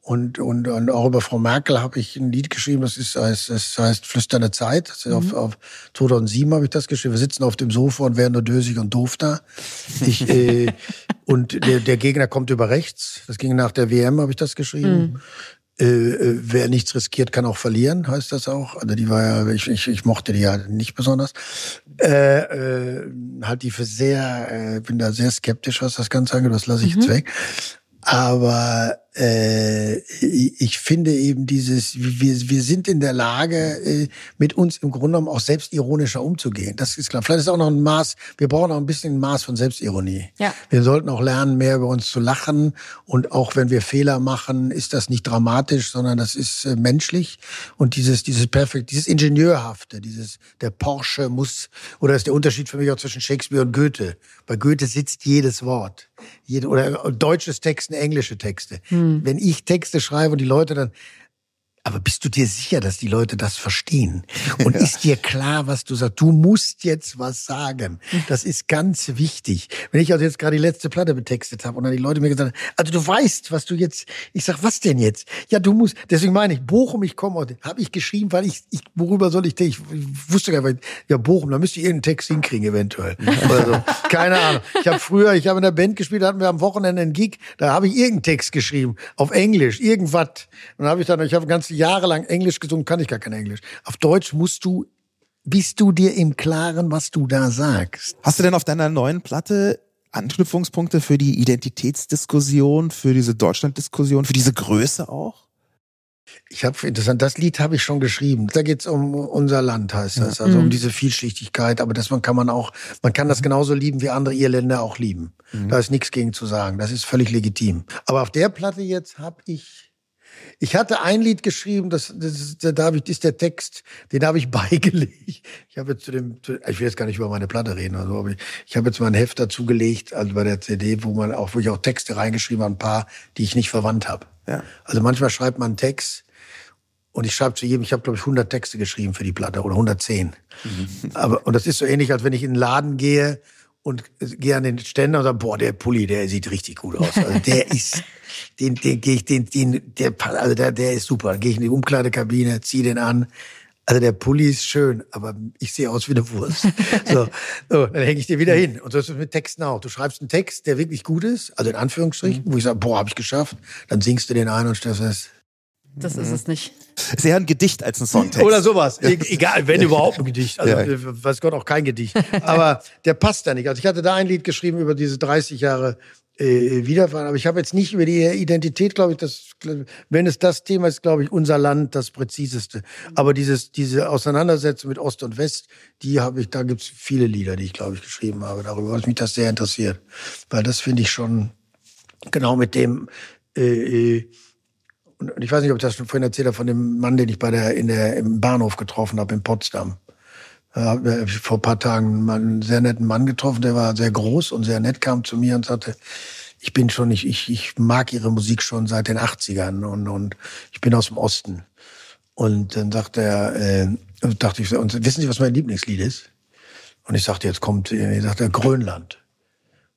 und, und, und auch über Frau Merkel habe ich ein Lied geschrieben, das ist heißt, das heißt Flüsternde Zeit. Das ist mhm. auf, auf 2007 habe ich das geschrieben. Wir sitzen auf dem Sofa und werden nur dösig und doof da. Ich, äh, und der, der Gegner kommt über rechts. Das ging nach der WM, habe ich das geschrieben. Mhm. Äh, äh, wer nichts riskiert, kann auch verlieren, heißt das auch. Also die war ja, ich, ich, ich mochte die ja nicht besonders. Äh, äh, halt die für sehr, äh, bin da sehr skeptisch, was das Ganze angeht, das lasse ich mhm. jetzt weg. Aber ich finde eben dieses, wir, wir sind in der Lage, äh, mit uns im Grunde genommen auch selbstironischer umzugehen. Das ist klar. Vielleicht ist auch noch ein Maß, wir brauchen auch ein bisschen ein Maß von Selbstironie. Ja. Wir sollten auch lernen, mehr über uns zu lachen. Und auch wenn wir Fehler machen, ist das nicht dramatisch, sondern das ist äh, menschlich. Und dieses, dieses perfekt, dieses Ingenieurhafte, dieses, der Porsche muss, oder ist der Unterschied für mich auch zwischen Shakespeare und Goethe. Bei Goethe sitzt jedes Wort. Jede, oder deutsches Texten, englische Texte. Hm. Mhm. Wenn ich Texte schreibe und die Leute dann, aber bist du dir sicher, dass die Leute das verstehen? Und ja. ist dir klar, was du sagst? Du musst jetzt was sagen. Das ist ganz wichtig. Wenn ich also jetzt gerade die letzte Platte betextet habe und dann die Leute mir gesagt haben, also du weißt, was du jetzt, ich sag, was denn jetzt? Ja, du musst, deswegen meine ich, Bochum, ich komme, habe ich geschrieben, weil ich, ich, worüber soll ich, ich, ich wusste gar nicht, ja, Bochum, da müsste ich irgendeinen Text hinkriegen, eventuell. Oder so. Keine Ahnung. Ich habe früher, ich habe in der Band gespielt, da hatten wir am Wochenende einen Gig, da habe ich irgendeinen Text geschrieben, auf Englisch, irgendwas. Und dann habe ich dann, ich habe ganz jahrelang Englisch gesungen, kann ich gar kein Englisch. Auf Deutsch musst du, bist du dir im Klaren, was du da sagst. Hast du denn auf deiner neuen Platte Anknüpfungspunkte für die Identitätsdiskussion, für diese Deutschlanddiskussion, für diese Größe auch? Ich habe interessant, das Lied habe ich schon geschrieben. Da geht's um unser Land, heißt das, also mhm. um diese Vielschichtigkeit. Aber das man kann man auch, man kann das mhm. genauso lieben, wie andere Irländer auch lieben. Mhm. Da ist nichts gegen zu sagen. Das ist völlig legitim. Aber auf der Platte jetzt habe ich ich hatte ein Lied geschrieben, das, das, das, da ich, ist der Text, den habe ich beigelegt. Ich habe jetzt zu dem, zu, ich will jetzt gar nicht über meine Platte reden, also, aber ich, ich habe jetzt mal ein Heft dazugelegt, also bei der CD, wo man auch, wo ich auch Texte reingeschrieben habe, ein paar, die ich nicht verwandt habe. Ja. Also manchmal schreibt man einen Text und ich schreibe zu jedem, ich habe glaube ich 100 Texte geschrieben für die Platte oder 110. Mhm. Aber und das ist so ähnlich, als wenn ich in den Laden gehe und gehe an den Ständer und sage, boah, der Pulli, der sieht richtig gut aus. Also der ist, den, den gehe ich, den, den, der, also der, der ist super. Dann gehe ich in die Umkleidekabine, ziehe den an. Also der Pulli ist schön, aber ich sehe aus wie eine Wurst. So, so dann hänge ich dir wieder hin. Und so ist es mit Texten auch. Du schreibst einen Text, der wirklich gut ist, also in Anführungsstrichen, wo ich sage, boah, habe ich geschafft. Dann singst du den ein und stellst fest, das ist es nicht. Ist eher ein Gedicht als ein Songtext. Oder sowas. E egal, wenn überhaupt ein Gedicht. Also, ja. weiß Gott, auch kein Gedicht. Aber der passt da nicht. Also, ich hatte da ein Lied geschrieben über diese 30 Jahre äh, Wiederfahren. Aber ich habe jetzt nicht über die Identität, glaube ich, das, wenn es das Thema ist, glaube ich, unser Land das präziseste. Aber dieses, diese Auseinandersetzung mit Ost und West, die habe ich, da gibt's viele Lieder, die ich, glaube ich, geschrieben habe darüber, was mich das sehr interessiert. Weil das finde ich schon genau mit dem, äh, äh Und, ich weiß nicht, ob ich das schon vorhin erzählt habe, von dem Mann, den ich bei der, in der, im Bahnhof getroffen habe in Potsdam. Da habe ich vor ein paar Tagen einen sehr netten Mann getroffen, der war sehr groß und sehr nett, kam zu mir und sagte, ich bin schon, ich, ich, ich mag ihre Musik schon seit den 80ern und, und ich bin aus dem Osten. Und dann sagte er, äh, dachte ich, und wissen Sie, was mein Lieblingslied ist? Und ich sagte, jetzt kommt, ich sagte, Grönland.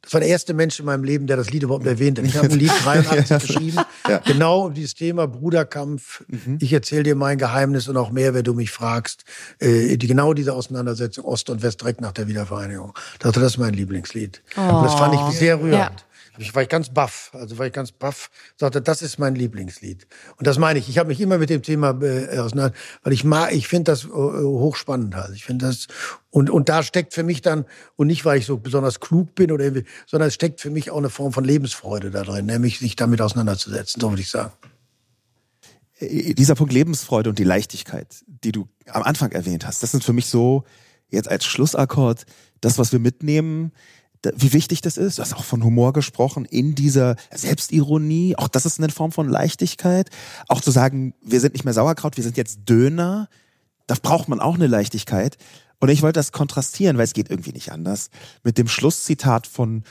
Das war der erste Mensch in meinem Leben, der das Lied überhaupt erwähnt hat. Ich habe ein Lied 83 geschrieben, ja. genau um dieses Thema Bruderkampf. Mhm. Ich erzähle dir mein Geheimnis und auch mehr, wenn du mich fragst. Äh, die, genau diese Auseinandersetzung Ost und West direkt nach der Wiedervereinigung. Das, das ist mein Lieblingslied. Oh. Und das fand ich sehr rührend. Ja. Ich war ich ganz baff, also war ich ganz baff, sagte, das ist mein Lieblingslied. Und das meine ich, ich habe mich immer mit dem Thema äh, auseinander, weil ich mag, ich finde das äh, hochspannend halt. Ich finde das und und da steckt für mich dann und nicht weil ich so besonders klug bin oder sondern es steckt für mich auch eine Form von Lebensfreude da drin, nämlich sich damit auseinanderzusetzen, so würde ich sagen. Äh, dieser Punkt Lebensfreude und die Leichtigkeit, die du am Anfang erwähnt hast, das sind für mich so jetzt als Schlussakkord das, was wir mitnehmen wie wichtig das ist. Du hast auch von Humor gesprochen, in dieser Selbstironie. Auch das ist eine Form von Leichtigkeit. Auch zu sagen, wir sind nicht mehr Sauerkraut, wir sind jetzt Döner. Da braucht man auch eine Leichtigkeit. Und ich wollte das kontrastieren, weil es geht irgendwie nicht anders, mit dem Schlusszitat von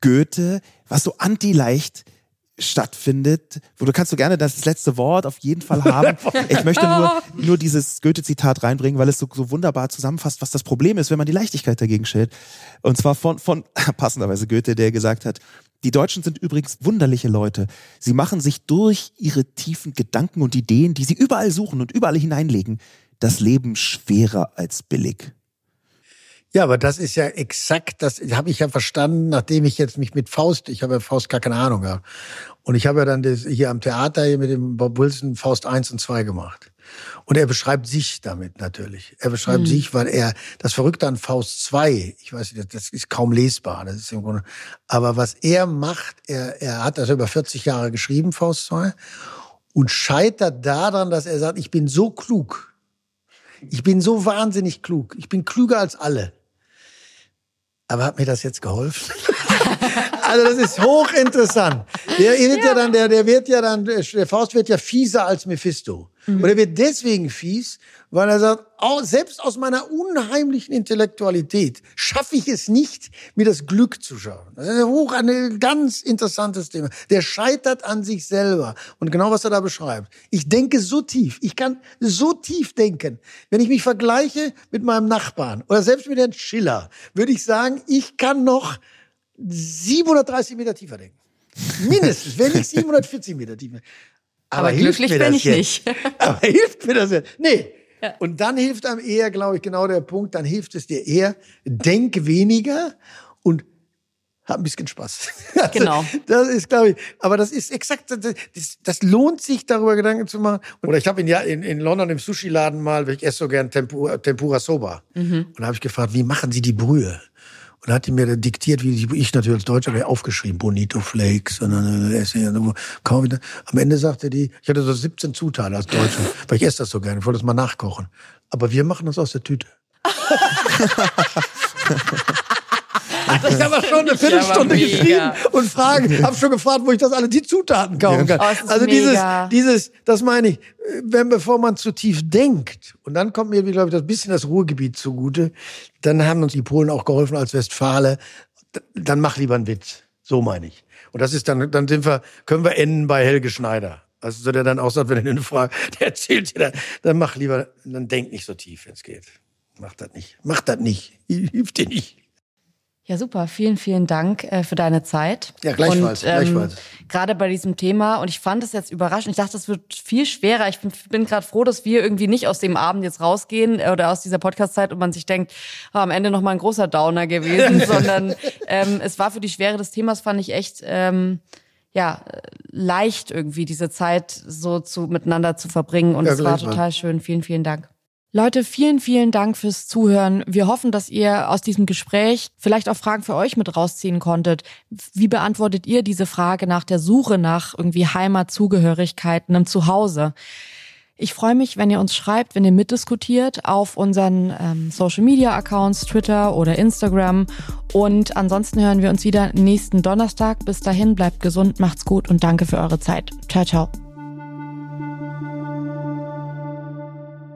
Goethe, was so anti-leicht stattfindet, wo du kannst du gerne das letzte Wort auf jeden Fall haben. Ich möchte nur, nur dieses Goethe-Zitat reinbringen, weil es so, so wunderbar zusammenfasst, was das Problem ist, wenn man die Leichtigkeit dagegen stellt. Und zwar von, von passenderweise Goethe, der gesagt hat, die Deutschen sind übrigens wunderliche Leute. Sie machen sich durch ihre tiefen Gedanken und Ideen, die sie überall suchen und überall hineinlegen, das Leben schwerer als billig. Ja, aber das ist ja exakt, das habe ich ja verstanden, nachdem ich jetzt mich mit Faust, ich habe ja Faust gar keine Ahnung gehabt. Und ich habe ja dann das hier am Theater hier mit dem Bob Wilson Faust 1 und 2 gemacht. Und er beschreibt sich damit natürlich. Er beschreibt mhm. sich, weil er, das Verrückte an Faust 2, ich weiß nicht, das ist kaum lesbar, das ist im Grunde, aber was er macht, er, er hat das über 40 Jahre geschrieben, Faust 2, und scheitert daran, dass er sagt, ich bin so klug. Ich bin so wahnsinnig klug. Ich bin klüger als alle. Aber hat mir das jetzt geholfen? also das ist hochinteressant. Der wird ja. ja. dann, der, der wird ja dann, der Faust wird ja fieser als Mephisto. Mhm. Und er wird deswegen fies, weil er sagt, auch, selbst aus meiner unheimlichen Intellektualität schaffe ich es nicht, mir das Glück zu schaffen. Das ist hoch ein ganz interessantes Thema. Der scheitert an sich selber. Und genau was er da beschreibt. Ich denke so tief. Ich kann so tief denken. Wenn ich mich vergleiche mit meinem Nachbarn oder selbst mit Herrn Schiller, würde ich sagen, ich kann noch 730 Meter tiefer denken. Mindestens, wenn nicht 740 Meter tiefer. Aber, Aber glücklich bin ich jetzt? nicht. Aber hilft mir das jetzt? Nee. Ja. Und dann hilft einem eher, glaube ich, genau der Punkt, dann hilft es dir eher, denk weniger und hab ein bisschen Spaß. Also, genau. Das ist, glaube ich, aber das ist exakt, das, das lohnt sich, darüber Gedanken zu machen. Oder ich habe in, in, in London im Sushi-Laden mal, weil ich esse so gern Tempura, Tempura Soba. Mhm. Und da habe ich gefragt, wie machen Sie die Brühe? Und dann hat die mir diktiert, wie ich natürlich als Deutscher wäre aufgeschrieben, Bonito Flakes und dann äh, kaum wieder. Am Ende sagte die, ich hatte so 17 Zutaten als Deutscher, weil ich esse das so gerne, ich wollte das mal nachkochen. Aber wir machen das aus der Tüte. Ich habe schon eine Viertelstunde geschrieben und fragen, habe schon gefragt, wo ich das alle die Zutaten kaufen kann. Oh, also dieses, dieses, das meine ich, wenn bevor man zu tief denkt und dann kommt mir, glaube ich, das bisschen das Ruhrgebiet zugute, dann haben uns die Polen auch geholfen als Westfale. Dann mach lieber einen Witz, so meine ich. Und das ist dann, dann sind wir, können wir enden bei Helge Schneider. Also so der dann auch sagt, wenn er eine Frage, der erzählt dir, dann, dann mach lieber, dann denk nicht so tief, wenn es geht. Mach das nicht. Mach das nicht. Hilft dir nicht. Ja, super. Vielen, vielen Dank äh, für deine Zeit. Ja, gleichfalls, und, ähm, gleichfalls. Gerade bei diesem Thema. Und ich fand es jetzt überraschend. Ich dachte, es wird viel schwerer. Ich bin, bin gerade froh, dass wir irgendwie nicht aus dem Abend jetzt rausgehen äh, oder aus dieser Podcast-Zeit und man sich denkt, oh, am Ende noch mal ein großer Downer gewesen, sondern ähm, es war für die Schwere des Themas, fand ich echt, ähm, ja, leicht irgendwie diese Zeit so zu miteinander zu verbringen. Und ja, es war total schön. Vielen, vielen Dank. Leute, vielen, vielen Dank fürs Zuhören. Wir hoffen, dass ihr aus diesem Gespräch vielleicht auch Fragen für euch mit rausziehen konntet. Wie beantwortet ihr diese Frage nach der Suche nach irgendwie Heimatzugehörigkeit, einem Zuhause? Ich freue mich, wenn ihr uns schreibt, wenn ihr mitdiskutiert auf unseren ähm, Social Media Accounts, Twitter oder Instagram. Und ansonsten hören wir uns wieder nächsten Donnerstag. Bis dahin, bleibt gesund, macht's gut und danke für eure Zeit. Ciao, ciao.